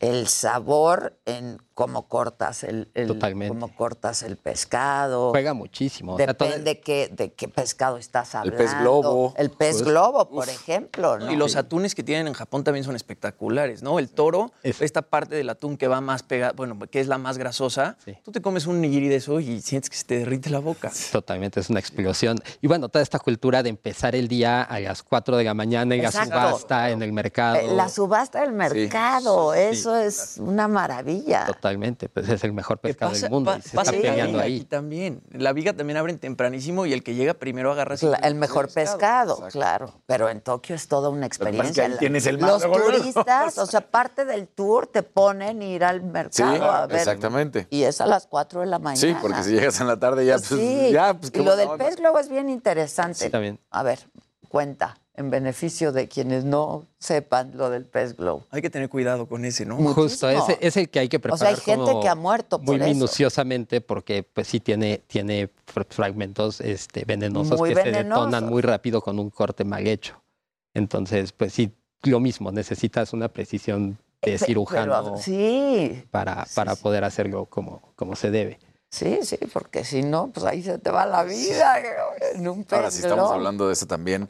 el sabor en cómo cortas el, el- cómo cortas el pescado. Juega muchísimo. o sea, Depende qué, de qué pescado estás El hablando. pez globo. El pez Pues, globo, por ejemplo. ¿no? Y los atunes que tienen en Japón también son espectaculares, ¿no? El toro, esta parte del atún que va más pegada, bueno, que es la más grasosa, tú te comes un nigiri de eso y sientes que se te derrite la boca. Totalmente, es una explosión. Y bueno, toda esta cultura de empezar el día a las 4 de la mañana en Exacto. la subasta, en el mercado. Eh, La subasta del mercado, eso es una maravilla. Totalmente, pues es el mejor pescado Pasa, del mundo. pa- y se pasa está peleando ahí. aquí también. La viga también abren tempranísimo y el que llega primero agarra La- el mejor pescado, claro. Pero en Tokio es toda una experiencia. ahí tienes el Los mar, luego, luego. turistas, o sea, parte del tour te ponen ir al Sí, mercado a ver. exactamente. Y es a las 4 de la mañana. Sí, porque si llegas en la tarde ya, pues, Sí, ya, pues y lo del onda. pez globo es bien interesante. Sí, también. A ver, cuenta, en beneficio de quienes no sepan lo del pez globo. Hay que tener cuidado con ese, ¿no? Justo, ese es el que hay que O preparar. sea, hay gente como que ha muerto por Muy eso. minuciosamente porque pues sí tiene, tiene fr- fragmentos este, venenosos Muy que se detonan muy rápido con un corte mal hecho. Entonces, pues sí, lo mismo, necesitas una precisión de pero, cirujano sí, para, para poder hacerlo como, como se debe. sí, sí, porque si no, pues ahí se te va la vida en un pez Ahora, si estamos hablando de eso también,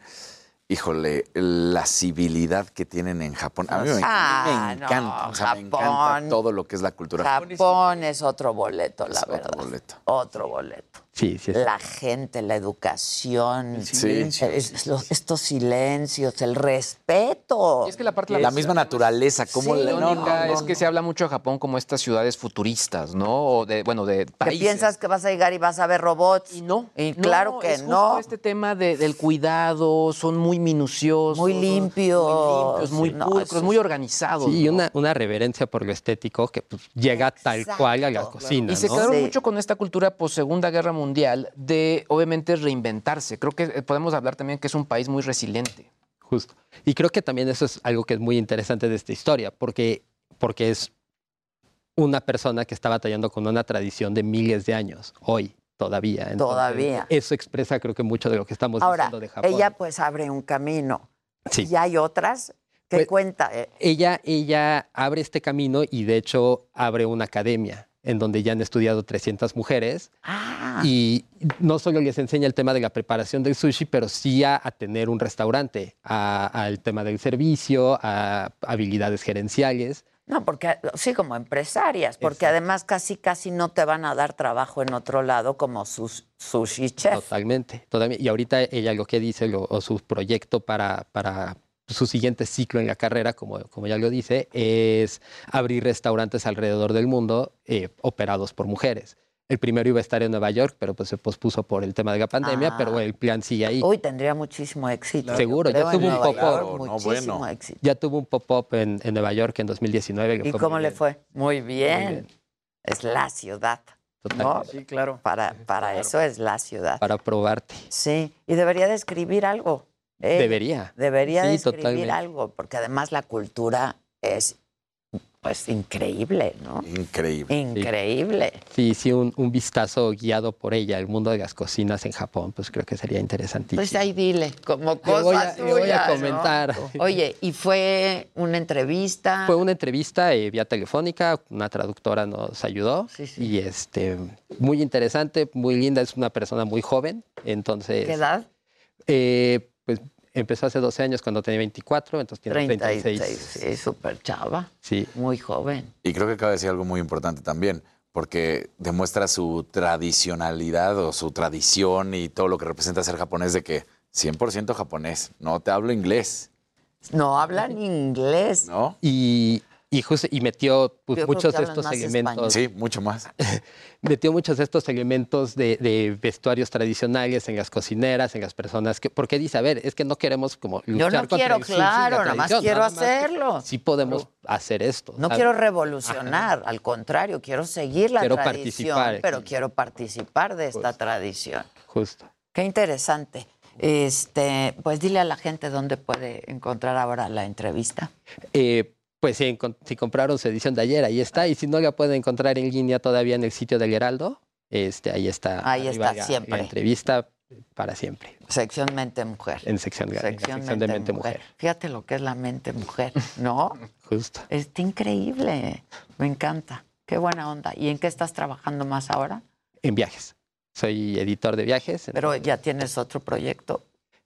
híjole, la civilidad que tienen en Japón. A mí me, Ah, me no, encanta, o sea, me encanta Japón. todo lo que es la cultura. Japón es otro boleto, la Es otro verdad. boleto. Otro boleto. Sí, sí. La gente, la educación, silencio. es- es los- estos silencios, el respeto. Y es que la parte La misma naturaleza, le- La no, es no, que se habla mucho de Japón como estas ciudades futuristas, ¿no? O de, bueno, de Que países. piensas que vas a llegar y vas a ver robots. Y no. Y claro que es justo no. este tema de- del cuidado, son muy minuciosos. Muy limpios. Muy limpios, muy No, pulcros, eso muy es- organizados. Sí, y una, una reverencia por lo estético que pues, llega tal cual a la cocina. Y se quedaron Sí. mucho con esta cultura post Segunda Guerra Mundial de, obviamente, reinventarse. Creo que eh, podemos hablar también que es un país muy resiliente. Justo. Y creo que también eso es algo que es muy interesante de esta historia, porque, porque es una persona que está batallando con una tradición de miles de años, hoy todavía. Entonces, Todavía. Eso expresa creo que mucho de lo que estamos Ahora, diciendo de Japón. ella pues abre un camino. Sí. Y hay otras que Pues- cuenta. eh, ella, ella abre este camino y de hecho abre una academia en donde ya han estudiado 300 mujeres Ah, y no solo les enseña el tema de la preparación del sushi, pero sí a, a tener un restaurante, a- al tema del servicio, a habilidades gerenciales. no, porque sí, como empresarias, porque además casi casi no te van a dar trabajo en otro lado como sus sushi chef. Totalmente, totalmente. Y ahorita ella lo que dice, lo- o su proyecto para, para su siguiente ciclo en la carrera, como, como ya lo dice, es abrir restaurantes alrededor del mundo eh, operados por mujeres. El primero iba a estar en Nueva York, pero pues se pospuso por el tema de la pandemia, Ah. pero el plan sigue ahí. Uy, tendría muchísimo éxito. Seguro, ya tuvo un pop-up. York, Claro, no. Ya tuvo un pop-up en, en Nueva York en 2019. le ¿Y cómo le bien. fue? Muy bien. bien. Es la ciudad. ¿no? Totalmente. Sí, claro. Para, para eso es la ciudad. Para probarte. Sí, y debería de escribir algo. ¿Eh? Debería. Debería de Sí, escribir totalmente. algo, porque además la cultura es pues increíble, ¿no? Increíble. Increíble. Sí, sí, un, un vistazo guiado por ella al mundo de las cocinas en Japón, pues creo que sería interesantísimo. Pues ahí dile, como cosas voy a- le voy a tuyas, ¿no? comentar. Oye, ¿y fue una entrevista? Fue una entrevista eh, vía telefónica, una traductora nos ayudó Sí, sí. y este muy interesante, muy linda, es una persona muy joven, entonces ¿Qué edad? eh, pues empezó hace 12 años cuando tenía 24, entonces tiene 36. 36, sí, súper chava, Sí. muy joven. Y creo que acaba de decir algo muy importante también, porque demuestra su tradicionalidad o su tradición y todo lo que representa ser japonés de que 100% japonés, no te hablo inglés, No hablan inglés. ¿no? Y Y, justo, y metió pues, Yo creo muchos de estos elementos. Sí, mucho más. metió muchos de estos elementos de, de vestuarios tradicionales en las cocineras, en las personas que, porque dice, a ver, es que no queremos como Yo luchar no contra quiero, el claro, nada más quiero nada más que hacerlo. Sí podemos hacer esto. No ¿sabes? quiero revolucionar, al contrario, quiero seguir la Quiero tradición, participar. pero quiero participar de esta tradición. Justo. Qué interesante. Este, pues dile a la gente dónde puede encontrar ahora la entrevista. Eh, pues si, si compraron su edición de ayer, ahí está. Y si no, la pueden encontrar en línea todavía en el sitio del Heraldo. Este, ahí está. Ahí está la- siempre. La entrevista para siempre. Sección Mente Mujer. En sección, en Sección sección de Mente Mujer. Fíjate lo que es la mente mujer, ¿no? Justo. Está increíble. Me encanta. Qué buena onda. ¿Y en qué estás trabajando más ahora? En viajes. Soy editor de viajes. Pero ya tienes otro proyecto.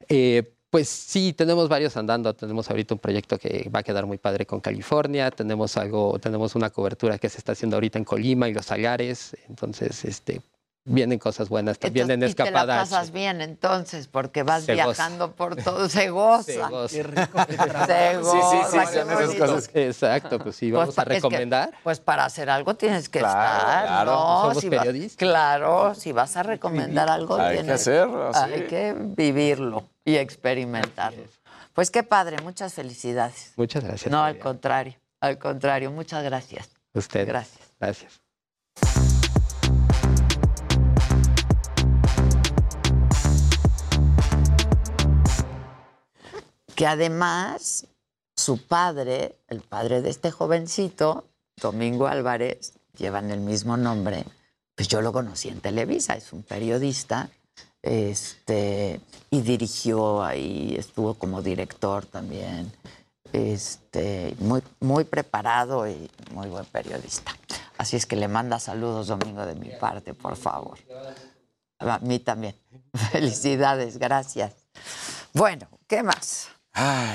Eh, pues sí, tenemos varios andando. Tenemos ahorita un proyecto que va a quedar muy padre con California. Tenemos algo, tenemos una cobertura que se está haciendo ahorita en Colima y Los Salares. Entonces, este, vienen cosas buenas. También en Entonces, y te la escapadas. pasas bien entonces, porque vas Se goza. viajando por todo, se goza. Se goza. Se Sí, goza, sí, sí, esas cosas. Exacto, pues sí, vamos Pues, a es que, recomendar. pues para hacer algo tienes que Claro, estar, claro, ¿no? somos Si va- periodistas. claro, si vas a recomendar algo, Hay que tienes- hacerlo, sí. Hay que vivirlo y experimentarlo. Pues qué padre, muchas felicidades. Muchas gracias. No, al contrario, al contrario, muchas gracias. Usted. Gracias. Gracias. que además su padre, el padre de este jovencito, Domingo Álvarez, llevan el mismo nombre, pues yo lo conocí en Televisa, es un periodista, este, y dirigió ahí, estuvo como director también, este, muy, muy preparado y muy buen periodista. Así es que le manda saludos, Domingo, de mi parte, por favor. A mí también. Felicidades, gracias. Bueno, ¿qué más?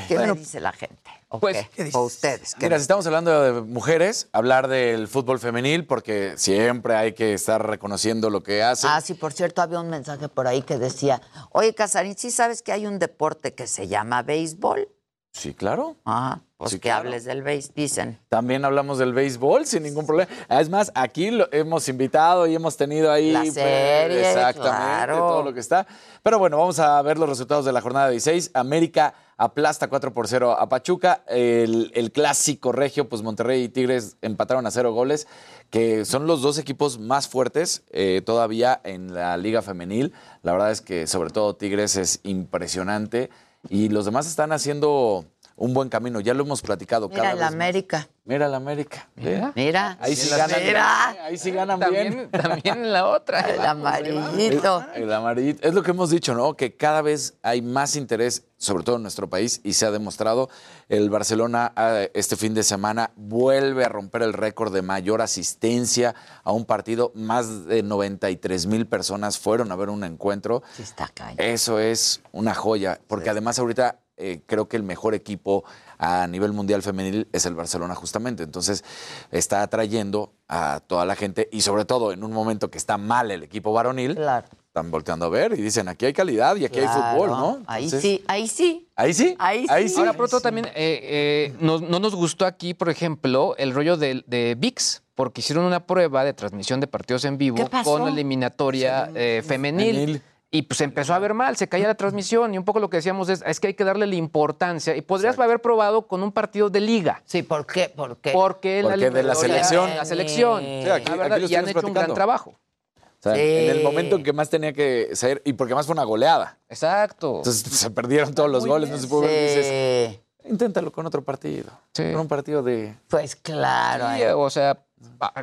¿Qué Bueno, me dice la gente? ¿O, pues? ¿O ustedes? ¿Qué Mira, si estamos hablando de mujeres, hablar del fútbol femenil, porque siempre hay que estar reconociendo lo que hacen. Ah, sí, por cierto, había un mensaje por ahí que decía, oye, Casarín, ¿sí sabes que hay un deporte que se llama béisbol? Sí, claro. Ah, pues Sí, que claro. hables del béis, dicen. También hablamos del béisbol sin ningún problema. Es más, aquí lo hemos invitado y hemos tenido ahí La pues, serie, exactamente claro. todo lo que está. Pero bueno, vamos a ver los resultados de la jornada 16. América aplasta 4 por 0 a Pachuca. El, el clásico regio, pues Monterrey y Tigres empataron a cero goles, que son los dos equipos más fuertes eh, todavía en la liga femenil. La verdad es que sobre todo Tigres es impresionante y los demás están haciendo un buen camino. Ya lo hemos platicado Mira cada vez más. América. Mira el América. ¿eh? Mira. Ahí sí Mira. ganan Mira. bien. Ahí sí ganan También, bien. también la otra. El amarillito. El, el amarillito. Es lo que hemos dicho, ¿no? Que cada vez hay más interés, sobre todo en nuestro país, y se ha demostrado. El Barcelona ah, este fin de semana vuelve a romper el récord de mayor asistencia a un partido. Más de 93 mil personas fueron a ver un encuentro. Sí está. Eso es una joya, porque además ahorita eh, creo que el mejor equipo a nivel mundial femenil es el Barcelona justamente. Entonces está atrayendo a toda la gente y sobre todo en un momento que está mal el equipo varonil, están volteando a ver y dicen aquí hay calidad y aquí hay fútbol, ¿no? Ahí Entonces, sí, ahí sí. Ahí sí. Ahí sí. Ahora, pronto también eh, eh, no nos gustó aquí, por ejemplo, el rollo de, de VIX, porque hicieron una prueba de transmisión de partidos en vivo con eliminatoria eh, femenil. Femenil. Y pues empezó a ver mal, se caía la transmisión y un poco lo que decíamos es, es que hay que darle la importancia y podrías haber probado con un partido de liga. Sí, ¿por qué? ¿Por qué? Porque, Porque de la selección. La selección. Sí, aquí- La verdad, aquí y han hecho un gran trabajo. O sea, Sí. En el momento en que más tenía que ser, y porque más fue una goleada. Exacto. Entonces se perdieron todos los Muy goles, no bien. se pudo ver. Dices, Sí. inténtalo con otro partido. Con un partido de. Pues claro. Sí, o sea,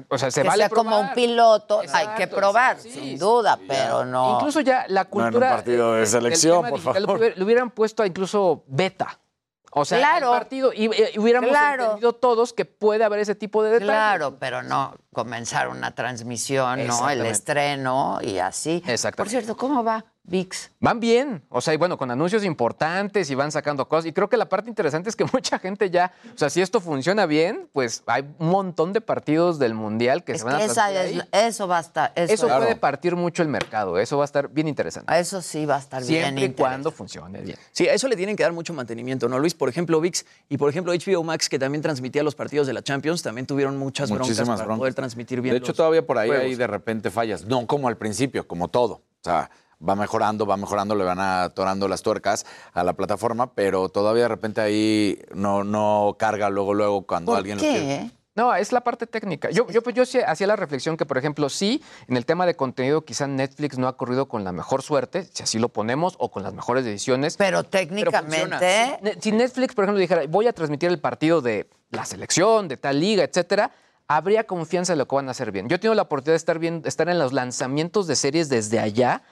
o sea, se que vale sea como un piloto, hay Exacto, que probar, sí, sin duda, pero no. Incluso ya la No en un cultura. partido de eh, del selección, por digital favor. Le hubiera- le hubieran puesto a incluso beta. O sea, Claro. el partido. Y, y hubiéramos Claro. entendido todos que puede haber ese tipo de detalles. Claro, pero no comenzar una transmisión, ¿no? El estreno y así. Por cierto, ¿cómo va VIX? Van bien, o sea, y bueno, con anuncios importantes y van sacando cosas. Y creo que la parte interesante es que mucha gente ya, o sea, si esto funciona bien, pues hay un montón de partidos del Mundial que Es se van a esa transmitir es- ahí. eso va a estar. Eso, Eso puede partir mucho el mercado, eso va a estar bien interesante. Eso sí va a estar bien. Siempre y cuando funcione bien. Sí, a eso le tienen que dar mucho mantenimiento, ¿no, Luis? Por ejemplo, VIX y por ejemplo HBO Max, que también transmitía los partidos de la Champions, también tuvieron muchas broncas para broncas. poder transmitir bien De hecho, los todavía por ahí juegos. hay de repente fallas. No como al principio, como todo. O sea, va mejorando, va mejorando, le van atorando las tuercas a la plataforma, pero todavía de repente ahí no, no carga luego, luego cuando alguien lo quiere. No, es la parte técnica. Yo, yo, yo sí hacía la reflexión que, por ejemplo, sí, en el tema de contenido, quizá Netflix no ha corrido con la mejor suerte, si así lo ponemos, o con las mejores decisiones. Pero técnicamente. Si, si Netflix, por ejemplo, dijera, voy a transmitir el partido de la selección, de tal liga, etcétera, habría confianza en lo que van a hacer bien. Yo he tenido la oportunidad de estar, bien, estar en los lanzamientos de series desde allá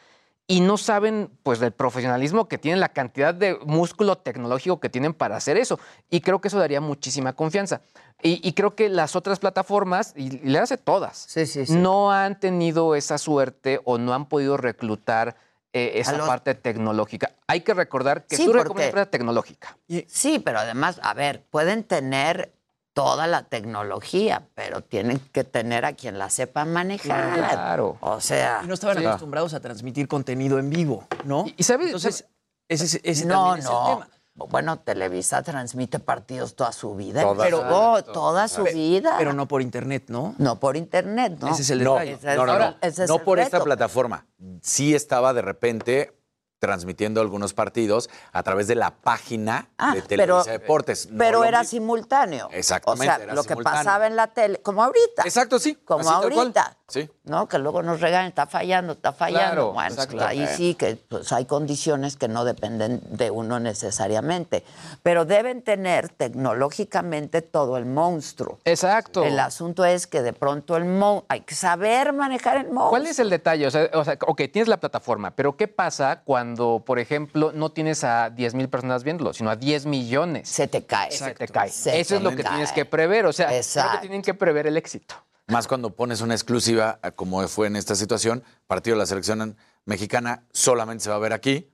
y no saben pues del profesionalismo que tienen, la cantidad de músculo tecnológico que tienen para hacer eso. Y creo que eso daría muchísima confianza. Y, y creo que las otras plataformas, y, y le hace todas, no han tenido esa suerte o no han podido reclutar eh, esa parte tecnológica. Hay que recordar que tú porque- recomiendas tecnológica. Sí, pero además, a ver, pueden tener toda la tecnología, pero tienen que tener a quien la sepa manejar. Claro. O sea. Y no estaban Sí. acostumbrados a transmitir contenido en vivo, ¿no? Y, sabes, Entonces, ese, ese- ese no, también es el no. tema. Bueno, Televisa transmite partidos toda su vida. Toda pero oh, toda su vida. Pero no por internet, ¿no? No por internet, ¿no? Ese es el No, detalle. No, no, no. ese es No el por esta plataforma. Sí estaba de repente transmitiendo algunos partidos a través de la página Ah, de pero- Televisa Deportes. No Pero era simultáneo. Exactamente, O sea, era lo que pasaba en la tele, como ahorita. Exacto, sí. Como ahorita. Sí. ¿no? Que luego nos regañan, está fallando, está fallando. Claro, bueno, exacto. pues, ahí sí que pues, hay condiciones que no dependen de uno necesariamente, pero deben tener tecnológicamente todo el monstruo. Exacto. El asunto es que de pronto el monstruo, hay que saber manejar el monstruo. ¿Cuál es el detalle? O sea, o sea, ok, tienes la plataforma, pero ¿qué pasa cuando, por ejemplo, no tienes a 10 mil personas viéndolo, sino a 10 millones? Se te cae. Se te cae. Se Eso es lo que cae. tienes que prever. O sea, creo que tienen que prever el éxito. Más cuando pones una exclusiva, como fue en esta situación, partido de la selección mexicana solamente se va a ver aquí.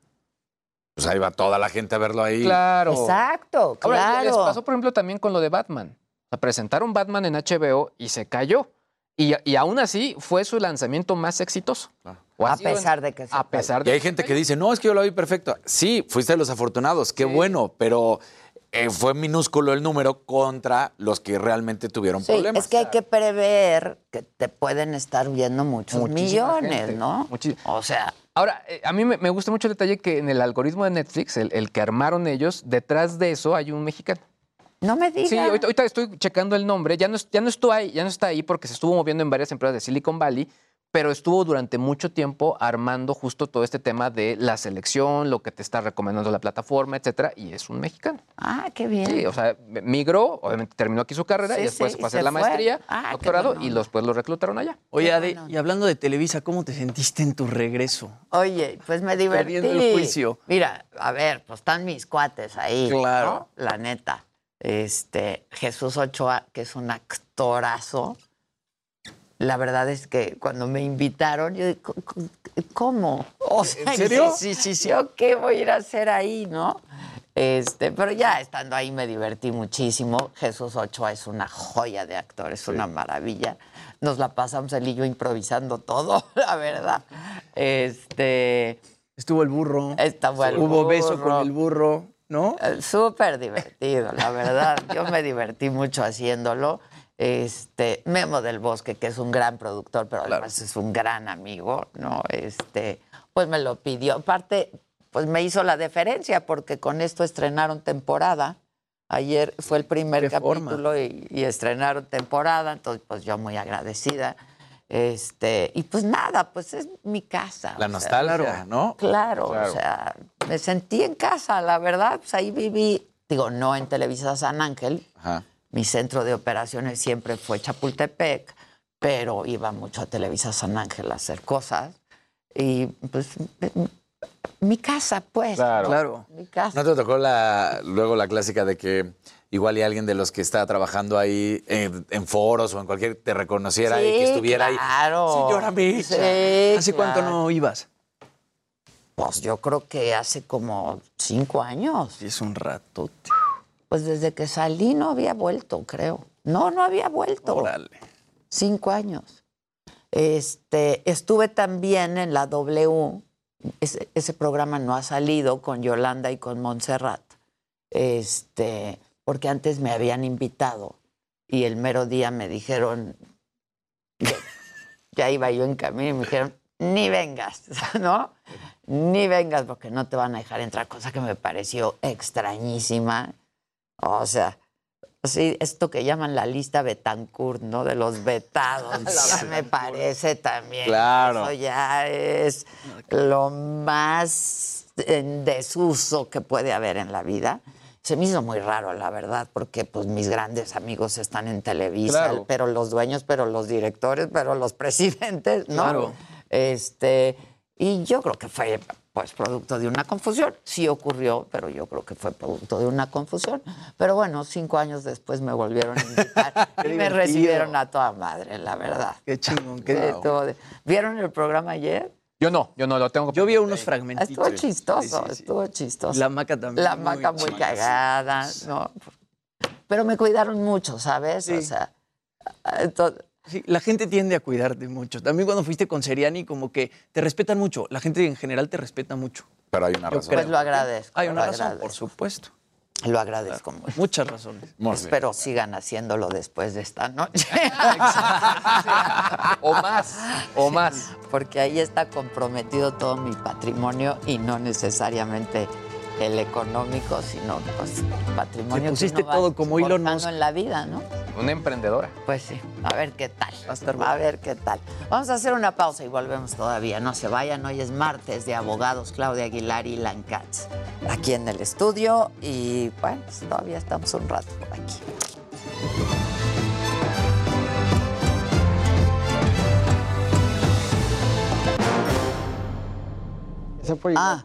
Pues ahí va toda la gente a verlo ahí. Claro. Exacto, Ahora, les claro. pasó, por ejemplo, también con lo de Batman. O sea, presentaron Batman en HBO y se cayó. Y, y aún así fue su lanzamiento más exitoso. O ha A pesar de que se A pesar Y de hay gente que dice, no, es que yo lo vi perfecto. Sí, fuiste de los afortunados, qué bueno, pero eh, fue minúsculo el número contra los que realmente tuvieron Sí, problemas. es que hay que prever que te pueden estar viendo muchos Muchísima millones, gente. ¿no? Muchi- O sea, Ahora, eh, a mí me, me gusta mucho el detalle que en el algoritmo de Netflix, el, el que armaron ellos, detrás de eso hay un mexicano. no me digas. Sí, ahorita, ahorita estoy checando el nombre. Ya no, ya, no estuvo ahí, ya no está ahí porque se estuvo moviendo en varias empresas de Silicon Valley, pero estuvo durante mucho tiempo armando justo todo este tema de la selección, lo que te está recomendando la plataforma, etcétera, y es un mexicano. Ah, qué bien. Sí, o sea, migró, obviamente terminó aquí su carrera Sí, y después sí, fue a hacer la fue. maestría, Ah, doctorado, bueno. y después lo reclutaron allá. Oye, Ade, y hablando de Televisa, ¿cómo te sentiste en tu regreso? Oye, pues me divertí. Perdiendo el juicio. Mira, a ver, pues están mis cuates ahí. Claro. ¿no? La neta. Este, Jesús Ochoa, que es un actorazo. La verdad es que cuando me invitaron, yo dije, ¿cómo? O sea, serio? Sí, sí, sí. ¿Yo qué voy a ir a hacer ahí, no? Este, pero ya estando ahí me divertí muchísimo. Jesús Ochoa es una joya de actor, es una maravilla. Nos la pasamos él y yo improvisando todo, la verdad. Este. Estuvo el burro. Estuvo el Hubo beso burro. con el burro, ¿no? Eh, Súper divertido, la verdad. Yo me divertí mucho haciéndolo. Este, Memo del Bosque, que es un gran productor, pero además es un gran amigo, ¿no? Este, pues me lo pidió. Aparte, pues me hizo la deferencia, porque con esto estrenaron temporada. Ayer fue el primer capítulo y, y estrenaron temporada, entonces pues yo muy agradecida. Este, y pues nada, pues es mi casa. La sea, nostalgia, ¿no? Claro, Claro. o sea, me sentí en casa, la verdad, pues ahí viví, digo, no en Televisa San Ángel, Ajá. Mi centro de operaciones siempre fue Chapultepec, pero iba mucho a Televisa San Ángel a hacer cosas. Y pues mi casa, pues. Claro. Mi casa. ¿No te tocó la, luego la clásica de que igual y alguien de los que está trabajando ahí en, en foros o en cualquier te reconociera y que estuviera ahí? claro. Señora Mecha. Sí, ¿Hace cuánto claro. no ibas? Pues yo creo que hace como cinco años. Es un rato. Pues desde que salí no había vuelto, creo. No, no había vuelto. Órale. Cinco años. Este, estuve también en la W. Ese, ese programa no ha salido con Yolanda y con Montserrat. Este, porque antes me habían invitado y el mero día me dijeron, ya, ya iba yo en camino y me dijeron, ni vengas, ¿no? Ni vengas porque no te van a dejar entrar, cosa que me pareció extrañísima. O sea, sí, esto que llaman la lista Betancourt, ¿no? De los vetados. ya me parece también. Claro. Eso ya es lo más en desuso que puede haber en la vida. Se me hizo muy raro, la verdad, porque pues mis grandes amigos están en Televisa, Claro. pero los dueños, pero los directores, pero los presidentes, ¿no? Claro. Este, y yo creo que fue pues producto de una confusión. Sí ocurrió, pero yo creo que fue producto de una confusión. Pero bueno, cinco años después me volvieron a invitar y me recibieron a toda madre, la verdad. Qué chingón, qué de- ¿Vieron el programa ayer? Yo no, yo no lo tengo. Yo vi unos fragmentitos. Estuvo chistoso, Sí, sí, sí. estuvo chistoso. La maca también. La maca muy cagada, ¿no? Pero me cuidaron mucho, ¿sabes? O sea, entonces, Sí, la gente tiende a cuidarte mucho. También cuando fuiste con Seriani, como que te respetan mucho. La gente en general te respeta mucho. Pero hay una Yo razón. pues lo agradezco. Hay una razón, agradezco. por supuesto. Lo agradezco mucho. Muchas razones. Espero sigan haciéndolo después de esta noche. O más, o más. Porque ahí está comprometido todo mi patrimonio y no necesariamente el económico, sino pues, el patrimonio. Que pusiste uno va todo como Elon Musk. en la vida, ¿no? Una emprendedora. Pues sí, a ver qué tal. Va a estar A bueno. ver qué tal. Vamos a hacer una pausa y volvemos todavía. No se vayan, hoy es martes de abogados Claudia Aguilar y Lan Katz, aquí en el estudio. Y bueno, pues, todavía estamos un rato por aquí. Por llegar. Ah.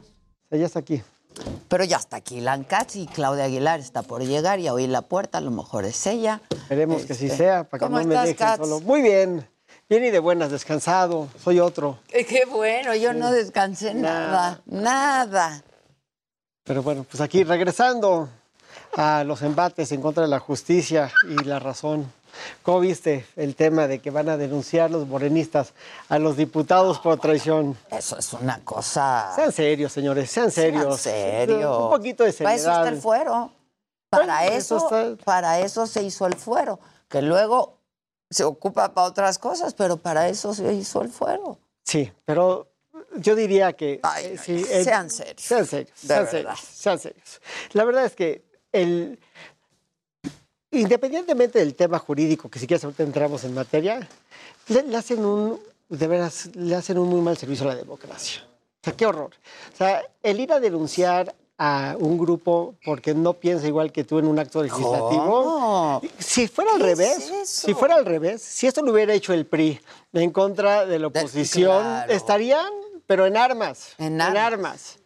Ella está aquí. Pero ya está aquí Lan Katz y Claudia Aguilar está por llegar y a oír la puerta, a lo mejor es ella. Esperemos que sí Este, sea, para que ¿cómo no me estás, dejen Katz? solo. Muy bien. Bien y de buenas, descansado. Soy otro. Eh, Qué bueno, yo no descansé nada, nada. Pero bueno, pues aquí regresando a los embates en contra de la justicia y la razón. ¿Cómo viste el tema de que van a denunciar los morenistas a los diputados por traición? Eso es una cosa. Sean serios, señores, sean serios. Sean serios. Un poquito de Para eso seriedad. está el fuero. Para Bueno, eso, eso para eso se hizo el fuero. Que luego se ocupa para otras cosas, pero para eso se hizo el fuero. Sí, pero yo diría que... eh, sí, el- sean serios. Sean serios, serios, sean serios. La verdad es que el... Independientemente del tema jurídico, que si quieres ahorita entramos en materia, le, le hacen un, de veras, le hacen un muy mal servicio a la democracia. O sea, qué horror. O sea, el ir a denunciar a un grupo porque no piensa igual que tú en un acto legislativo. ¿Cómo? Si fuera al ¿Qué es revés, si fuera al revés, si esto lo hubiera hecho el PRI en contra de la oposición, claro. estarían, pero en armas. En armas.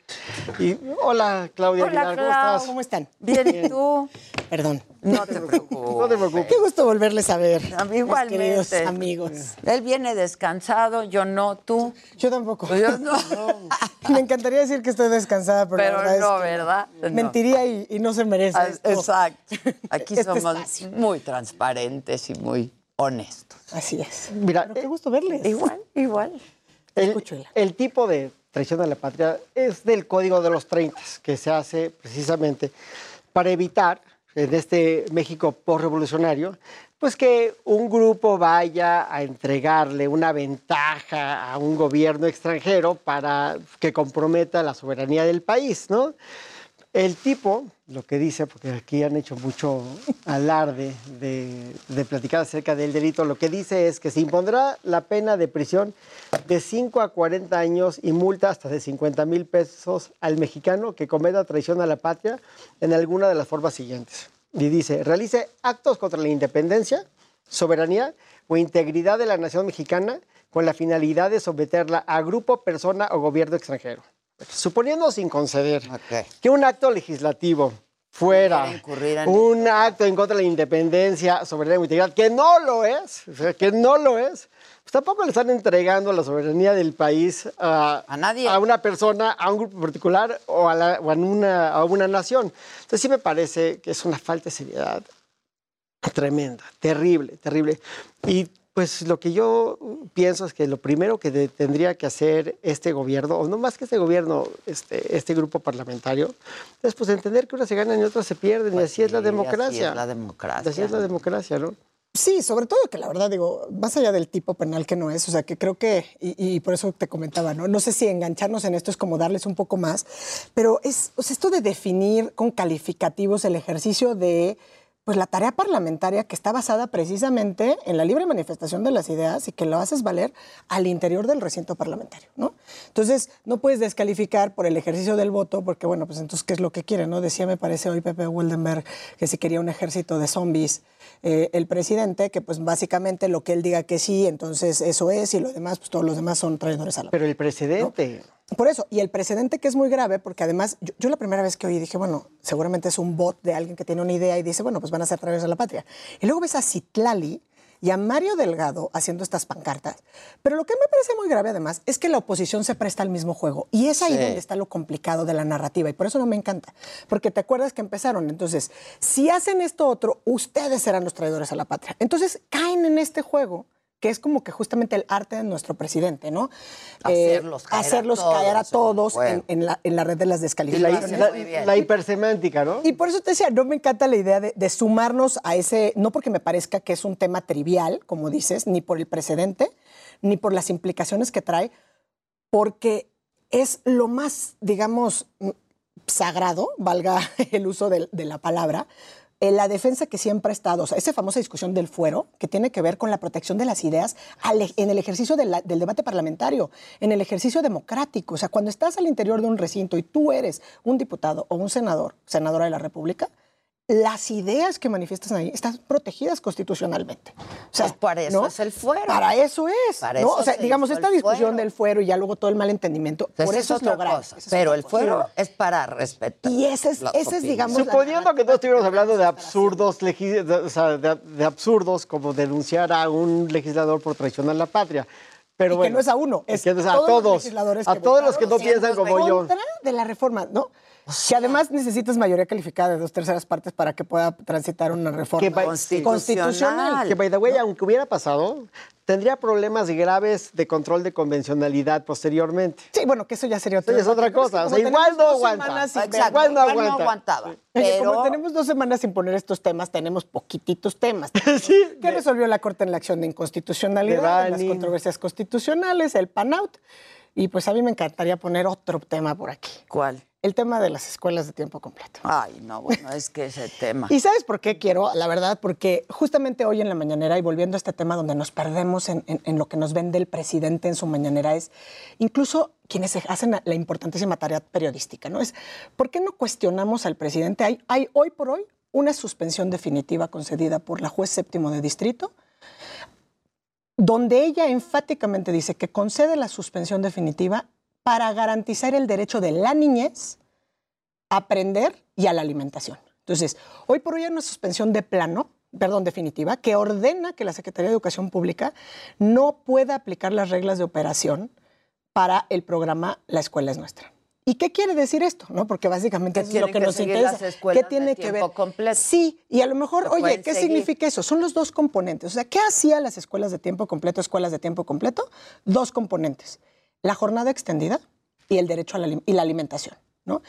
Y, hola, Claudia Hola, Aguilar, ¿cómo Clau. estás? ¿Cómo están? Bien, ¿y tú? Perdón. No te preocupes. No te preocupes. Qué gusto volverles a ver. A mí mis queridos Igualmente. amigos. Él viene descansado, yo no, tú. Yo tampoco. Yo no. Me encantaría decir que estoy descansada, pero, Pero la verdad no, es que ¿verdad? No. Mentiría y, y no se merece. Ah, esto. Exacto. Aquí Este somos espacio. muy transparentes y muy honestos. Así es. Mira, Pero qué gusto verles. Igual, igual. el, el tipo de traición a la patria es del Código de los 30, que se hace precisamente para evitar, en este México postrevolucionario, pues que un grupo vaya a entregarle una ventaja a un gobierno extranjero para que comprometa la soberanía del país, ¿no? El tipo, lo que dice, porque aquí han hecho mucho alarde de, de platicar acerca del delito, lo que dice es que se impondrá la pena de prisión de 5 a 40 años y multa hasta de 50 mil pesos al mexicano que cometa traición a la patria en alguna de las formas siguientes. Y dice, realice actos contra la independencia, soberanía o integridad de la nación mexicana con la finalidad de someterla a grupo, persona o gobierno extranjero. Suponiendo sin conceder que un acto legislativo fuera un acto en contra de la independencia, soberanía y integridad, que no lo es, o sea, que no lo es, pues tampoco le están entregando la soberanía del país a, nadie. a una persona, a un grupo particular o a, la- o a una, a una nación. Entonces sí me parece que es una falta de seriedad tremenda, terrible, terrible. Y pues lo que yo pienso es que lo primero que de- tendría que hacer este gobierno, o no más que este gobierno, este, este grupo parlamentario, es pues entender que unas se ganan y otras se pierden, y así es la Pues sí, así democracia. es la democracia. Así es la democracia, ¿no? Sí, sobre todo que la verdad digo, más allá del tipo penal que no es, o sea, que creo que, y, y por eso te comentaba, ¿no? No sé si engancharnos en esto es como darles un poco más, pero es, o sea, esto de definir con calificativos el ejercicio de, pues la tarea parlamentaria que está basada precisamente en la libre manifestación de las ideas y que lo haces valer al interior del recinto parlamentario, ¿no? Entonces, no puedes descalificar por el ejercicio del voto, porque bueno, pues entonces, ¿qué es lo que quiere, no? Decía, me parece hoy Pepe Wildenberg, que si quería un ejército de zombies, eh, el presidente, que pues básicamente lo que él diga que sí, entonces eso es, y lo demás, pues todos los demás son traidores a la Pero el precedente... por eso, y el precedente que es muy grave, porque además, yo, yo la primera vez que oí dije, bueno, seguramente es un bot de alguien que tiene una idea y dice, bueno, pues van a ser traidores a la patria. Y luego ves a Citlali y a Mario Delgado haciendo estas pancartas. Pero lo que me parece muy grave además es que la oposición se presta al mismo juego. Y es ahí Sí. donde está lo complicado de la narrativa. Y por eso no me encanta. Porque te acuerdas que empezaron. Entonces, si hacen esto otro, ustedes serán los traidores a la patria. Entonces, caen en este juego que es como que justamente el arte de nuestro presidente, ¿no? Eh, Hacerlos caer a hacerlos todos caer a todos en, en la, en la red de las Y la, descalificaciones. la- la hipersemántica, ¿no? Y por eso te decía, no me encanta la idea de, de sumarnos a ese, no porque me parezca que es un tema trivial, como dices, ni por el precedente, ni por las implicaciones que trae, porque es lo más, digamos, mm, sagrado, valga el uso de, la palabra, la defensa que siempre ha estado, o sea, esa famosa discusión del fuero, que tiene que ver con la protección de las ideas en el ejercicio del debate parlamentario, en el ejercicio democrático. O sea, cuando estás al interior de un recinto y tú eres un diputado o un senador, senadora de la República, las ideas que manifiestas ahí están protegidas constitucionalmente. O sea, Pues para eso ¿no? es el fuero. Para eso es. Para ¿no? eso o sea, se digamos, esta discusión fuero. del fuero y ya luego todo el malentendimiento, Esa por es eso es otra lo grave. cosa. Pero el cosa. fuero es para respetar. Y ese es, ese digamos, la Suponiendo que no estuviéramos hablando de absurdos, de, o sea, de- de absurdos como denunciar a un legislador por traicionar la patria. Pero y bueno, que no es a uno, es que no es a todos los todos, legisladores a que todos los que no piensan como yo. de la reforma, ¿no? Que además necesitas mayoría calificada de dos terceras partes para que pueda transitar una reforma Que, by- constitucional. Que, by the way, aunque hubiera pasado, tendría problemas graves de control de convencionalidad posteriormente. Sí, bueno, que eso ya sería ya es otra cosa. O sea, igual no aguanta. Exacto, igual no aguanta. Oye, Pero- como tenemos dos semanas sin poner estos temas, tenemos poquititos temas. ¿Qué resolvió la Corte en la acción de inconstitucionalidad, De en las controversias constitucionales, el PANAUT? Y pues a mí me encantaría poner otro tema por aquí. ¿Cuál? El tema de las escuelas de tiempo completo. Ay, no, bueno, es que ese tema. ¿Y sabes por qué quiero? La verdad, porque justamente hoy en la mañanera, y volviendo a este tema donde nos perdemos en, en- en lo que nos vende el presidente en su mañanera, es incluso quienes hacen la importantísima tarea periodística, ¿no? Es, ¿por qué no cuestionamos al presidente? Hay, hay hoy por hoy una suspensión definitiva concedida por la juez séptimo de distrito, donde ella enfáticamente dice que concede la suspensión definitiva para garantizar el derecho de la niñez a aprender y a la alimentación. Entonces, hoy por hoy hay una suspensión de plano, perdón, definitiva, que ordena que la Secretaría de Educación Pública no pueda aplicar las reglas de operación para el programa La Escuela es Nuestra. ¿Y qué quiere decir esto? ¿No? Porque básicamente eso es lo que, que nos interesa. las ¿Qué tiene de que tiempo ver? completo. Sí, y a lo mejor, oye, ¿qué seguir. significa eso? Son los dos componentes. O sea, ¿qué hacían las escuelas de tiempo completo, escuelas de tiempo completo? Dos componentes. La jornada extendida y el derecho a la, y la alimentación. ¿no?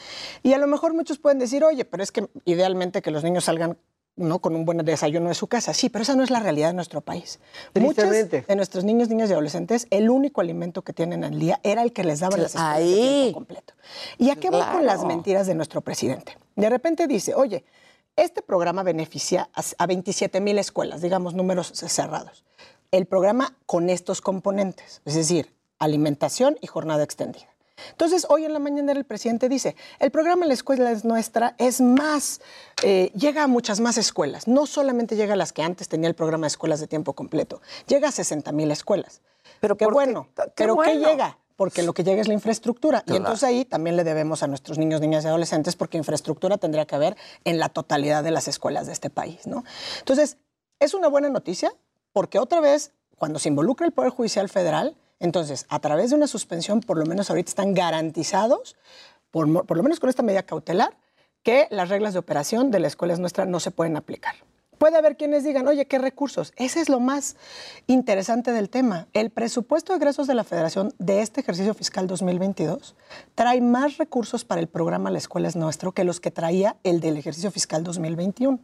Y a lo mejor muchos pueden decir, oye, pero es que idealmente que los niños salgan ¿no? con un buen desayuno de su casa. Sí, pero esa no es la realidad de nuestro país. Muchos de nuestros niños, niñas y adolescentes, el único alimento que tienen al día era el que les daban las escuelas tiempo completo. ¿Y a qué voy con las mentiras de nuestro presidente? De repente dice, oye, este programa beneficia a, a 27 mil escuelas, digamos números cerrados. El programa con estos componentes, es decir, alimentación y jornada extendida. Entonces, hoy en la mañana el presidente dice, el programa La Escuela es Nuestra es más, eh, llega a muchas más escuelas. No solamente llega a las que antes tenía el programa de escuelas de tiempo completo, llega a 60 mil escuelas. Pero qué bueno, qué pero ¿qué bueno. llega? porque lo que llega es la infraestructura. Y Claro. entonces ahí también le debemos a nuestros niños, niñas y adolescentes, porque infraestructura tendría que haber en la totalidad de las escuelas de este país, ¿no? Entonces, es una buena noticia, porque otra vez, cuando se involucra el Poder Judicial Federal, entonces, a través de una suspensión, por lo menos ahorita están garantizados, por, por lo menos con esta medida cautelar, que las reglas de operación de la escuela nuestra no se pueden aplicar. Puede haber quienes digan, oye, ¿qué recursos? Ese es lo más interesante del tema. El presupuesto de egresos de la Federación de este ejercicio fiscal 2022 trae más recursos para el programa La Escuela es Nuestro que los que traía el del ejercicio fiscal 2021.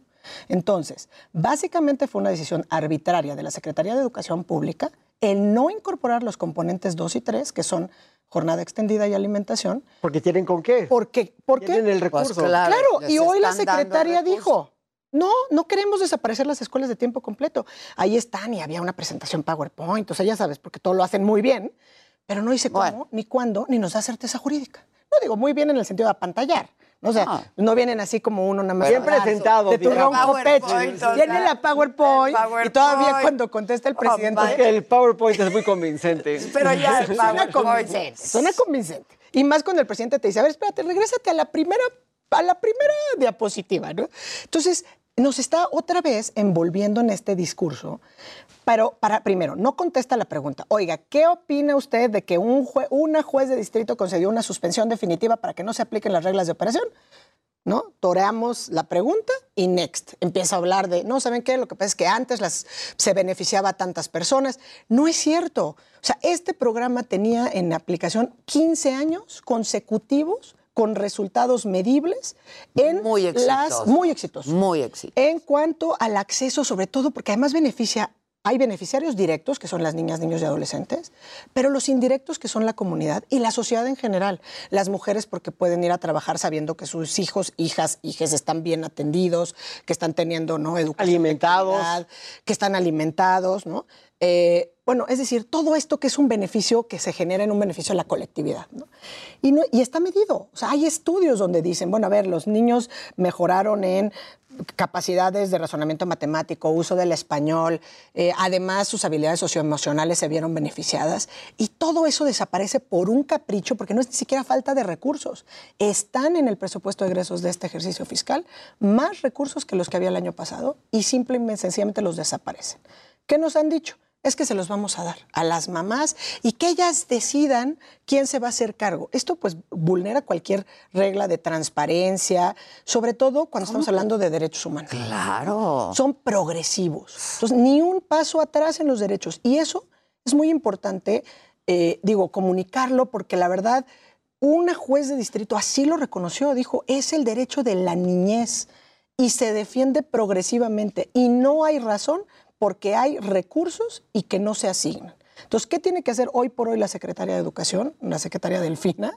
Entonces, básicamente fue una decisión arbitraria de la Secretaría de Educación Pública el no incorporar los componentes 2 y 3, que son jornada extendida y alimentación. Porque tienen con qué. Porque, ¿por qué? Tienen el recurso. Pues claro, les y hoy la secretaria recurso. dijo, no, no queremos desaparecer las escuelas de tiempo completo. Ahí están y había una presentación PowerPoint, o sea, ya sabes, porque todo lo hacen muy bien, pero no dice cómo, ni cuándo, ni nos da certeza jurídica. No digo muy bien en el sentido de apantallar. ¿No? O sea, no vienen así como uno nada más. Bien presentado, De tu digamos. ronco pecho. PowerPoint, Tiene la PowerPoint, y todavía PowerPoint. cuando contesta el presidente. Porque el PowerPoint es muy convincente. Pero ya, el suena convincente. Suena convincente. Y más cuando el presidente te dice, a ver, espérate, regrésate a la primera, a la primera diapositiva, ¿no? Entonces, nos está otra vez envolviendo en este discurso, pero para, primero, no contesta la pregunta. Oiga, ¿qué opina usted de que un jue- una juez de distrito concedió una suspensión definitiva para que no se apliquen las reglas de operación? ¿no? Toreamos la pregunta y next. Empieza a hablar de, no, ¿saben qué? Lo que pasa es que antes las, se beneficiaba a tantas personas. No es cierto. O sea, este programa tenía en aplicación 15 años consecutivos con resultados medibles en Muy las exitosos. muy exitosos. Muy exitosos. En cuanto al acceso, sobre todo, porque además beneficia, hay beneficiarios directos, que son las niñas, niños y adolescentes, pero los indirectos, que son la comunidad y la sociedad en general. Las mujeres, porque pueden ir a trabajar sabiendo que sus hijos, hijas, hijes están bien atendidos, que están teniendo ¿no? educación. Alimentados. que están alimentados, ¿no? Eh, bueno, es decir, todo esto que es un beneficio que se genera en un beneficio a la colectividad. y está medido. O sea, hay estudios donde dicen, bueno, a ver, los niños mejoraron en capacidades de razonamiento matemático, uso del español, eh, además sus habilidades socioemocionales se vieron beneficiadas y todo eso desaparece por un capricho porque no es ni siquiera falta de recursos. Están en el presupuesto de egresos de este ejercicio fiscal más recursos que los que había el año pasado y simplemente sencillamente los desaparecen. ¿Qué nos han dicho? Es que se los vamos a dar a las mamás y que ellas decidan quién se va a hacer cargo. Esto pues vulnera cualquier regla de transparencia, sobre todo cuando estamos hablando de derechos humanos. Claro. Son progresivos. Entonces, ni un paso atrás en los derechos. Y eso es muy importante, eh, digo, comunicarlo, porque la verdad, una juez de distrito así lo reconoció, dijo, es el derecho de la niñez y se defiende progresivamente y no hay razón porque hay recursos y que no se asignan. Entonces, ¿qué tiene que hacer hoy por hoy la Secretaría de Educación, la Secretaria Delfina?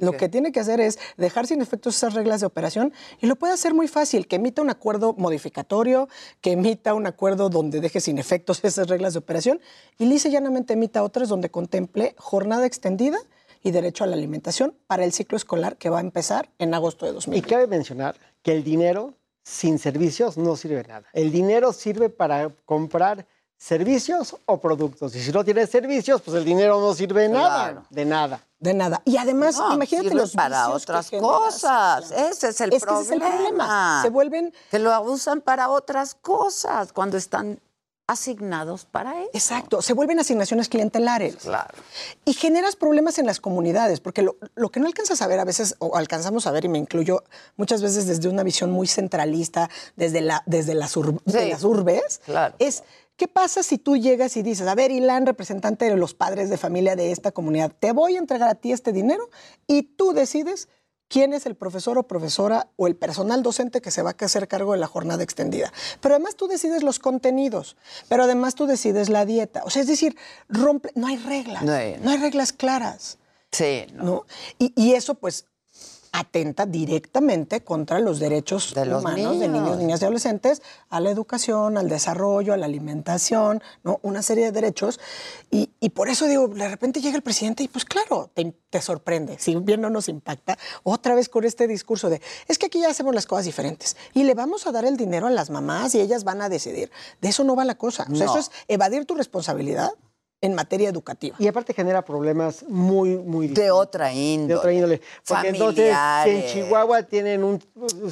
lo que tiene que hacer es dejar sin efectos esas reglas de operación y lo puede hacer muy fácil, que emita un acuerdo modificatorio, que emita un acuerdo donde deje sin efectos esas reglas de operación y lisa y llanamente emita otras donde contemple jornada extendida y derecho a la alimentación para el ciclo escolar que va a empezar en agosto de 2020. Y cabe mencionar que el dinero sin servicios no sirve nada. El dinero sirve para comprar servicios o productos. Y si no tienes servicios, pues el dinero no sirve de nada. De nada. De nada. Y además, No, imagínate sirve los para vicios otras cosas. Ese es el Es que problema. ese es el problema. Se vuelven que lo usan para otras cosas cuando están asignados para eso. Exacto, se vuelven asignaciones clientelares. Claro. Y generas problemas en las comunidades, porque lo, lo que no alcanzas a ver a veces, o alcanzamos a ver, y me incluyo muchas veces desde una visión muy centralista, desde, la, desde las, ur- de Sí, las urbes, claro. es ¿qué pasa si tú llegas y dices, a ver, Ilan, representante de los padres de familia de esta comunidad, te voy a entregar a ti este dinero y tú decides quién es el profesor o profesora o el personal docente que se va a hacer cargo de la jornada extendida. Pero además tú decides los contenidos, pero además tú decides la dieta. O sea, es decir, rompe, no hay reglas, No hay- no hay reglas claras. Sí, ¿no? Y, y eso pues atenta directamente contra los derechos De los humanos de niños. niños, niñas y adolescentes a la educación, al desarrollo, a la alimentación, ¿no? Una serie de derechos. Y, y por eso digo, de repente llega el presidente y pues claro, te, te sorprende, si bien no nos impacta, otra vez con este discurso de, es que aquí ya hacemos las cosas diferentes y le vamos a dar el dinero a las mamás y ellas van a decidir. De eso no va la cosa. O sea, No. eso es evadir tu responsabilidad en materia educativa. Y aparte genera problemas muy, muy De otra índole. De otra índole. Porque entonces, si en. Chihuahua tienen un,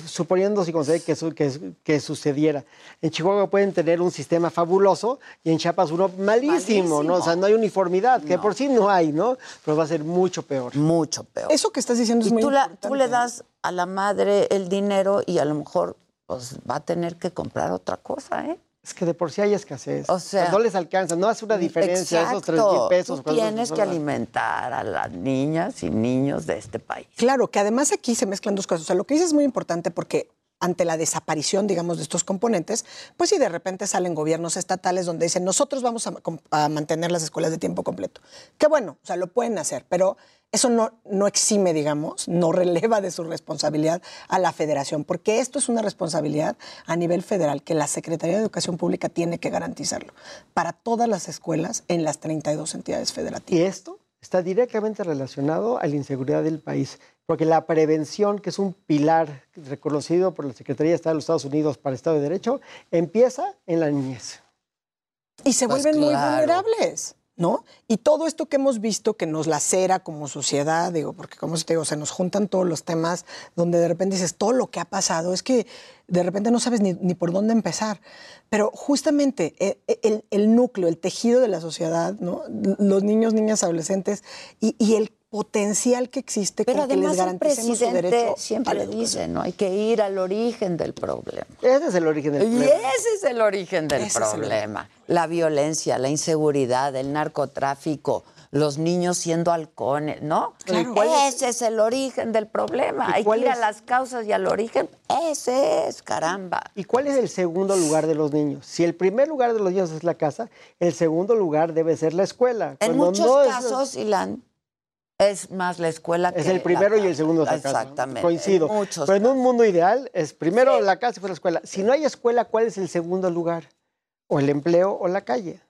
suponiendo si concede que, su- que, que sucediera, en Chihuahua pueden tener un sistema fabuloso y en Chiapas uno malísimo, ¿no? O sea, no hay uniformidad, que por sí no hay, ¿no? Pero va a ser mucho peor. Mucho peor. Eso que estás diciendo es Y muy tú, la- importante. tú le das a la madre el dinero y a lo mejor pues, va a tener que comprar otra cosa, ¿eh? Es que de por sí hay escasez. O sea, no les alcanza, no hace una diferencia esos tres Exacto. mil pesos. Tú tienes que alimentar a las niñas y niños de este país. Claro, que además aquí se mezclan dos cosas. O sea, lo que dices es muy importante porque ante la desaparición, digamos, de estos componentes, pues sí, de repente salen gobiernos estatales donde dicen, nosotros vamos a, a mantener las escuelas de tiempo completo. Qué bueno, o sea, lo pueden hacer, pero eso no, no exime, digamos, no releva de su responsabilidad a la federación, porque esto es una responsabilidad a nivel federal que la Secretaría de Educación Pública tiene que garantizarlo para todas las escuelas en las 32 entidades federativas. Y esto está directamente relacionado a la inseguridad del país, porque la prevención, que es un pilar reconocido por la Secretaría de Estado de los Estados Unidos para el Estado de Derecho, empieza en la niñez. y se Pues vuelven muy vulnerables, ¿no? Y todo esto que hemos visto que nos lacera como sociedad, digo, porque como te digo, se nos juntan todos los temas donde de repente dices, todo lo que ha pasado, es que de repente no sabes ni, ni por dónde empezar. Pero justamente eh, el, el núcleo, el tejido de la sociedad, ¿no? Los niños, niñas, adolescentes y, y el potencial que existe Pero con que les además el garanticemos su presidente derecho a siempre la educación. dice, ¿no? Hay que ir al origen del problema. Ese es el origen del Y problema. ese es el origen del Ese el problema. La violencia, la inseguridad, el narcotráfico, los niños siendo halcones, ¿no? Claro. ¿Y Ese es el origen del problema. ¿Y Hay que ir a las causas y al origen. Ese es, caramba. ¿Y cuál es el segundo lugar de los niños? Si el primer lugar de los niños es la casa, el segundo lugar debe ser la escuela. En Cuando muchos no es- casos, Ilan, es más la escuela Es que el primero la y el segundo es la casa. Exactamente. Coincido. En muchos Pero en un mundo ideal es primero la casa y después la escuela. Si no hay escuela, ¿cuál es el segundo lugar? O el empleo o la calle.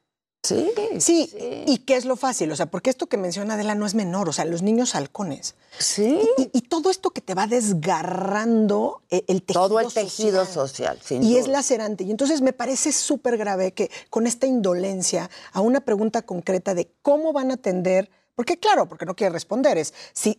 Sí, Sí, ¿y qué es lo fácil? O sea, porque esto que menciona Adela no es menor, o sea, los niños halcones. Sí. Y, y todo esto que te va desgarrando eh, el tejido Todo el tejido social, sin Y es lacerante. Y entonces me parece súper grave que con esta indolencia a una pregunta concreta de cómo van a atender. Porque claro, porque no quiere responder, es si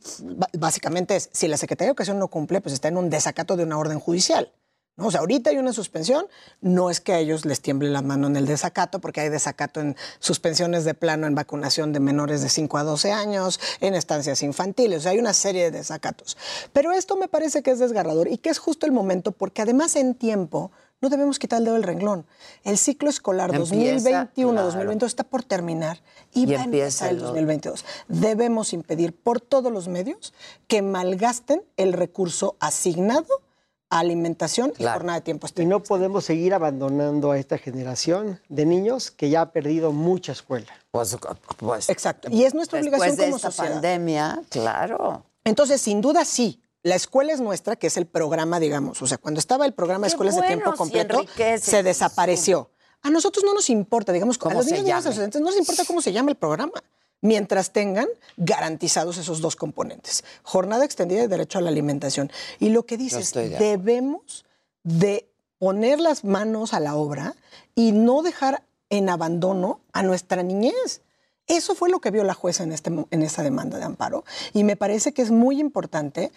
básicamente es si la Secretaría de Educación no cumple, pues está en un desacato de una orden judicial. ¿no? O sea, ahorita hay una suspensión, no es que a ellos les tiemble la mano en el desacato, porque hay desacato en suspensiones de plano en vacunación de menores de 5 a 12 años, en estancias infantiles, o sea, hay una serie de desacatos. Pero esto me parece que es desgarrador y que es justo el momento, porque además en tiempo no debemos quitar el dedo del renglón. El ciclo escolar Empieza, 2021-2022 está por terminar y, Y va a empieza empezar el el 2022. Debemos impedir por todos los medios que malgasten el recurso asignado a alimentación y jornada de tiempo Y no podemos seguir abandonando a esta generación de niños que ya ha perdido mucha escuela. Pues, pues, Exacto. Y es nuestra obligación de como esta sociedad. pandemia, claro. Entonces, sin duda, sí. La escuela es nuestra, que es el programa, digamos. O sea, cuando estaba el programa de escuelas de tiempo completo, se desapareció. A nosotros no nos importa, digamos, a ¿Cómo los se niños y a los adolescentes no nos importa cómo se llama el programa, mientras tengan garantizados esos dos componentes. Jornada extendida y derecho a la alimentación. Y lo que dices, debemos de poner las manos a la obra y no dejar en abandono a nuestra niñez. Eso fue lo que vio la jueza en, este, en esta demanda de amparo y me parece que es muy importante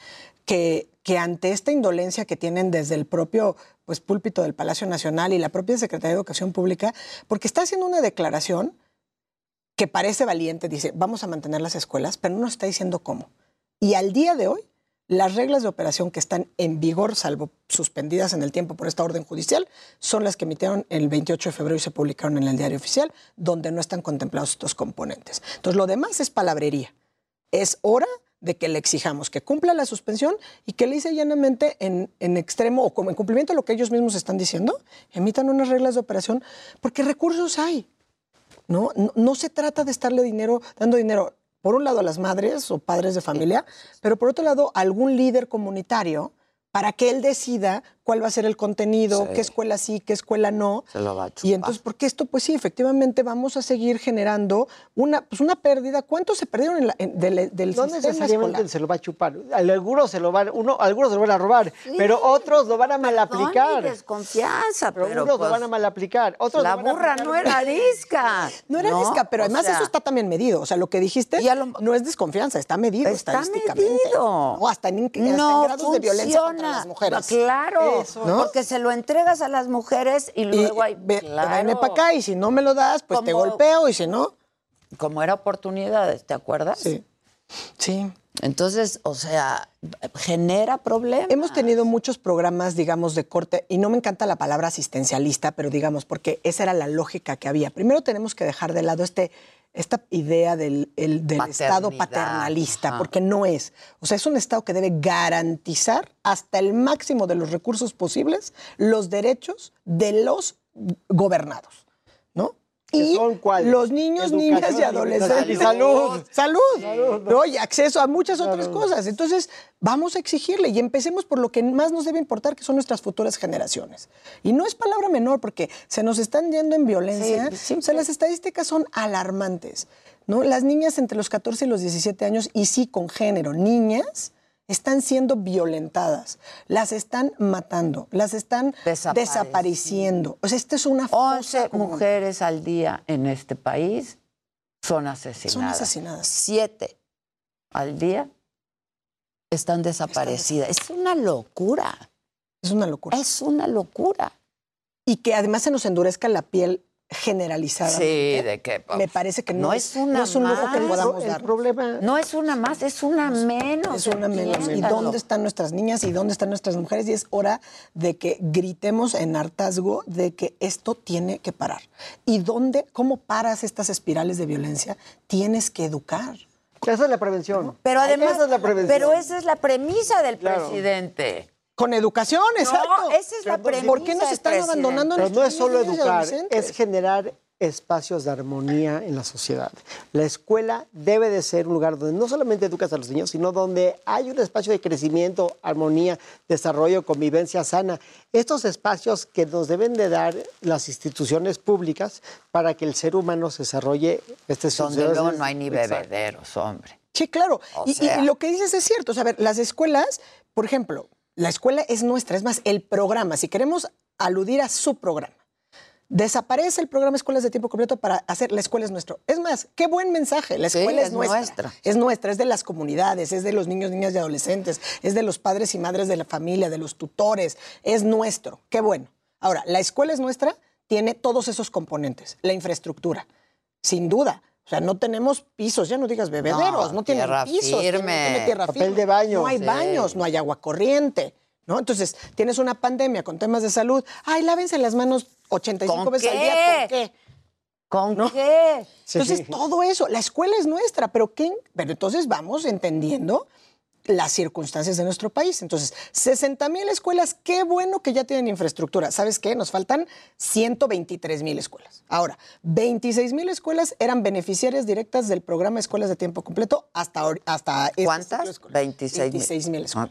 que, que ante esta indolencia que tienen desde el propio pues, púlpito del Palacio Nacional y la propia Secretaría de Educación Pública, porque está haciendo una declaración que parece valiente, dice, vamos a mantener las escuelas, pero no está diciendo cómo. Y al día de hoy, las reglas de operación que están en vigor, salvo suspendidas en el tiempo por esta orden judicial, son las que emitieron el 28 de febrero y se publicaron en el diario oficial, donde no están contemplados estos componentes. Entonces, lo demás es palabrería. Es hora de que le exijamos que cumpla la suspensión y que le dice llanamente en, extremo o como en cumplimiento de lo que ellos mismos están diciendo, emitan unas reglas de operación, porque recursos hay. ¿no? No, no se trata de estarle dinero, dando dinero, por un lado a las madres o padres de familia, pero por otro lado a algún líder comunitario para que él decida cuál va a ser el contenido, Sí. qué escuela sí, qué escuela no. Se lo va a chupar. Y entonces, porque esto, pues sí, efectivamente vamos a seguir generando una, pues una pérdida. ¿Cuántos se perdieron en la- en- del, del No sistema necesariamente escolar? se lo va a chupar. Algunos se lo van, uno, algunos se lo van a robar, pero otros lo van a mal No desconfianza, pero, pero, unos pues, lo van a mal aplicar. Otros la lo van a burra no era arisca. No era arisca, pero O además sea, eso está también medido. O sea, lo que dijiste no es desconfianza, está medido Está estadísticamente. medido. No, hasta en, hasta en no grados de violencia contra funciona. las mujeres. Claro, Eso. ¿No? porque se lo entregas a las mujeres y luego hay... claro. Para acá y si no me lo das, pues te golpeo y si no... Como era oportunidades, ¿te acuerdas? Sí. Sí. Entonces, o sea, genera problemas. Hemos tenido muchos programas, digamos, de corte, y no me encanta la palabra asistencialista, pero digamos, porque esa era la lógica que había. Primero tenemos que dejar de lado este, esta idea del, el- del Estado paternalista, ajá. porque no es. O sea, es un Estado que debe garantizar hasta el máximo de los recursos posibles los derechos de los gobernados. Y son cuáles? los niños, Educación, niñas y adolescentes. salud. Salud. ¿no? Y acceso a muchas otras cosas. Entonces, vamos a exigirle y empecemos por lo que más nos debe importar, que son nuestras futuras generaciones. Y no es palabra menor, porque se nos están yendo en violencia. o sea, las estadísticas son alarmantes. ¿no? Las niñas entre los 14 y los 17 años, y sí con género, niñas, están siendo violentadas, las están matando, las están desapareciendo. O sea, esto es una 11 mujeres al día en este país son asesinadas. Son asesinadas. Siete al día están desaparecidas. Es una locura. Es una locura. Es una locura. Y que además se nos endurezca la piel generalizada. Sí, de que Me parece que no, no es una no es un lujo que más. podamos El dar. problema no es una más, es una menos. Es una menos. ¿Y dónde están nuestras niñas y dónde están nuestras mujeres? Y es hora de que gritemos en hartazgo de que esto tiene que parar. ¿Y dónde, cómo paras estas espirales de violencia? Tienes que educar. Esa es la prevención. Pero además, Esa es la prevención. pero esa es la premisa del Claro. presidente. Con educación, exacto. No, esa es la premisa. ¿Por qué nos están abandonando Pero no es solo educar, es generar espacios de armonía en la sociedad. La escuela debe de ser un lugar donde no solamente educas a los niños, sino donde hay un espacio de crecimiento, armonía, desarrollo, convivencia sana. Estos espacios que nos deben de dar las instituciones públicas para que el ser humano se desarrolle. Este Donde luego no hay ni bebederos, hombre. Sí, claro. O Y, y lo que dices es cierto. O sea, a ver, las escuelas, por ejemplo, la escuela es nuestra, es más, el programa, si queremos aludir a su programa. Desaparece el programa Escuelas de Tiempo Completo para hacer la escuela es nuestro. Es más, qué buen mensaje. La Sí, escuela es, es nuestra. nuestra. Es nuestra, es de las comunidades, es de los niños, niñas y adolescentes, es de los padres y madres de la familia, de los tutores. Es nuestro. Qué bueno. Ahora, la escuela es nuestra, tiene todos esos componentes. La infraestructura, sin duda. O sea, no tenemos pisos, ya no digas bebederos, no, No, tienen tierra pisos, firme. tiene tierra Papel firme, de baño. No hay Sí. baños, no hay agua corriente. ¿No? Entonces, tienes una pandemia con temas de salud. Ay, lávense las manos 85 ¿Con veces al día. ¿Por qué? ¿Con qué? Entonces, todo eso, la escuela es nuestra, pero ¿qué? Pero entonces vamos entendiendo las circunstancias de nuestro país. Entonces, 60 mil escuelas, qué bueno que ya tienen infraestructura. ¿Sabes qué? Nos faltan 123 mil escuelas. Ahora, 26 mil escuelas eran beneficiarias directas del programa Escuelas de Tiempo Completo hasta, hasta este ¿Cuántas? ciclo escolar. 26 26 mil escuelas.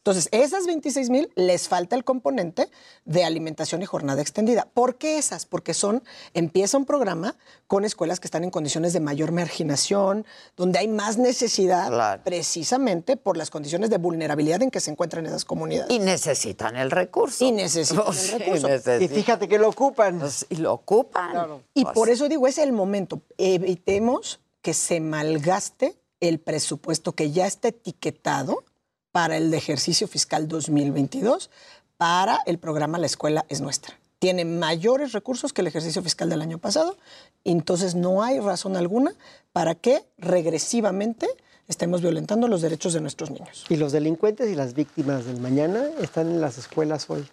Entonces, esas 26 mil les falta el componente de alimentación y jornada extendida. ¿Por qué esas? Porque son, empieza un programa con escuelas que están en condiciones de mayor marginación, donde hay más necesidad, precisamente por las condiciones de vulnerabilidad en que se encuentran esas comunidades. Y necesitan el recurso. Y necesitan el recurso. necesitan. Y fíjate que lo ocupan. Pues, y lo ocupan. Y Pues, por eso digo, es el momento. Evitemos que se malgaste el presupuesto que ya está etiquetado para el ejercicio fiscal 2022 para el programa La Escuela es Nuestra. Tiene mayores recursos que el ejercicio fiscal del año pasado, entonces no hay razón alguna para que regresivamente estemos violentando los derechos de nuestros niños. Y los delincuentes y las víctimas del mañana están en las escuelas hoy.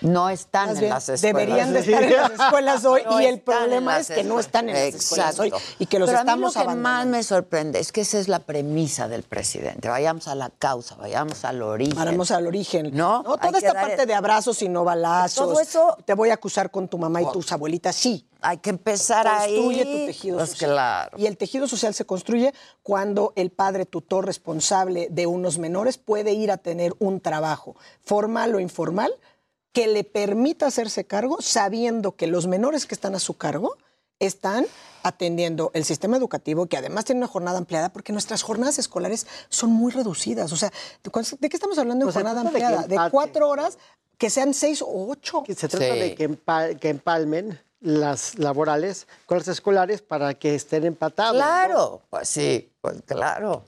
No están en las escuelas. Deberían de estar en las escuelas hoy No y el problema es que no están en las escuelas hoy y que los Pero estamos a mí lo que más me sorprende es que esa es la premisa del presidente. Vayamos a la causa, vayamos al origen. Vamos al origen. No, No, toda esta parte de abrazos y no balazos. Todo eso- Te voy a acusar con tu mamá y tus abuelitas, sí. Hay que empezar Construye ahí. tu tejido Pues social. claro. Y el tejido social se construye cuando el padre tutor responsable de unos menores puede ir a tener un trabajo, formal o informal, que le permita hacerse cargo sabiendo que los menores que están a su cargo están atendiendo el sistema educativo, que además tiene una jornada ampliada, porque nuestras jornadas escolares son muy reducidas. O sea, ¿de cuán- ¿de qué estamos hablando en Pues jornada de que ampliada? De, cuatro horas, que sean seis o ocho. Se trata de que, empa- que empalmen las laborales con las escolares para que estén empatados. ¿no? Claro, pues sí, pues claro.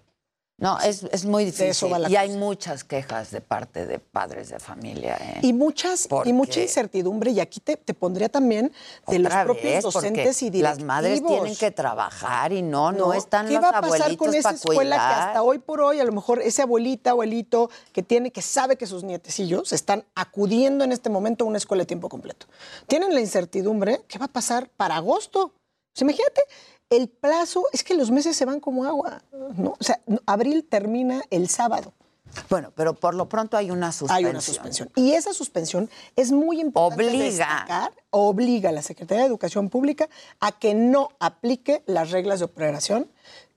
No, es, es muy eso difícil. va la y hay muchas quejas de parte de padres de familia. ¿eh? Y muchas ¿Por y mucha incertidumbre. Y aquí te, te pondría también de los propios vez, docentes y directivos. Las madres tienen que trabajar y no, no, ¿no? están ¿Qué los va a pasar con esa escuela que hasta hoy por hoy a lo mejor ese abuelita, abuelito que tiene, que sabe que sus nietecillos están acudiendo en este momento a una escuela de tiempo completo? Tienen la incertidumbre, ¿qué va a pasar para agosto? Sea, imagínate, el plazo es que los meses se van como agua, ¿no? O sea, abril termina el sábado. Bueno, pero por lo pronto hay una suspensión. Hay una suspensión. Y esa suspensión es muy importante Obliga. destacar, obliga a la Secretaría de Educación Pública a que no aplique las reglas de operación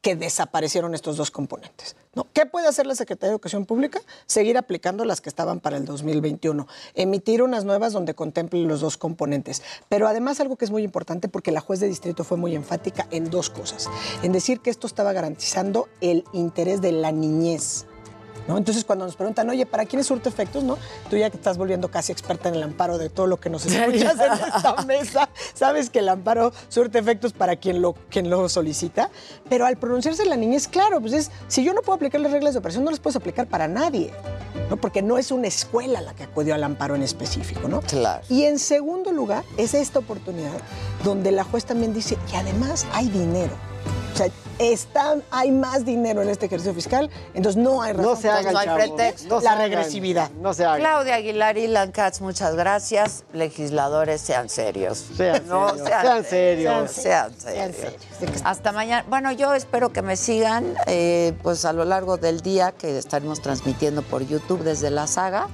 que desaparecieron estos dos componentes. ¿no? ¿Qué puede hacer la Secretaría de Educación Pública? Seguir aplicando las que estaban para el 2021, emitir unas nuevas donde contemplen los dos componentes. Pero además algo que es muy importante porque la juez de distrito fue muy enfática en dos cosas. En decir que esto estaba garantizando el interés de la niñez. ¿No? Entonces, cuando nos preguntan, oye, ¿para quién es surte efectos? ¿no? Tú ya que estás volviendo casi experta en el amparo de todo lo que nos escuchas en esta mesa, sabes que el amparo surte efectos para quien lo, quien lo solicita. Pero al pronunciarse la niñez, claro, pues es, si yo no puedo aplicar las reglas de operación, no las puedes aplicar para nadie. ¿no? Porque no es una escuela la que acudió al amparo en específico, ¿no? Claro. Y en segundo lugar, es esta oportunidad donde la juez también dice, y además hay dinero. O sea, está, hay más dinero en este ejercicio fiscal, entonces no hay razón. No se hagan, no hay pretexto. No la hagan. regresividad. No se haga. Claudia Aguilar y Lancats, muchas gracias. Legisladores, sean serios. Sean No, serios, sean serios. Sean serios. Hasta mañana. Bueno, yo espero que me sigan eh, pues a lo largo del día que estaremos transmitiendo por YouTube desde la saga.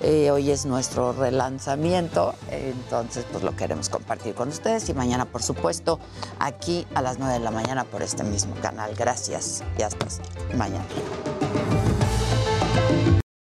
Eh, hoy es nuestro relanzamiento, entonces pues lo queremos compartir con ustedes y mañana por supuesto aquí a las 9 de la mañana por este mismo canal. Gracias y hasta mañana.